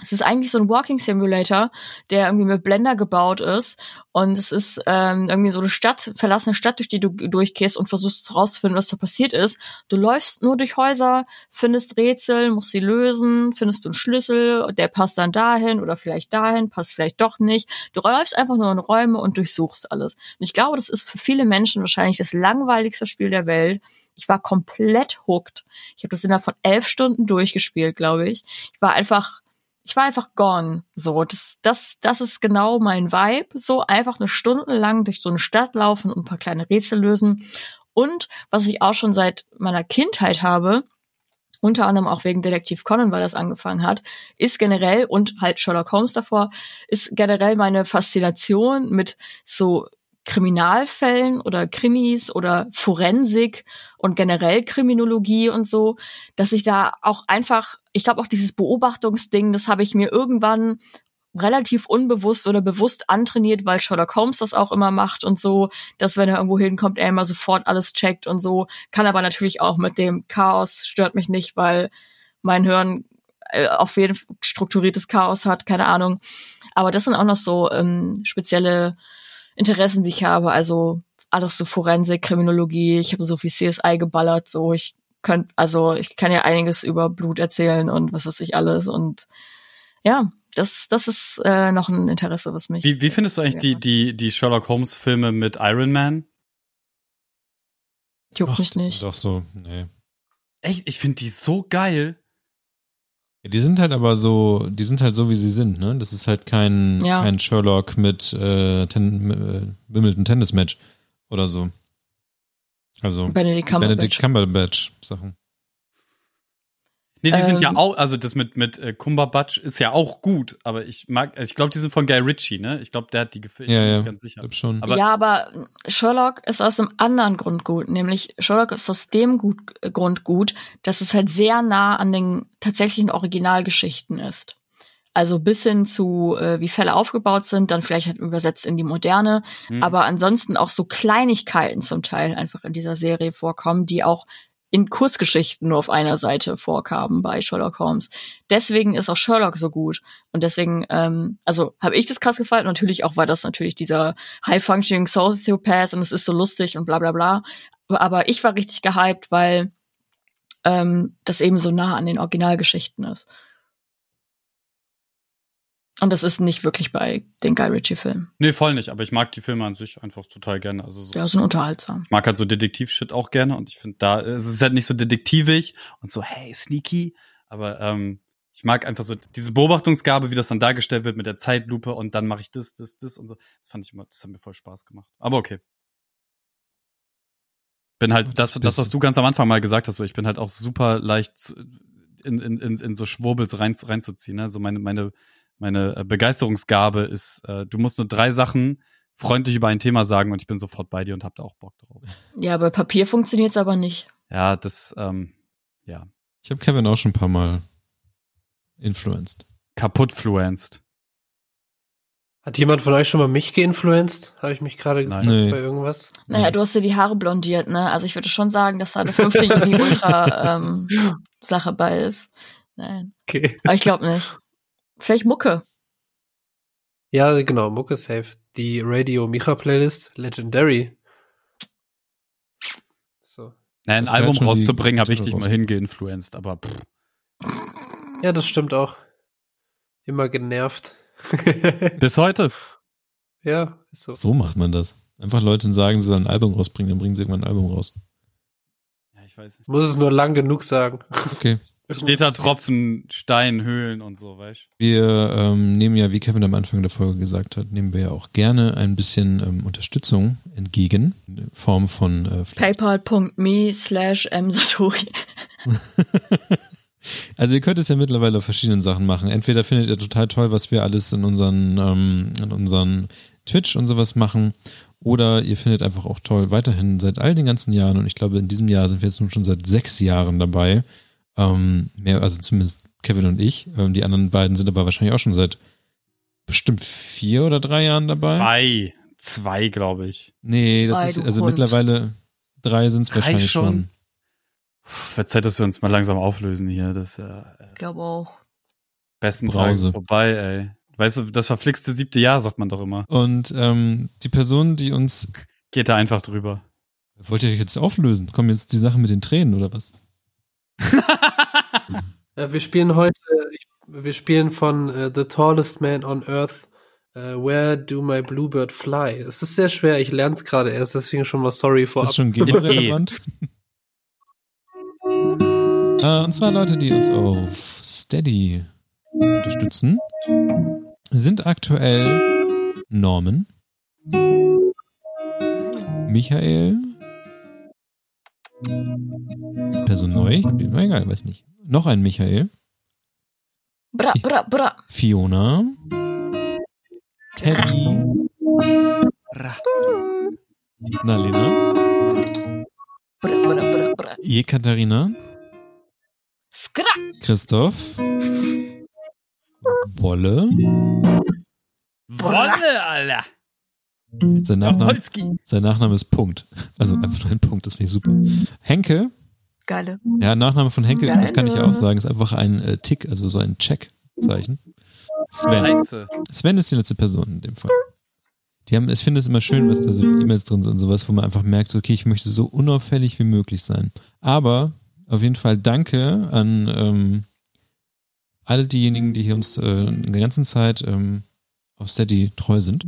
Speaker 2: Es ist eigentlich so ein Walking Simulator, der irgendwie mit Blender gebaut ist. Und es ist ähm, irgendwie so eine Stadt, verlassene Stadt, durch die du durchgehst und versuchst herauszufinden, was da passiert ist. Du läufst nur durch Häuser, findest Rätsel, musst sie lösen, findest du einen Schlüssel, der passt dann dahin oder vielleicht dahin, passt vielleicht doch nicht. Du läufst einfach nur in Räume und durchsuchst alles. Und ich glaube, das ist für viele Menschen wahrscheinlich das langweiligste Spiel der Welt ich war komplett hooked. Ich habe das innerhalb von elf Stunden durchgespielt, glaube ich. Ich war einfach, ich war einfach gone. So, das, das, das ist genau mein Vibe. So einfach eine Stunde lang durch so eine Stadt laufen und ein paar kleine Rätsel lösen. Und was ich auch schon seit meiner Kindheit habe, unter anderem auch wegen Detektiv Conan, weil das angefangen hat, ist generell und halt Sherlock Holmes davor, ist generell meine Faszination mit so Kriminalfällen oder Krimis oder Forensik und generell Kriminologie und so, dass ich da auch einfach, ich glaube auch dieses Beobachtungsding, das habe ich mir irgendwann relativ unbewusst oder bewusst antrainiert, weil Sherlock Holmes das auch immer macht und so, dass wenn er irgendwo hinkommt, er immer sofort alles checkt und so, kann aber natürlich auch mit dem Chaos, stört mich nicht, weil mein Hirn äh, auf jeden strukturiertes Chaos hat, keine Ahnung. Aber das sind auch noch so ähm, spezielle Interessen, die ich habe. Also alles so Forensik, Kriminologie. Ich habe so viel CSI geballert. So ich könnte, also ich kann ja einiges über Blut erzählen und was weiß ich alles. Und ja, das, das ist äh, noch ein Interesse, was mich.
Speaker 4: Wie, wie findest du eigentlich die, die, die Sherlock Holmes Filme mit Iron Man?
Speaker 2: Juckt mich nicht.
Speaker 1: Doch so, nee.
Speaker 4: Echt, ich finde die so geil.
Speaker 1: Die sind halt aber so, die sind halt so, wie sie sind, ne? Das ist halt kein,
Speaker 2: Ja.
Speaker 1: kein Sherlock mit äh, ten, äh, Wimbledon Tennis Match oder so. Also
Speaker 2: Benedict Cumberbatch.
Speaker 1: Benedict Cumberbatch Sachen.
Speaker 4: Nee, die sind
Speaker 2: Ähm.
Speaker 4: ja auch, also das mit, mit äh, Cumberbatch ist ja auch gut, aber ich mag, also ich glaube, die sind von Guy Ritchie, ne? Ich glaube, der hat die gefilmt,
Speaker 1: Ja,
Speaker 4: ich bin
Speaker 1: ja.
Speaker 4: ganz sicher.
Speaker 1: Ich glaub schon.
Speaker 4: Aber-
Speaker 2: ja, aber Sherlock ist aus einem anderen Grund gut, nämlich Sherlock ist aus dem gut, äh, Grund gut, dass es halt sehr nah an den tatsächlichen Originalgeschichten ist. Also bis hin zu, äh, wie Fälle aufgebaut sind, dann vielleicht halt übersetzt in die Moderne,
Speaker 4: Hm.
Speaker 2: aber ansonsten auch so Kleinigkeiten zum Teil einfach in dieser Serie vorkommen, die auch in Kurzgeschichten nur auf einer Seite vorkamen bei Sherlock Holmes. Deswegen ist auch Sherlock so gut. Und deswegen, ähm, also habe ich das krass gefallen. Natürlich auch, weil das natürlich dieser High-Functioning Sociopath und es ist so lustig und bla bla bla. Aber ich war richtig gehypt, weil ähm, das eben so nah an den Originalgeschichten ist. Und das ist nicht wirklich bei den Guy Ritchie-Filmen.
Speaker 4: Nee, voll nicht, aber ich mag die Filme an sich einfach total gerne. Also so,
Speaker 2: Ja, sind unterhaltsam.
Speaker 4: ich mag halt so Detektiv-Shit auch gerne und ich finde da, es ist halt nicht so detektivig und so, hey, sneaky, aber ähm, ich mag einfach so diese Beobachtungsgabe, wie das dann dargestellt wird mit der Zeitlupe und dann mache ich das, das, das und so. Das fand ich immer, das hat mir voll Spaß gemacht. Aber okay. Bin halt, das, das, was du ganz am Anfang mal gesagt hast, so, ich bin halt auch super leicht in, in, in, in so Schwurbels rein, reinzuziehen. Ne? Also meine, meine, meine äh, Begeisterungsgabe ist, äh, du musst nur drei Sachen freundlich über ein Thema sagen und ich bin sofort bei dir und hab da auch Bock drauf.
Speaker 2: Ja, bei Papier funktioniert's aber nicht.
Speaker 4: Ja, das, ähm, ja,
Speaker 1: Ich habe Kevin auch schon ein paar Mal influenced.
Speaker 4: kaputtfluenced.
Speaker 3: Hat jemand von euch schon mal mich geinfluenced? Habe ich mich gerade gefragt.
Speaker 1: Nee.
Speaker 3: bei irgendwas?
Speaker 2: Naja,
Speaker 1: Nee.
Speaker 2: du hast dir die Haare blondiert, ne? Also ich würde schon sagen, dass da eine 5. Juni Ultra ähm, Sache bei ist. Nein.
Speaker 3: Okay.
Speaker 2: Aber ich glaube nicht. Vielleicht Mucke.
Speaker 3: Ja, genau, Mucke Safe. Die Radio Micha Playlist, Legendary. So.
Speaker 4: Naja, ein
Speaker 1: Das
Speaker 4: Album rauszubringen, habe ich dich
Speaker 1: raus.
Speaker 4: mal hingeinfluenced, aber pff.
Speaker 3: Ja, das stimmt auch. Immer genervt.
Speaker 4: bis heute.
Speaker 3: ja, ist so.
Speaker 1: So macht man das. Einfach Leuten sagen, sie sollen ein Album rausbringen, dann bringen sie irgendwann ein Album raus.
Speaker 4: Ja, ich weiß nicht.
Speaker 3: Muss es nur lang genug sagen.
Speaker 1: Okay.
Speaker 4: Steht da Tropfen, Stein, Höhlen und so, weißt
Speaker 1: Wir ähm, nehmen ja, wie Kevin am Anfang der Folge gesagt hat, nehmen wir ja auch gerne ein bisschen ähm, Unterstützung entgegen, in Form von äh,
Speaker 2: paypal.me slash msatori.
Speaker 1: Also ihr könnt es ja mittlerweile auf verschiedenen Sachen machen. Entweder findet ihr total toll, was wir alles in unseren, ähm, in unseren Twitch und sowas machen, oder ihr findet einfach auch toll weiterhin seit all den ganzen Jahren, und ich glaube, in diesem Jahr sind wir jetzt nun schon seit sechs Jahren dabei. Ähm, mehr, also zumindest Kevin und ich. Ähm, die anderen beiden sind aber wahrscheinlich auch schon seit bestimmt vier oder drei Jahren dabei.
Speaker 4: Zwei. Zwei, glaube ich.
Speaker 1: Nee, das
Speaker 2: Ei,
Speaker 1: ist, also
Speaker 2: Hund.
Speaker 1: mittlerweile drei sind es wahrscheinlich
Speaker 4: schon?
Speaker 1: schon.
Speaker 4: Zeit, dass wir uns mal langsam auflösen hier. Das ist ja äh,
Speaker 2: Ich glaube auch.
Speaker 4: besten
Speaker 1: Brause.
Speaker 4: Tage vorbei, ey. Weißt du, das verflixte siebte Jahr, sagt man doch immer.
Speaker 1: Und ähm, die Person, die uns
Speaker 4: Geht da einfach drüber.
Speaker 1: Wollt ihr euch jetzt auflösen? Kommen jetzt die Sachen mit den Tränen oder was?
Speaker 3: Ja, wir spielen heute, wir spielen von äh, The Tallest Man on Earth. äh, Where do my bluebird fly? Es ist sehr schwer, ich lerne es gerade erst, deswegen schon mal sorry
Speaker 1: Ist
Speaker 3: vorab.
Speaker 1: das schon genrelevant? äh, und zwar Leute, die uns auf Steady unterstützen, sind aktuell Norman, Michael, Person neu, ich hab na egal, weiß nicht. Noch ein Michael,
Speaker 2: Bra, bra, bra.
Speaker 1: Fiona, Teddy, Nalena,
Speaker 2: Bra, bra, bra, bra.
Speaker 1: Jekaterina,
Speaker 2: Skra.
Speaker 1: Christoph, Wolle,
Speaker 4: Wolle, Alter.
Speaker 1: Sein Nachname, sein Nachname ist Punkt. Also einfach nur ein Punkt, das finde ich super. Henke,
Speaker 2: Geile.
Speaker 1: ja, Nachname von Henke, das kann ich ja
Speaker 2: Geile.
Speaker 1: auch sagen, ist einfach ein äh, Tick, also so ein Check-Zeichen. Sven.
Speaker 4: Scheiße.
Speaker 1: Sven ist die letzte Person in dem Fall. Die haben, ich finde es immer schön, was da so E-Mails drin sind und sowas, wo man einfach merkt, so, okay, ich möchte so unauffällig wie möglich sein. Aber auf jeden Fall danke an ähm, alle diejenigen, die hier uns äh, in der ganzen Zeit ähm, auf Steady treu sind.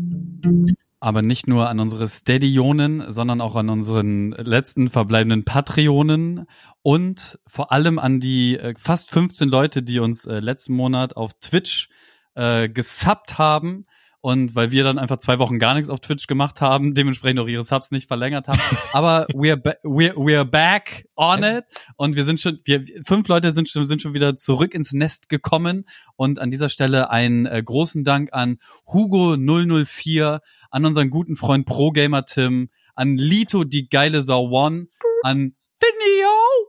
Speaker 4: Aber nicht nur an unsere Steadionen, sondern auch an unseren letzten verbleibenden Patreonen und vor allem an die äh, fast 15 Leute, die uns äh, letzten Monat auf Twitch äh, gesubbt haben. Und weil wir dann einfach zwei Wochen gar nichts auf Twitch gemacht haben, dementsprechend auch ihre Subs nicht verlängert haben. Aber we're, ba we're, we're back on it. Und wir sind schon, wir, fünf Leute sind schon, sind schon wieder zurück ins Nest gekommen. Und an dieser Stelle einen äh, großen Dank an Hugo004, an unseren guten Freund Pro Gamer Tim, an Lito, die geile Sau One, an Finio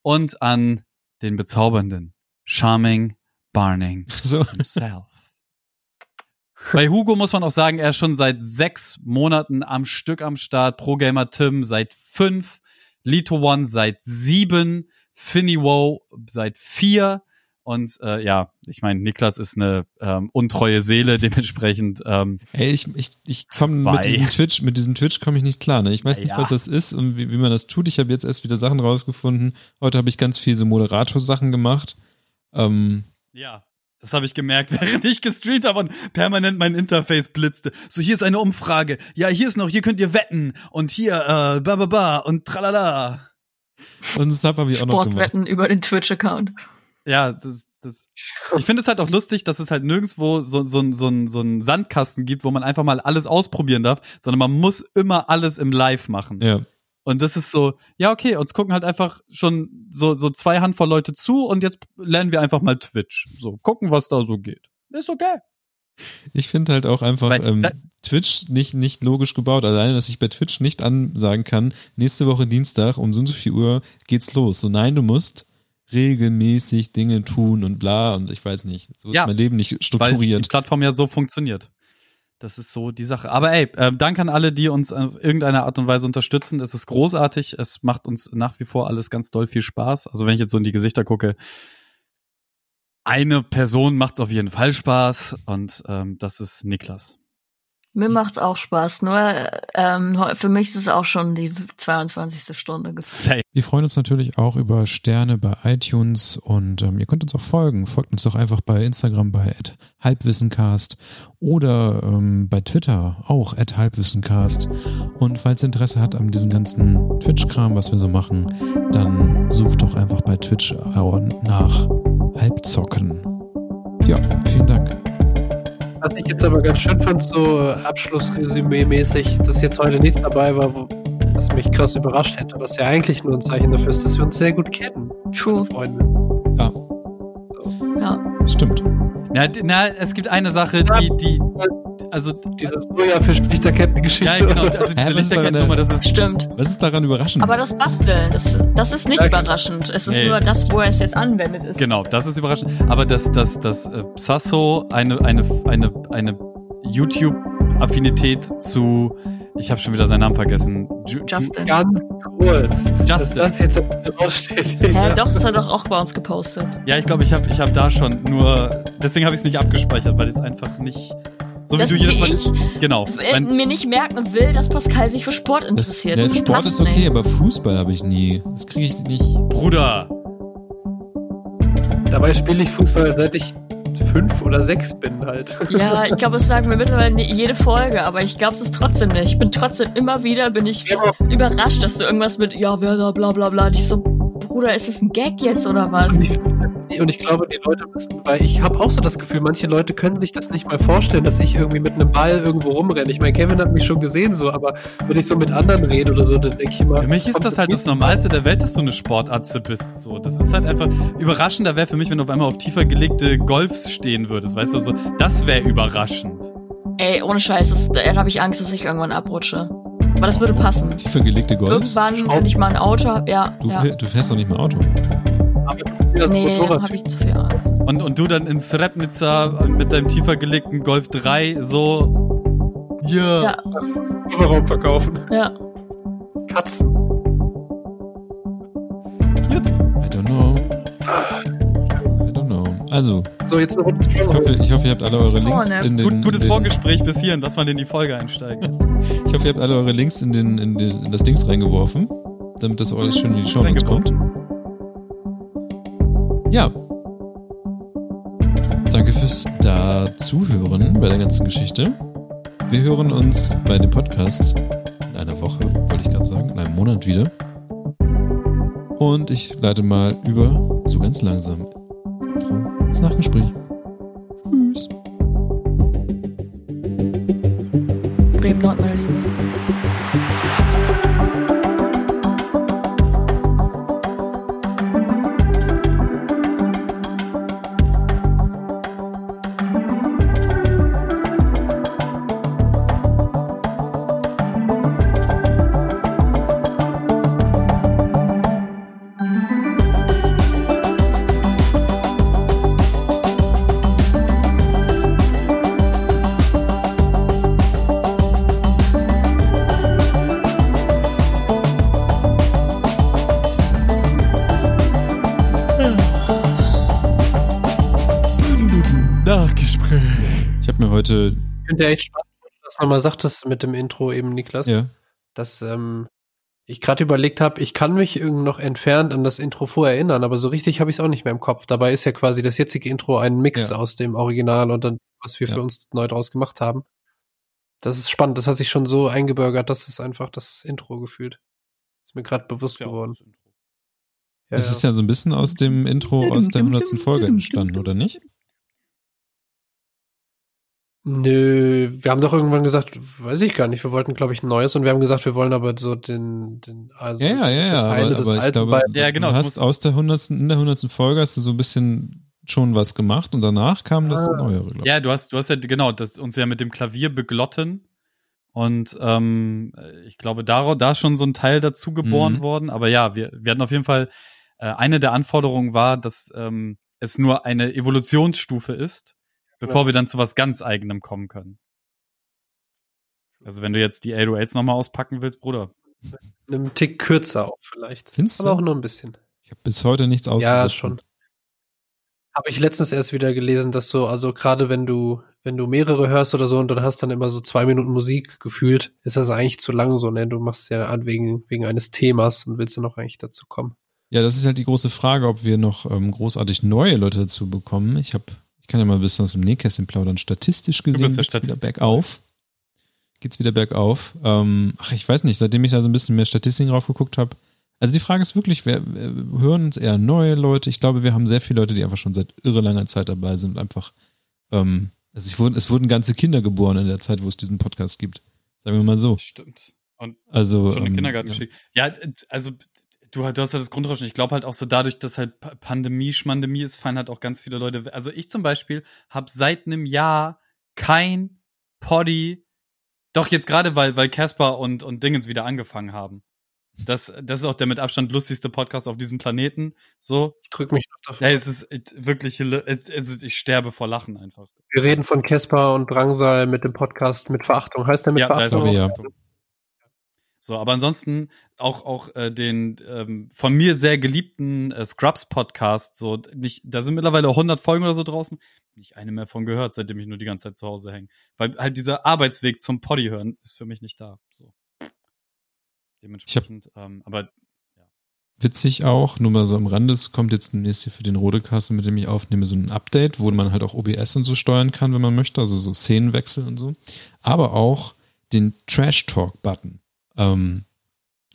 Speaker 4: und an den bezaubernden, charming Barning
Speaker 1: So.
Speaker 4: himself. Bei Hugo muss man auch sagen, er ist schon seit sechs Monaten am Stück am Start. Pro Gamer Tim seit fünf, Lito One seit sieben, Finny Woe seit vier. Und äh, ja, ich meine, Niklas ist eine ähm, untreue Seele, dementsprechend ähm,
Speaker 1: Ey, ich, ich, ich komme mit diesem Twitch, mit diesem Twitch komme ich nicht klar. Ne? Ich weiß
Speaker 4: Ja,
Speaker 1: nicht,
Speaker 4: ja.
Speaker 1: was das ist und wie, wie man das tut. Ich habe jetzt erst wieder Sachen rausgefunden. Heute habe ich ganz viel so Moderator-Sachen gemacht. Ähm,
Speaker 4: Ja, das habe ich gemerkt, während ich gestreamt habe und permanent mein Interface blitzte. So, hier ist eine Umfrage. Ja, hier ist noch, hier könnt ihr wetten. Und hier, äh, ba, ba, ba und tralala.
Speaker 1: und das habe ich auch noch gemacht.
Speaker 2: Sportwetten über den Twitch-Account.
Speaker 4: Ja, das, das. Ich finde es halt auch lustig, dass es halt nirgendwo so, so, so, so, so einen Sandkasten gibt, wo man einfach mal alles ausprobieren darf, sondern man muss immer alles im Live machen.
Speaker 1: Ja.
Speaker 4: Und das ist so, ja, okay, uns gucken halt einfach schon so, so zwei Handvoll Leute zu und jetzt lernen wir einfach mal Twitch. So, gucken, was da so geht. Ist okay.
Speaker 1: Ich finde halt auch einfach
Speaker 4: Weil
Speaker 1: ähm, Twitch nicht, nicht logisch gebaut. Alleine, dass ich bei Twitch nicht ansagen kann, nächste Woche Dienstag um so und so viel Uhr geht's los. So, nein, du musst regelmäßig Dinge tun und bla und ich weiß nicht. So
Speaker 4: Ja,
Speaker 1: ist mein Leben nicht
Speaker 4: Weil die
Speaker 1: strukturiert.
Speaker 4: Plattform ja so funktioniert. Das ist so die Sache. Aber ey, äh, danke an alle, die uns auf irgendeine Art und Weise unterstützen. Es ist großartig. Es macht uns nach wie vor alles ganz doll viel Spaß. Also wenn ich jetzt so in die Gesichter gucke, eine Person macht es auf jeden Fall Spaß und ähm, das ist Niklas.
Speaker 2: Mir macht's auch Spaß, nur ähm, für mich ist es auch schon die 22. Stunde.
Speaker 4: Safe.
Speaker 1: Wir freuen uns natürlich auch über Sterne bei iTunes und ähm, ihr könnt uns auch folgen. Folgt uns doch einfach bei Instagram bei halbwissencast oder ähm, bei Twitter auch halbwissencast. Und falls ihr Interesse habt an diesem ganzen Twitch-Kram, was wir so machen, dann sucht doch einfach bei Twitch nach Halbzocken. Ja, vielen Dank.
Speaker 3: Was ich jetzt aber ganz schön fand, so Abschlussresümee-mäßig, dass jetzt heute nichts dabei war, was mich krass überrascht hätte, was ja eigentlich nur ein Zeichen dafür ist, dass wir uns sehr gut kennen,
Speaker 2: True.
Speaker 3: Freunde.
Speaker 1: Ja,
Speaker 2: Ja.
Speaker 1: stimmt.
Speaker 4: Na, na, es gibt eine Sache, die, die, also,
Speaker 3: Dieses Soja-Fisch-Lichterketten-Geschichte.
Speaker 4: ja, genau, also diese Lichterkettennummer, das ist,
Speaker 2: Stimmt.
Speaker 1: Was ist daran überraschend?
Speaker 2: Aber das Basteln, das, das ist nicht
Speaker 3: Ja,
Speaker 2: überraschend. Es ist
Speaker 4: Nee.
Speaker 2: nur das, wo er es jetzt anwendet. Ist.
Speaker 4: Genau, das ist überraschend. Aber dass dass dass äh, Sasso eine eine eine eine YouTube-Affinität zu, ich habe schon wieder seinen Namen vergessen. Ju, Ju-
Speaker 2: Justin.
Speaker 3: Ganz kurz, dass
Speaker 4: Justin.
Speaker 3: das jetzt raussteht.
Speaker 2: Hä, doch, das hat er doch auch bei uns gepostet.
Speaker 4: Ja, ich glaube, ich habe ich hab da schon nur, deswegen habe ich es nicht abgespeichert, weil ich es einfach nicht, so wie
Speaker 2: Das
Speaker 4: du jedes Mal,
Speaker 2: ich.
Speaker 4: genau.
Speaker 2: Mir nicht merken will, dass Pascal sich für Sport
Speaker 1: das,
Speaker 2: interessiert.
Speaker 1: der
Speaker 2: Das
Speaker 1: Sport ist okay,
Speaker 2: nicht.
Speaker 1: aber Fußball habe ich nie. Das kriege ich nicht.
Speaker 4: Bruder,
Speaker 3: Dabei spiele ich Fußball seit ich fünf oder sechs bin halt.
Speaker 2: Ja, ich glaube, das sagen wir mittlerweile jede Folge, aber ich glaube das trotzdem nicht. Ich bin trotzdem immer wieder, bin ich
Speaker 3: Ja,
Speaker 2: überrascht, dass du irgendwas mit, ja, Werder, bla bla bla. Ich so, Bruder, ist das ein Gag jetzt oder was?
Speaker 3: Und ich, glaube, die Leute müssen, weil ich habe auch so das Gefühl, manche Leute können sich das nicht mal vorstellen, dass ich irgendwie mit einem Ball irgendwo rumrenne. Ich meine, Kevin hat mich schon gesehen so, aber wenn ich so mit anderen rede oder so, dann denke ich immer.
Speaker 4: für mich ist das halt das Normalste der Welt, dass du eine Sportatze bist. So, das ist halt einfach überraschender wäre für mich, wenn du auf einmal auf tiefer gelegte Golfs stehen würdest, weißt du, so, das wäre überraschend.
Speaker 2: Ey, ohne Scheiß, das, da habe ich Angst, dass ich irgendwann abrutsche. Aber das würde passen.
Speaker 1: Tiefer gelegte Golfs?
Speaker 2: Irgendwann, wenn ich mal ein Auto habe, ja.
Speaker 1: Du,
Speaker 2: ja.
Speaker 1: fähr- du fährst doch nicht mal Auto.
Speaker 3: Aber das
Speaker 2: Nee,
Speaker 3: Motorrad-
Speaker 2: habe ich zu viel Angst.
Speaker 4: Und, und du dann in Srebnica mit deinem tiefer gelegten Golf 3 so, ja,
Speaker 2: Ja,
Speaker 3: Kofferraum verkaufen.
Speaker 2: ja.
Speaker 3: Katzen.
Speaker 4: gut.
Speaker 1: I don't know. I don't know. Also,
Speaker 3: So, jetzt eine Runde
Speaker 1: ich hoffe, ich hoffe, ihr habt alle eure Links in den.
Speaker 4: Gut, gutes Vorgespräch bis hierhin, dass man in die Folge einsteigt.
Speaker 1: Ich hoffe, ihr habt alle eure Links in, den, in, den, in das Dings reingeworfen, damit das alles schön in die Show kommt. Ja. Danke fürs Dazuhören bei der ganzen Geschichte. Wir hören uns bei dem Podcast in einer Woche, wollte ich gerade sagen, in einem Monat wieder. Und ich leite mal über, so ganz langsam, das Nachgespräch. Tschüss.
Speaker 2: Bremen Nord,
Speaker 1: Heute,
Speaker 3: Ich finde ja echt spannend, dass du nochmal sagtest mit dem Intro eben, Niklas,
Speaker 1: ja,
Speaker 3: dass ähm, ich gerade überlegt habe, ich kann mich irgendwie noch entfernt an das Intro vorher erinnern, aber so richtig habe ich es auch nicht mehr im Kopf. Dabei ist ja quasi das jetzige Intro ein Mix
Speaker 1: Ja.
Speaker 3: aus dem Original und dann, was wir
Speaker 1: Ja.
Speaker 3: für uns neu draus gemacht haben. Das ist spannend, das hat sich schon so eingebürgert, dass es einfach das Intro gefühlt. Ist mir gerade bewusst geworden. Ja,
Speaker 1: es ist ja so ein bisschen aus dem Intro aus der 100. Folge entstanden, oder nicht?
Speaker 3: Nö, wir haben doch irgendwann gesagt, weiß ich gar nicht, wir wollten, glaube ich, ein neues und wir haben gesagt, wir wollen aber so den, den also
Speaker 1: Ja, ja, ja,
Speaker 3: Teile
Speaker 1: aber,
Speaker 3: des
Speaker 1: aber
Speaker 3: alten
Speaker 1: glaube,
Speaker 4: Ja, genau,
Speaker 1: du hast aus der 100. in der 100. Folge hast du so ein bisschen schon was gemacht und danach kam das
Speaker 3: Ah.
Speaker 1: Neuere, glaube ich.
Speaker 4: Ja, du hast, du hast ja, genau, das uns ja mit dem Klavier beglotten. Und ähm, ich glaube, da, da ist schon so ein Teil dazu geboren
Speaker 1: Mhm.
Speaker 4: worden. Aber ja, wir, wir hatten auf jeden Fall, äh, eine der Anforderungen war, dass ähm, es nur eine Evolutionsstufe ist, bevor
Speaker 3: Ja.
Speaker 4: wir dann zu was ganz eigenem kommen können. Also wenn du jetzt die 808s nochmal auspacken willst, Bruder.
Speaker 3: einem Tick kürzer auch vielleicht.
Speaker 1: Findest
Speaker 3: aber
Speaker 1: du?
Speaker 3: auch nur ein bisschen.
Speaker 1: Ich habe bis heute nichts
Speaker 3: Ja,
Speaker 1: ausgesetzt.
Speaker 3: schon. Habe ich letztens erst wieder gelesen, dass so, also gerade wenn du, wenn du mehrere hörst oder so und dann hast dann immer so zwei Minuten Musik gefühlt, ist das eigentlich zu lang so, ne? Du machst ja an wegen, wegen eines Themas und willst ja noch eigentlich dazu kommen.
Speaker 1: Ja, das ist halt die große Frage, ob wir noch ähm, großartig neue Leute dazu bekommen. Ich habe, ich kann ja mal ein bisschen aus dem Nähkästchen plaudern. Statistisch gesehen
Speaker 4: der
Speaker 1: geht's wieder bergauf. Geht's wieder bergauf. Ähm, ach, ich weiß nicht, seitdem ich da so ein bisschen mehr Statistiken drauf geguckt habe. Also die Frage ist wirklich, wer, hören uns eher neue Leute? Ich glaube, wir haben sehr viele Leute, die einfach schon seit irre langer Zeit dabei sind einfach, ähm, also es wurden, es wurden ganze Kinder geboren in der Zeit, wo es diesen Podcast gibt. Sagen wir mal so.
Speaker 4: Stimmt. Und
Speaker 1: Also
Speaker 4: schon
Speaker 1: ähm,
Speaker 4: Kindergarten
Speaker 1: ja.
Speaker 4: Ja, also du, du hast ja das Grundrauschen. Ich glaube halt auch so dadurch, dass halt Pa- Pandemie, Schmandemie ist, fallen halt auch ganz viele Leute. Also ich zum Beispiel habe seit einem Jahr kein Poddy. Doch jetzt gerade, weil weil Casper und und Dingens wieder angefangen haben. Das das ist auch der mit Abstand lustigste Podcast auf diesem Planeten. So,
Speaker 3: Ich drück mich noch davor.
Speaker 4: ja, es ist wirklich, es, es ist, ich sterbe vor Lachen einfach.
Speaker 3: Wir reden von Kesper und Drangsal mit dem Podcast mit Verachtung. Heißt der mit
Speaker 4: Ja, da ist
Speaker 3: Verachtung?
Speaker 4: auch-
Speaker 1: ja.
Speaker 4: So, aber ansonsten auch auch äh, den ähm, von mir sehr geliebten äh, Scrubs Podcast. So, nicht, da sind mittlerweile 100 Folgen oder so draußen. Nicht eine mehr von gehört, seitdem ich nur die ganze Zeit zu Hause hänge, weil halt dieser Arbeitsweg zum Poddy hören ist für mich nicht da. So. Dementsprechend, ähm, aber
Speaker 1: Witzig auch, nur mal so am Rande, es kommt jetzt demnächst hier für den Rodekasten, mit dem ich aufnehme, so ein Update, wo man halt auch OBS und so steuern kann, wenn man möchte, also so Szenenwechsel und so. Aber auch den Trash Talk-Button. Ähm,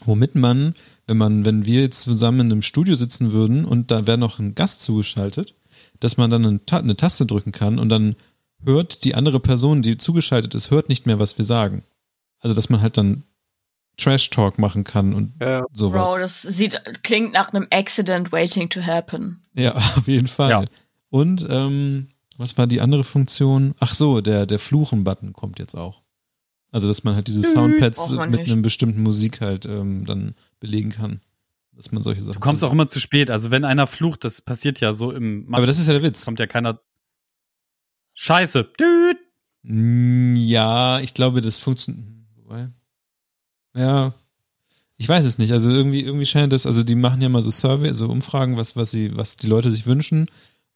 Speaker 1: womit man, wenn man, wenn wir jetzt zusammen in einem Studio sitzen würden und da wäre noch ein Gast zugeschaltet, dass man dann eine, Ta eine Taste drücken kann und dann hört die andere Person, die zugeschaltet ist, hört nicht mehr, was wir sagen. Also, dass man halt dann Trash Talk machen kann und
Speaker 3: Ja.
Speaker 1: sowas.
Speaker 2: Bro, das sieht, klingt nach einem Accident waiting to happen.
Speaker 1: Ja, auf jeden Fall.
Speaker 4: Ja.
Speaker 1: Und ähm, was war die andere Funktion? Ach so, der, der Fluchen-Button kommt jetzt auch. Also, dass man halt diese Soundpads mit
Speaker 2: nicht.
Speaker 1: einem bestimmten Musik halt ähm, dann belegen kann. Dass man solche Sachen.
Speaker 4: du kommst auch immer zu spät. Also wenn einer flucht, das passiert ja so im
Speaker 1: Aber das ist ja der Witz.
Speaker 4: kommt ja keiner. Scheiße. Düt.
Speaker 1: Mm, Ja, ich glaube, das funktioniert. Wobei. Ja. Ich weiß es nicht. Also irgendwie, irgendwie scheint das, also die machen ja mal so Survey, so Umfragen, was, was sie, was die Leute sich wünschen.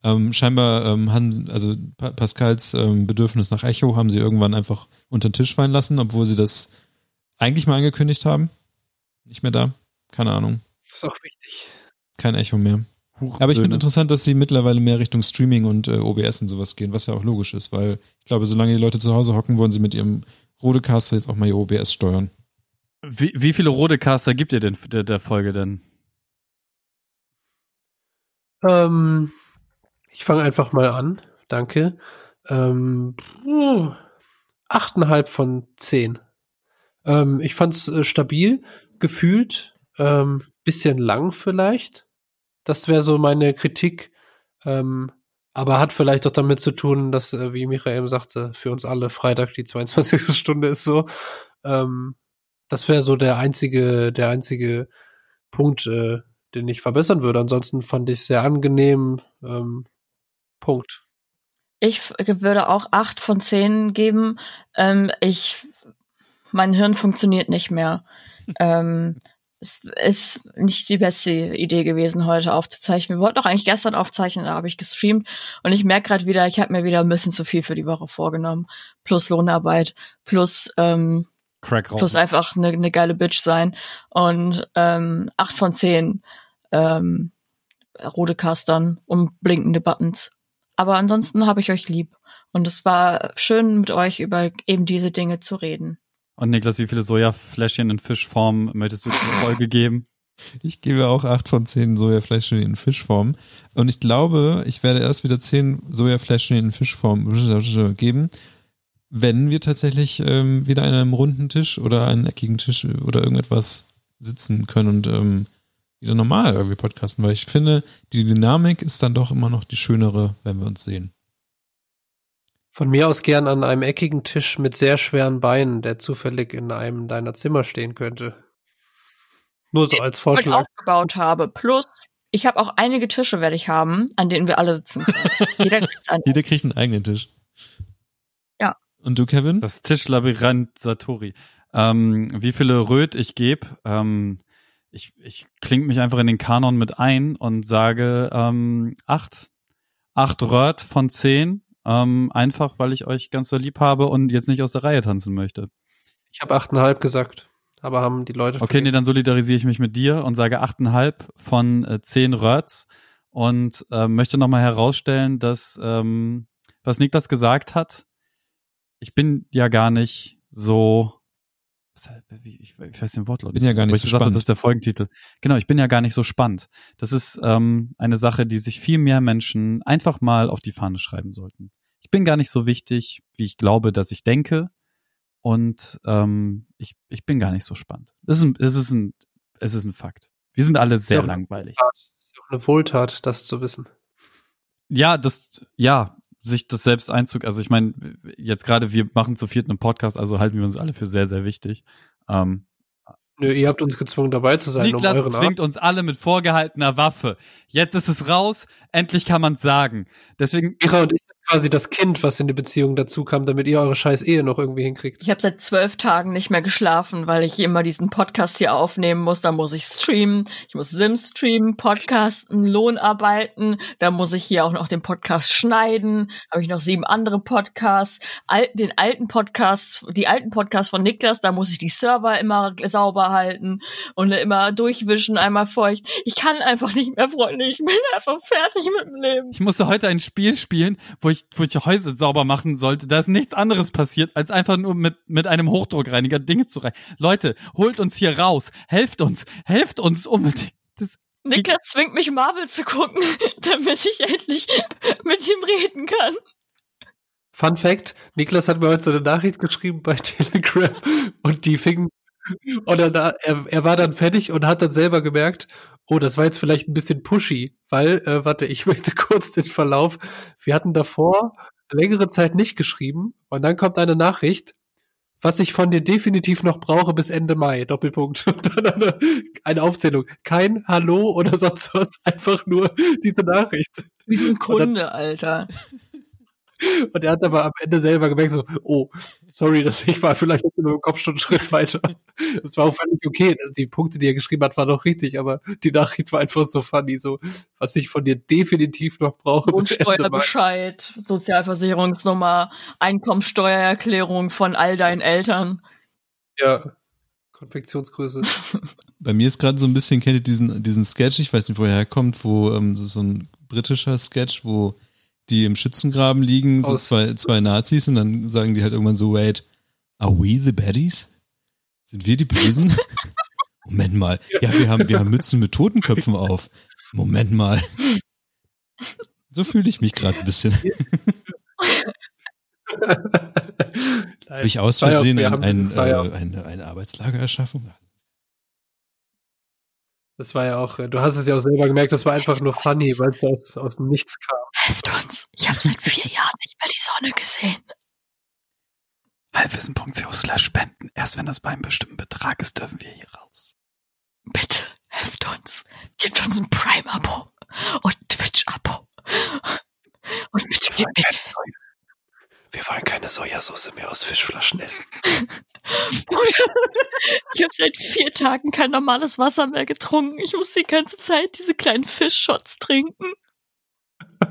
Speaker 1: Ähm, scheinbar ähm, haben, also pa Pascals ähm, Bedürfnis nach Echo haben sie irgendwann einfach unter den Tisch fallen lassen, obwohl sie das eigentlich mal angekündigt haben. Nicht mehr da. Keine Ahnung.
Speaker 3: Das ist auch wichtig.
Speaker 1: Kein Echo mehr. Aber ich finde interessant, dass sie mittlerweile mehr Richtung Streaming und äh, OBS und sowas gehen, was ja auch logisch ist, weil ich glaube, solange die Leute zu Hause hocken, wollen sie mit ihrem Rodecaster jetzt auch mal ihr OBS steuern.
Speaker 4: Wie, wie viele Rodecaster gibt ihr denn der, der Folge denn?
Speaker 3: Ähm, ich fange einfach mal an. Danke. Ähm, achteinhalb von zehn. Ähm, ich fand's äh, stabil, gefühlt, ähm, bisschen lang vielleicht. Das wäre so meine Kritik. Ähm, aber hat vielleicht auch damit zu tun, dass, äh, wie Michael sagte, für uns alle Freitag die 22. Stunde ist so. Ähm, das wäre so der einzige, der einzige Punkt, äh, den ich verbessern würde. Ansonsten fand ich sehr angenehm. Ähm, Punkt.
Speaker 2: Ich würde auch acht von zehn geben. Ähm, ich, mein Hirn funktioniert nicht mehr. ähm, es ist nicht die beste Idee gewesen, heute aufzuzeichnen. Wir wollten auch eigentlich gestern aufzeichnen, da habe ich gestreamt und ich merke gerade wieder, ich habe mir wieder ein bisschen zu viel für die Woche vorgenommen. Plus Lohnarbeit, plus ähm,
Speaker 4: Crack
Speaker 2: plus einfach eine, eine geile Bitch sein. Und ähm, acht von zehn ähm, rote Castern und blinkende Buttons. Aber ansonsten habe ich euch lieb. Und es war schön, mit euch über eben diese Dinge zu reden.
Speaker 4: Und Niklas, wie viele Sojafläschchen in Fischform möchtest du zur Folge geben?
Speaker 1: Ich gebe auch acht von zehn Sojafläschchen in Fischform. Und ich glaube, ich werde erst wieder zehn Sojafläschchen in Fischform geben, wenn wir tatsächlich ähm, wieder an einem runden Tisch oder einen eckigen Tisch oder irgendetwas sitzen können und ähm, wieder normal irgendwie podcasten, weil ich finde, die Dynamik ist dann doch immer noch die schönere, wenn wir uns sehen.
Speaker 3: Von mir aus gern an einem eckigen Tisch mit sehr schweren Beinen, der zufällig in einem deiner Zimmer stehen könnte. Nur so als Vorschlag.
Speaker 2: Ich aufgebaut habe. Plus, ich habe auch einige Tische werde ich haben, an denen wir alle sitzen können. Jeder,
Speaker 1: Jeder kriegt einen eigenen Tisch.
Speaker 2: Ja.
Speaker 1: Und du, Kevin?
Speaker 4: Das Tischlabyrinth Satori. Ähm, wie viele Röt ich gebe? Ähm, ich, ich klinge mich einfach in den Kanon mit ein und sage ähm, acht. Acht Röt von zehn. Ähm, einfach, weil ich euch ganz so lieb habe und jetzt nicht aus der Reihe tanzen möchte.
Speaker 3: Ich habe achteinhalb gesagt, aber haben die Leute.
Speaker 4: Okay, nee, dann solidarisiere ich mich mit dir und sage achteinhalb von äh, zehn Röts und äh, möchte nochmal herausstellen, dass, ähm, was Niklas gesagt hat, ich bin ja gar nicht so ich, weiß den Wortlaut.
Speaker 1: Bin ja gar nicht so
Speaker 4: gesagt, spannend. Das ist der Folgentitel. Genau, ich bin ja gar nicht so spannend. Das ist ähm, eine Sache, die sich viel mehr Menschen einfach mal auf die Fahne schreiben sollten. Ich bin gar nicht so wichtig, wie ich glaube, dass ich denke. Und ähm, ich, ich bin gar nicht so spannend. Es ist ein, es ist ein, es ist ein Fakt. Wir sind alle sehr langweilig.
Speaker 3: Das ist auch eine Wohltat, das zu wissen.
Speaker 4: Ja, das, ja, sich das selbst einzug, also ich meine, jetzt gerade wir machen zu viert einen Podcast, also halten wir uns alle für sehr, sehr wichtig. Ähm,
Speaker 3: Nö, ihr habt uns gezwungen, dabei zu sein.
Speaker 4: Niklas um zwingt Art. uns alle mit vorgehaltener Waffe. Jetzt ist es raus, endlich kann man's sagen. Deswegen.
Speaker 3: Ira und ich sind quasi das Kind, was in die Beziehung dazu kam, damit ihr eure scheiß Ehe noch irgendwie hinkriegt.
Speaker 2: Ich habe seit zwölf Tagen nicht mehr geschlafen, weil ich immer diesen Podcast hier aufnehmen muss. Da muss ich streamen, ich muss Sims streamen, podcasten, Lohnarbeiten. Da muss ich hier auch noch den Podcast schneiden. Habe ich noch sieben andere Podcasts. Al den alten Podcasts, die alten Podcasts von Niklas, da muss ich die Server immer sauber halten und immer durchwischen, einmal feucht. Ich kann einfach nicht mehr, Freunde. Ich bin einfach fertig mit dem Leben.
Speaker 4: Ich musste heute ein Spiel spielen, wo ich, wo ich Häuser sauber machen sollte. Da ist nichts anderes passiert, als einfach nur mit, mit einem Hochdruckreiniger Dinge zu reinigen. Leute, holt uns hier raus. Helft uns. Helft uns unbedingt. Das
Speaker 2: Niklas zwingt mich Marvel zu gucken, damit ich endlich mit ihm reden kann.
Speaker 3: Fun Fact, Niklas hat mir heute so eine Nachricht geschrieben bei Telegram und die fing und dann, er, er war dann fertig und hat dann selber gemerkt, oh, das war jetzt vielleicht ein bisschen pushy, weil, äh, warte, ich möchte kurz den Verlauf. Wir hatten davor längere Zeit nicht geschrieben und dann kommt eine Nachricht, was ich von dir definitiv noch brauche bis Ende Mai, Doppelpunkt. Und dann eine, eine Aufzählung. Kein Hallo oder sonst was, einfach nur diese Nachricht.
Speaker 2: Wie ein Kunde, dann, Alter.
Speaker 3: Und er hat aber am Ende selber gemerkt, so, oh, sorry, dass ich war vielleicht mit dem Kopf schon einen Schritt weiter. Das war auch völlig okay. Die Punkte, die er geschrieben hat, waren auch richtig, aber die Nachricht war einfach so funny. So, was ich von dir definitiv noch brauche.
Speaker 2: Steuerbescheid, Sozialversicherungsnummer, Einkommensteuererklärung von all deinen Eltern.
Speaker 3: Ja. Konfektionsgröße.
Speaker 1: Bei mir ist gerade so ein bisschen, kennt ihr diesen, diesen Sketch, ich weiß nicht, wo er herkommt, wo ähm, so, so ein britischer Sketch, wo die im Schützengraben liegen, so zwei, zwei Nazis, und dann sagen die halt irgendwann so, wait, are we the baddies? Sind wir die Bösen? Moment mal. Ja, wir haben, wir haben Mützen mit Totenköpfen auf. Moment mal. So fühle ich mich gerade ein bisschen. Habe ich aus Versehen ja, ein, ein, äh, eine, eine Arbeitslagererschaffung?
Speaker 3: Das war ja auch, äh, du hast es ja auch selber gemerkt, das war einfach nur funny, weil es aus, aus dem Nichts kam.
Speaker 2: Helft uns, ich habe seit vier Jahren nicht mehr die Sonne gesehen.
Speaker 1: Halbwissen.co slash spenden. Erst wenn das bei einem bestimmten Betrag ist, dürfen wir hier raus.
Speaker 2: Bitte, helft uns. Gebt uns ein Prime-Abo und Twitch-Abo. Und bitte gebt mir
Speaker 1: wir wollen keine Sojasauce mehr aus Fischflaschen essen.
Speaker 2: ich habe seit vier Tagen kein normales Wasser mehr getrunken. Ich muss die ganze Zeit diese kleinen Fischshots trinken.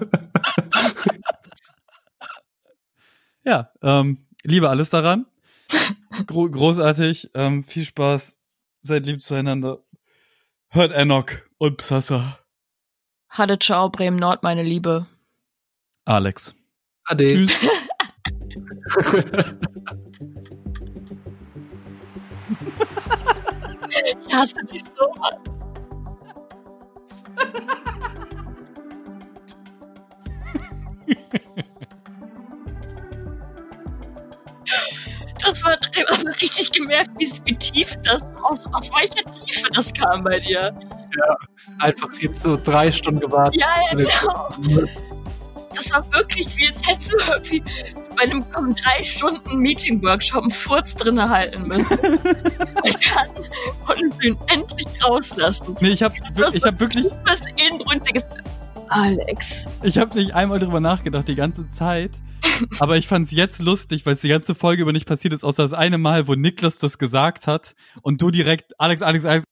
Speaker 4: ja, ähm, liebe alles daran. Gro großartig, ähm, viel Spaß, seid lieb zueinander. Hört Enoch und Psassa.
Speaker 2: Hade ciao, Bremen Nord, meine Liebe.
Speaker 4: Alex.
Speaker 3: Ade. Tschüss.
Speaker 2: ich hasse dich so. Das war man richtig gemerkt, wie, wie tief das, aus, aus welcher Tiefe das kam bei dir.
Speaker 3: Ja, einfach jetzt so drei Stunden gewartet.
Speaker 2: Ja, ja, genau das war wirklich wie, jetzt hättest du irgendwie bei einem drei Stunden Meeting-Workshop einen Furz drin halten müssen. Und dann wolltest du ihn endlich rauslassen.
Speaker 4: Nee, ich hab, ich hab wirklich.
Speaker 2: Was inbrünstiges. Alex.
Speaker 4: Ich habe nicht einmal drüber nachgedacht, die ganze Zeit. Aber ich fand's jetzt lustig, weil es die ganze Folge über nicht passiert ist, außer das eine Mal, wo Niklas das gesagt hat und du direkt, Alex, Alex, Alex,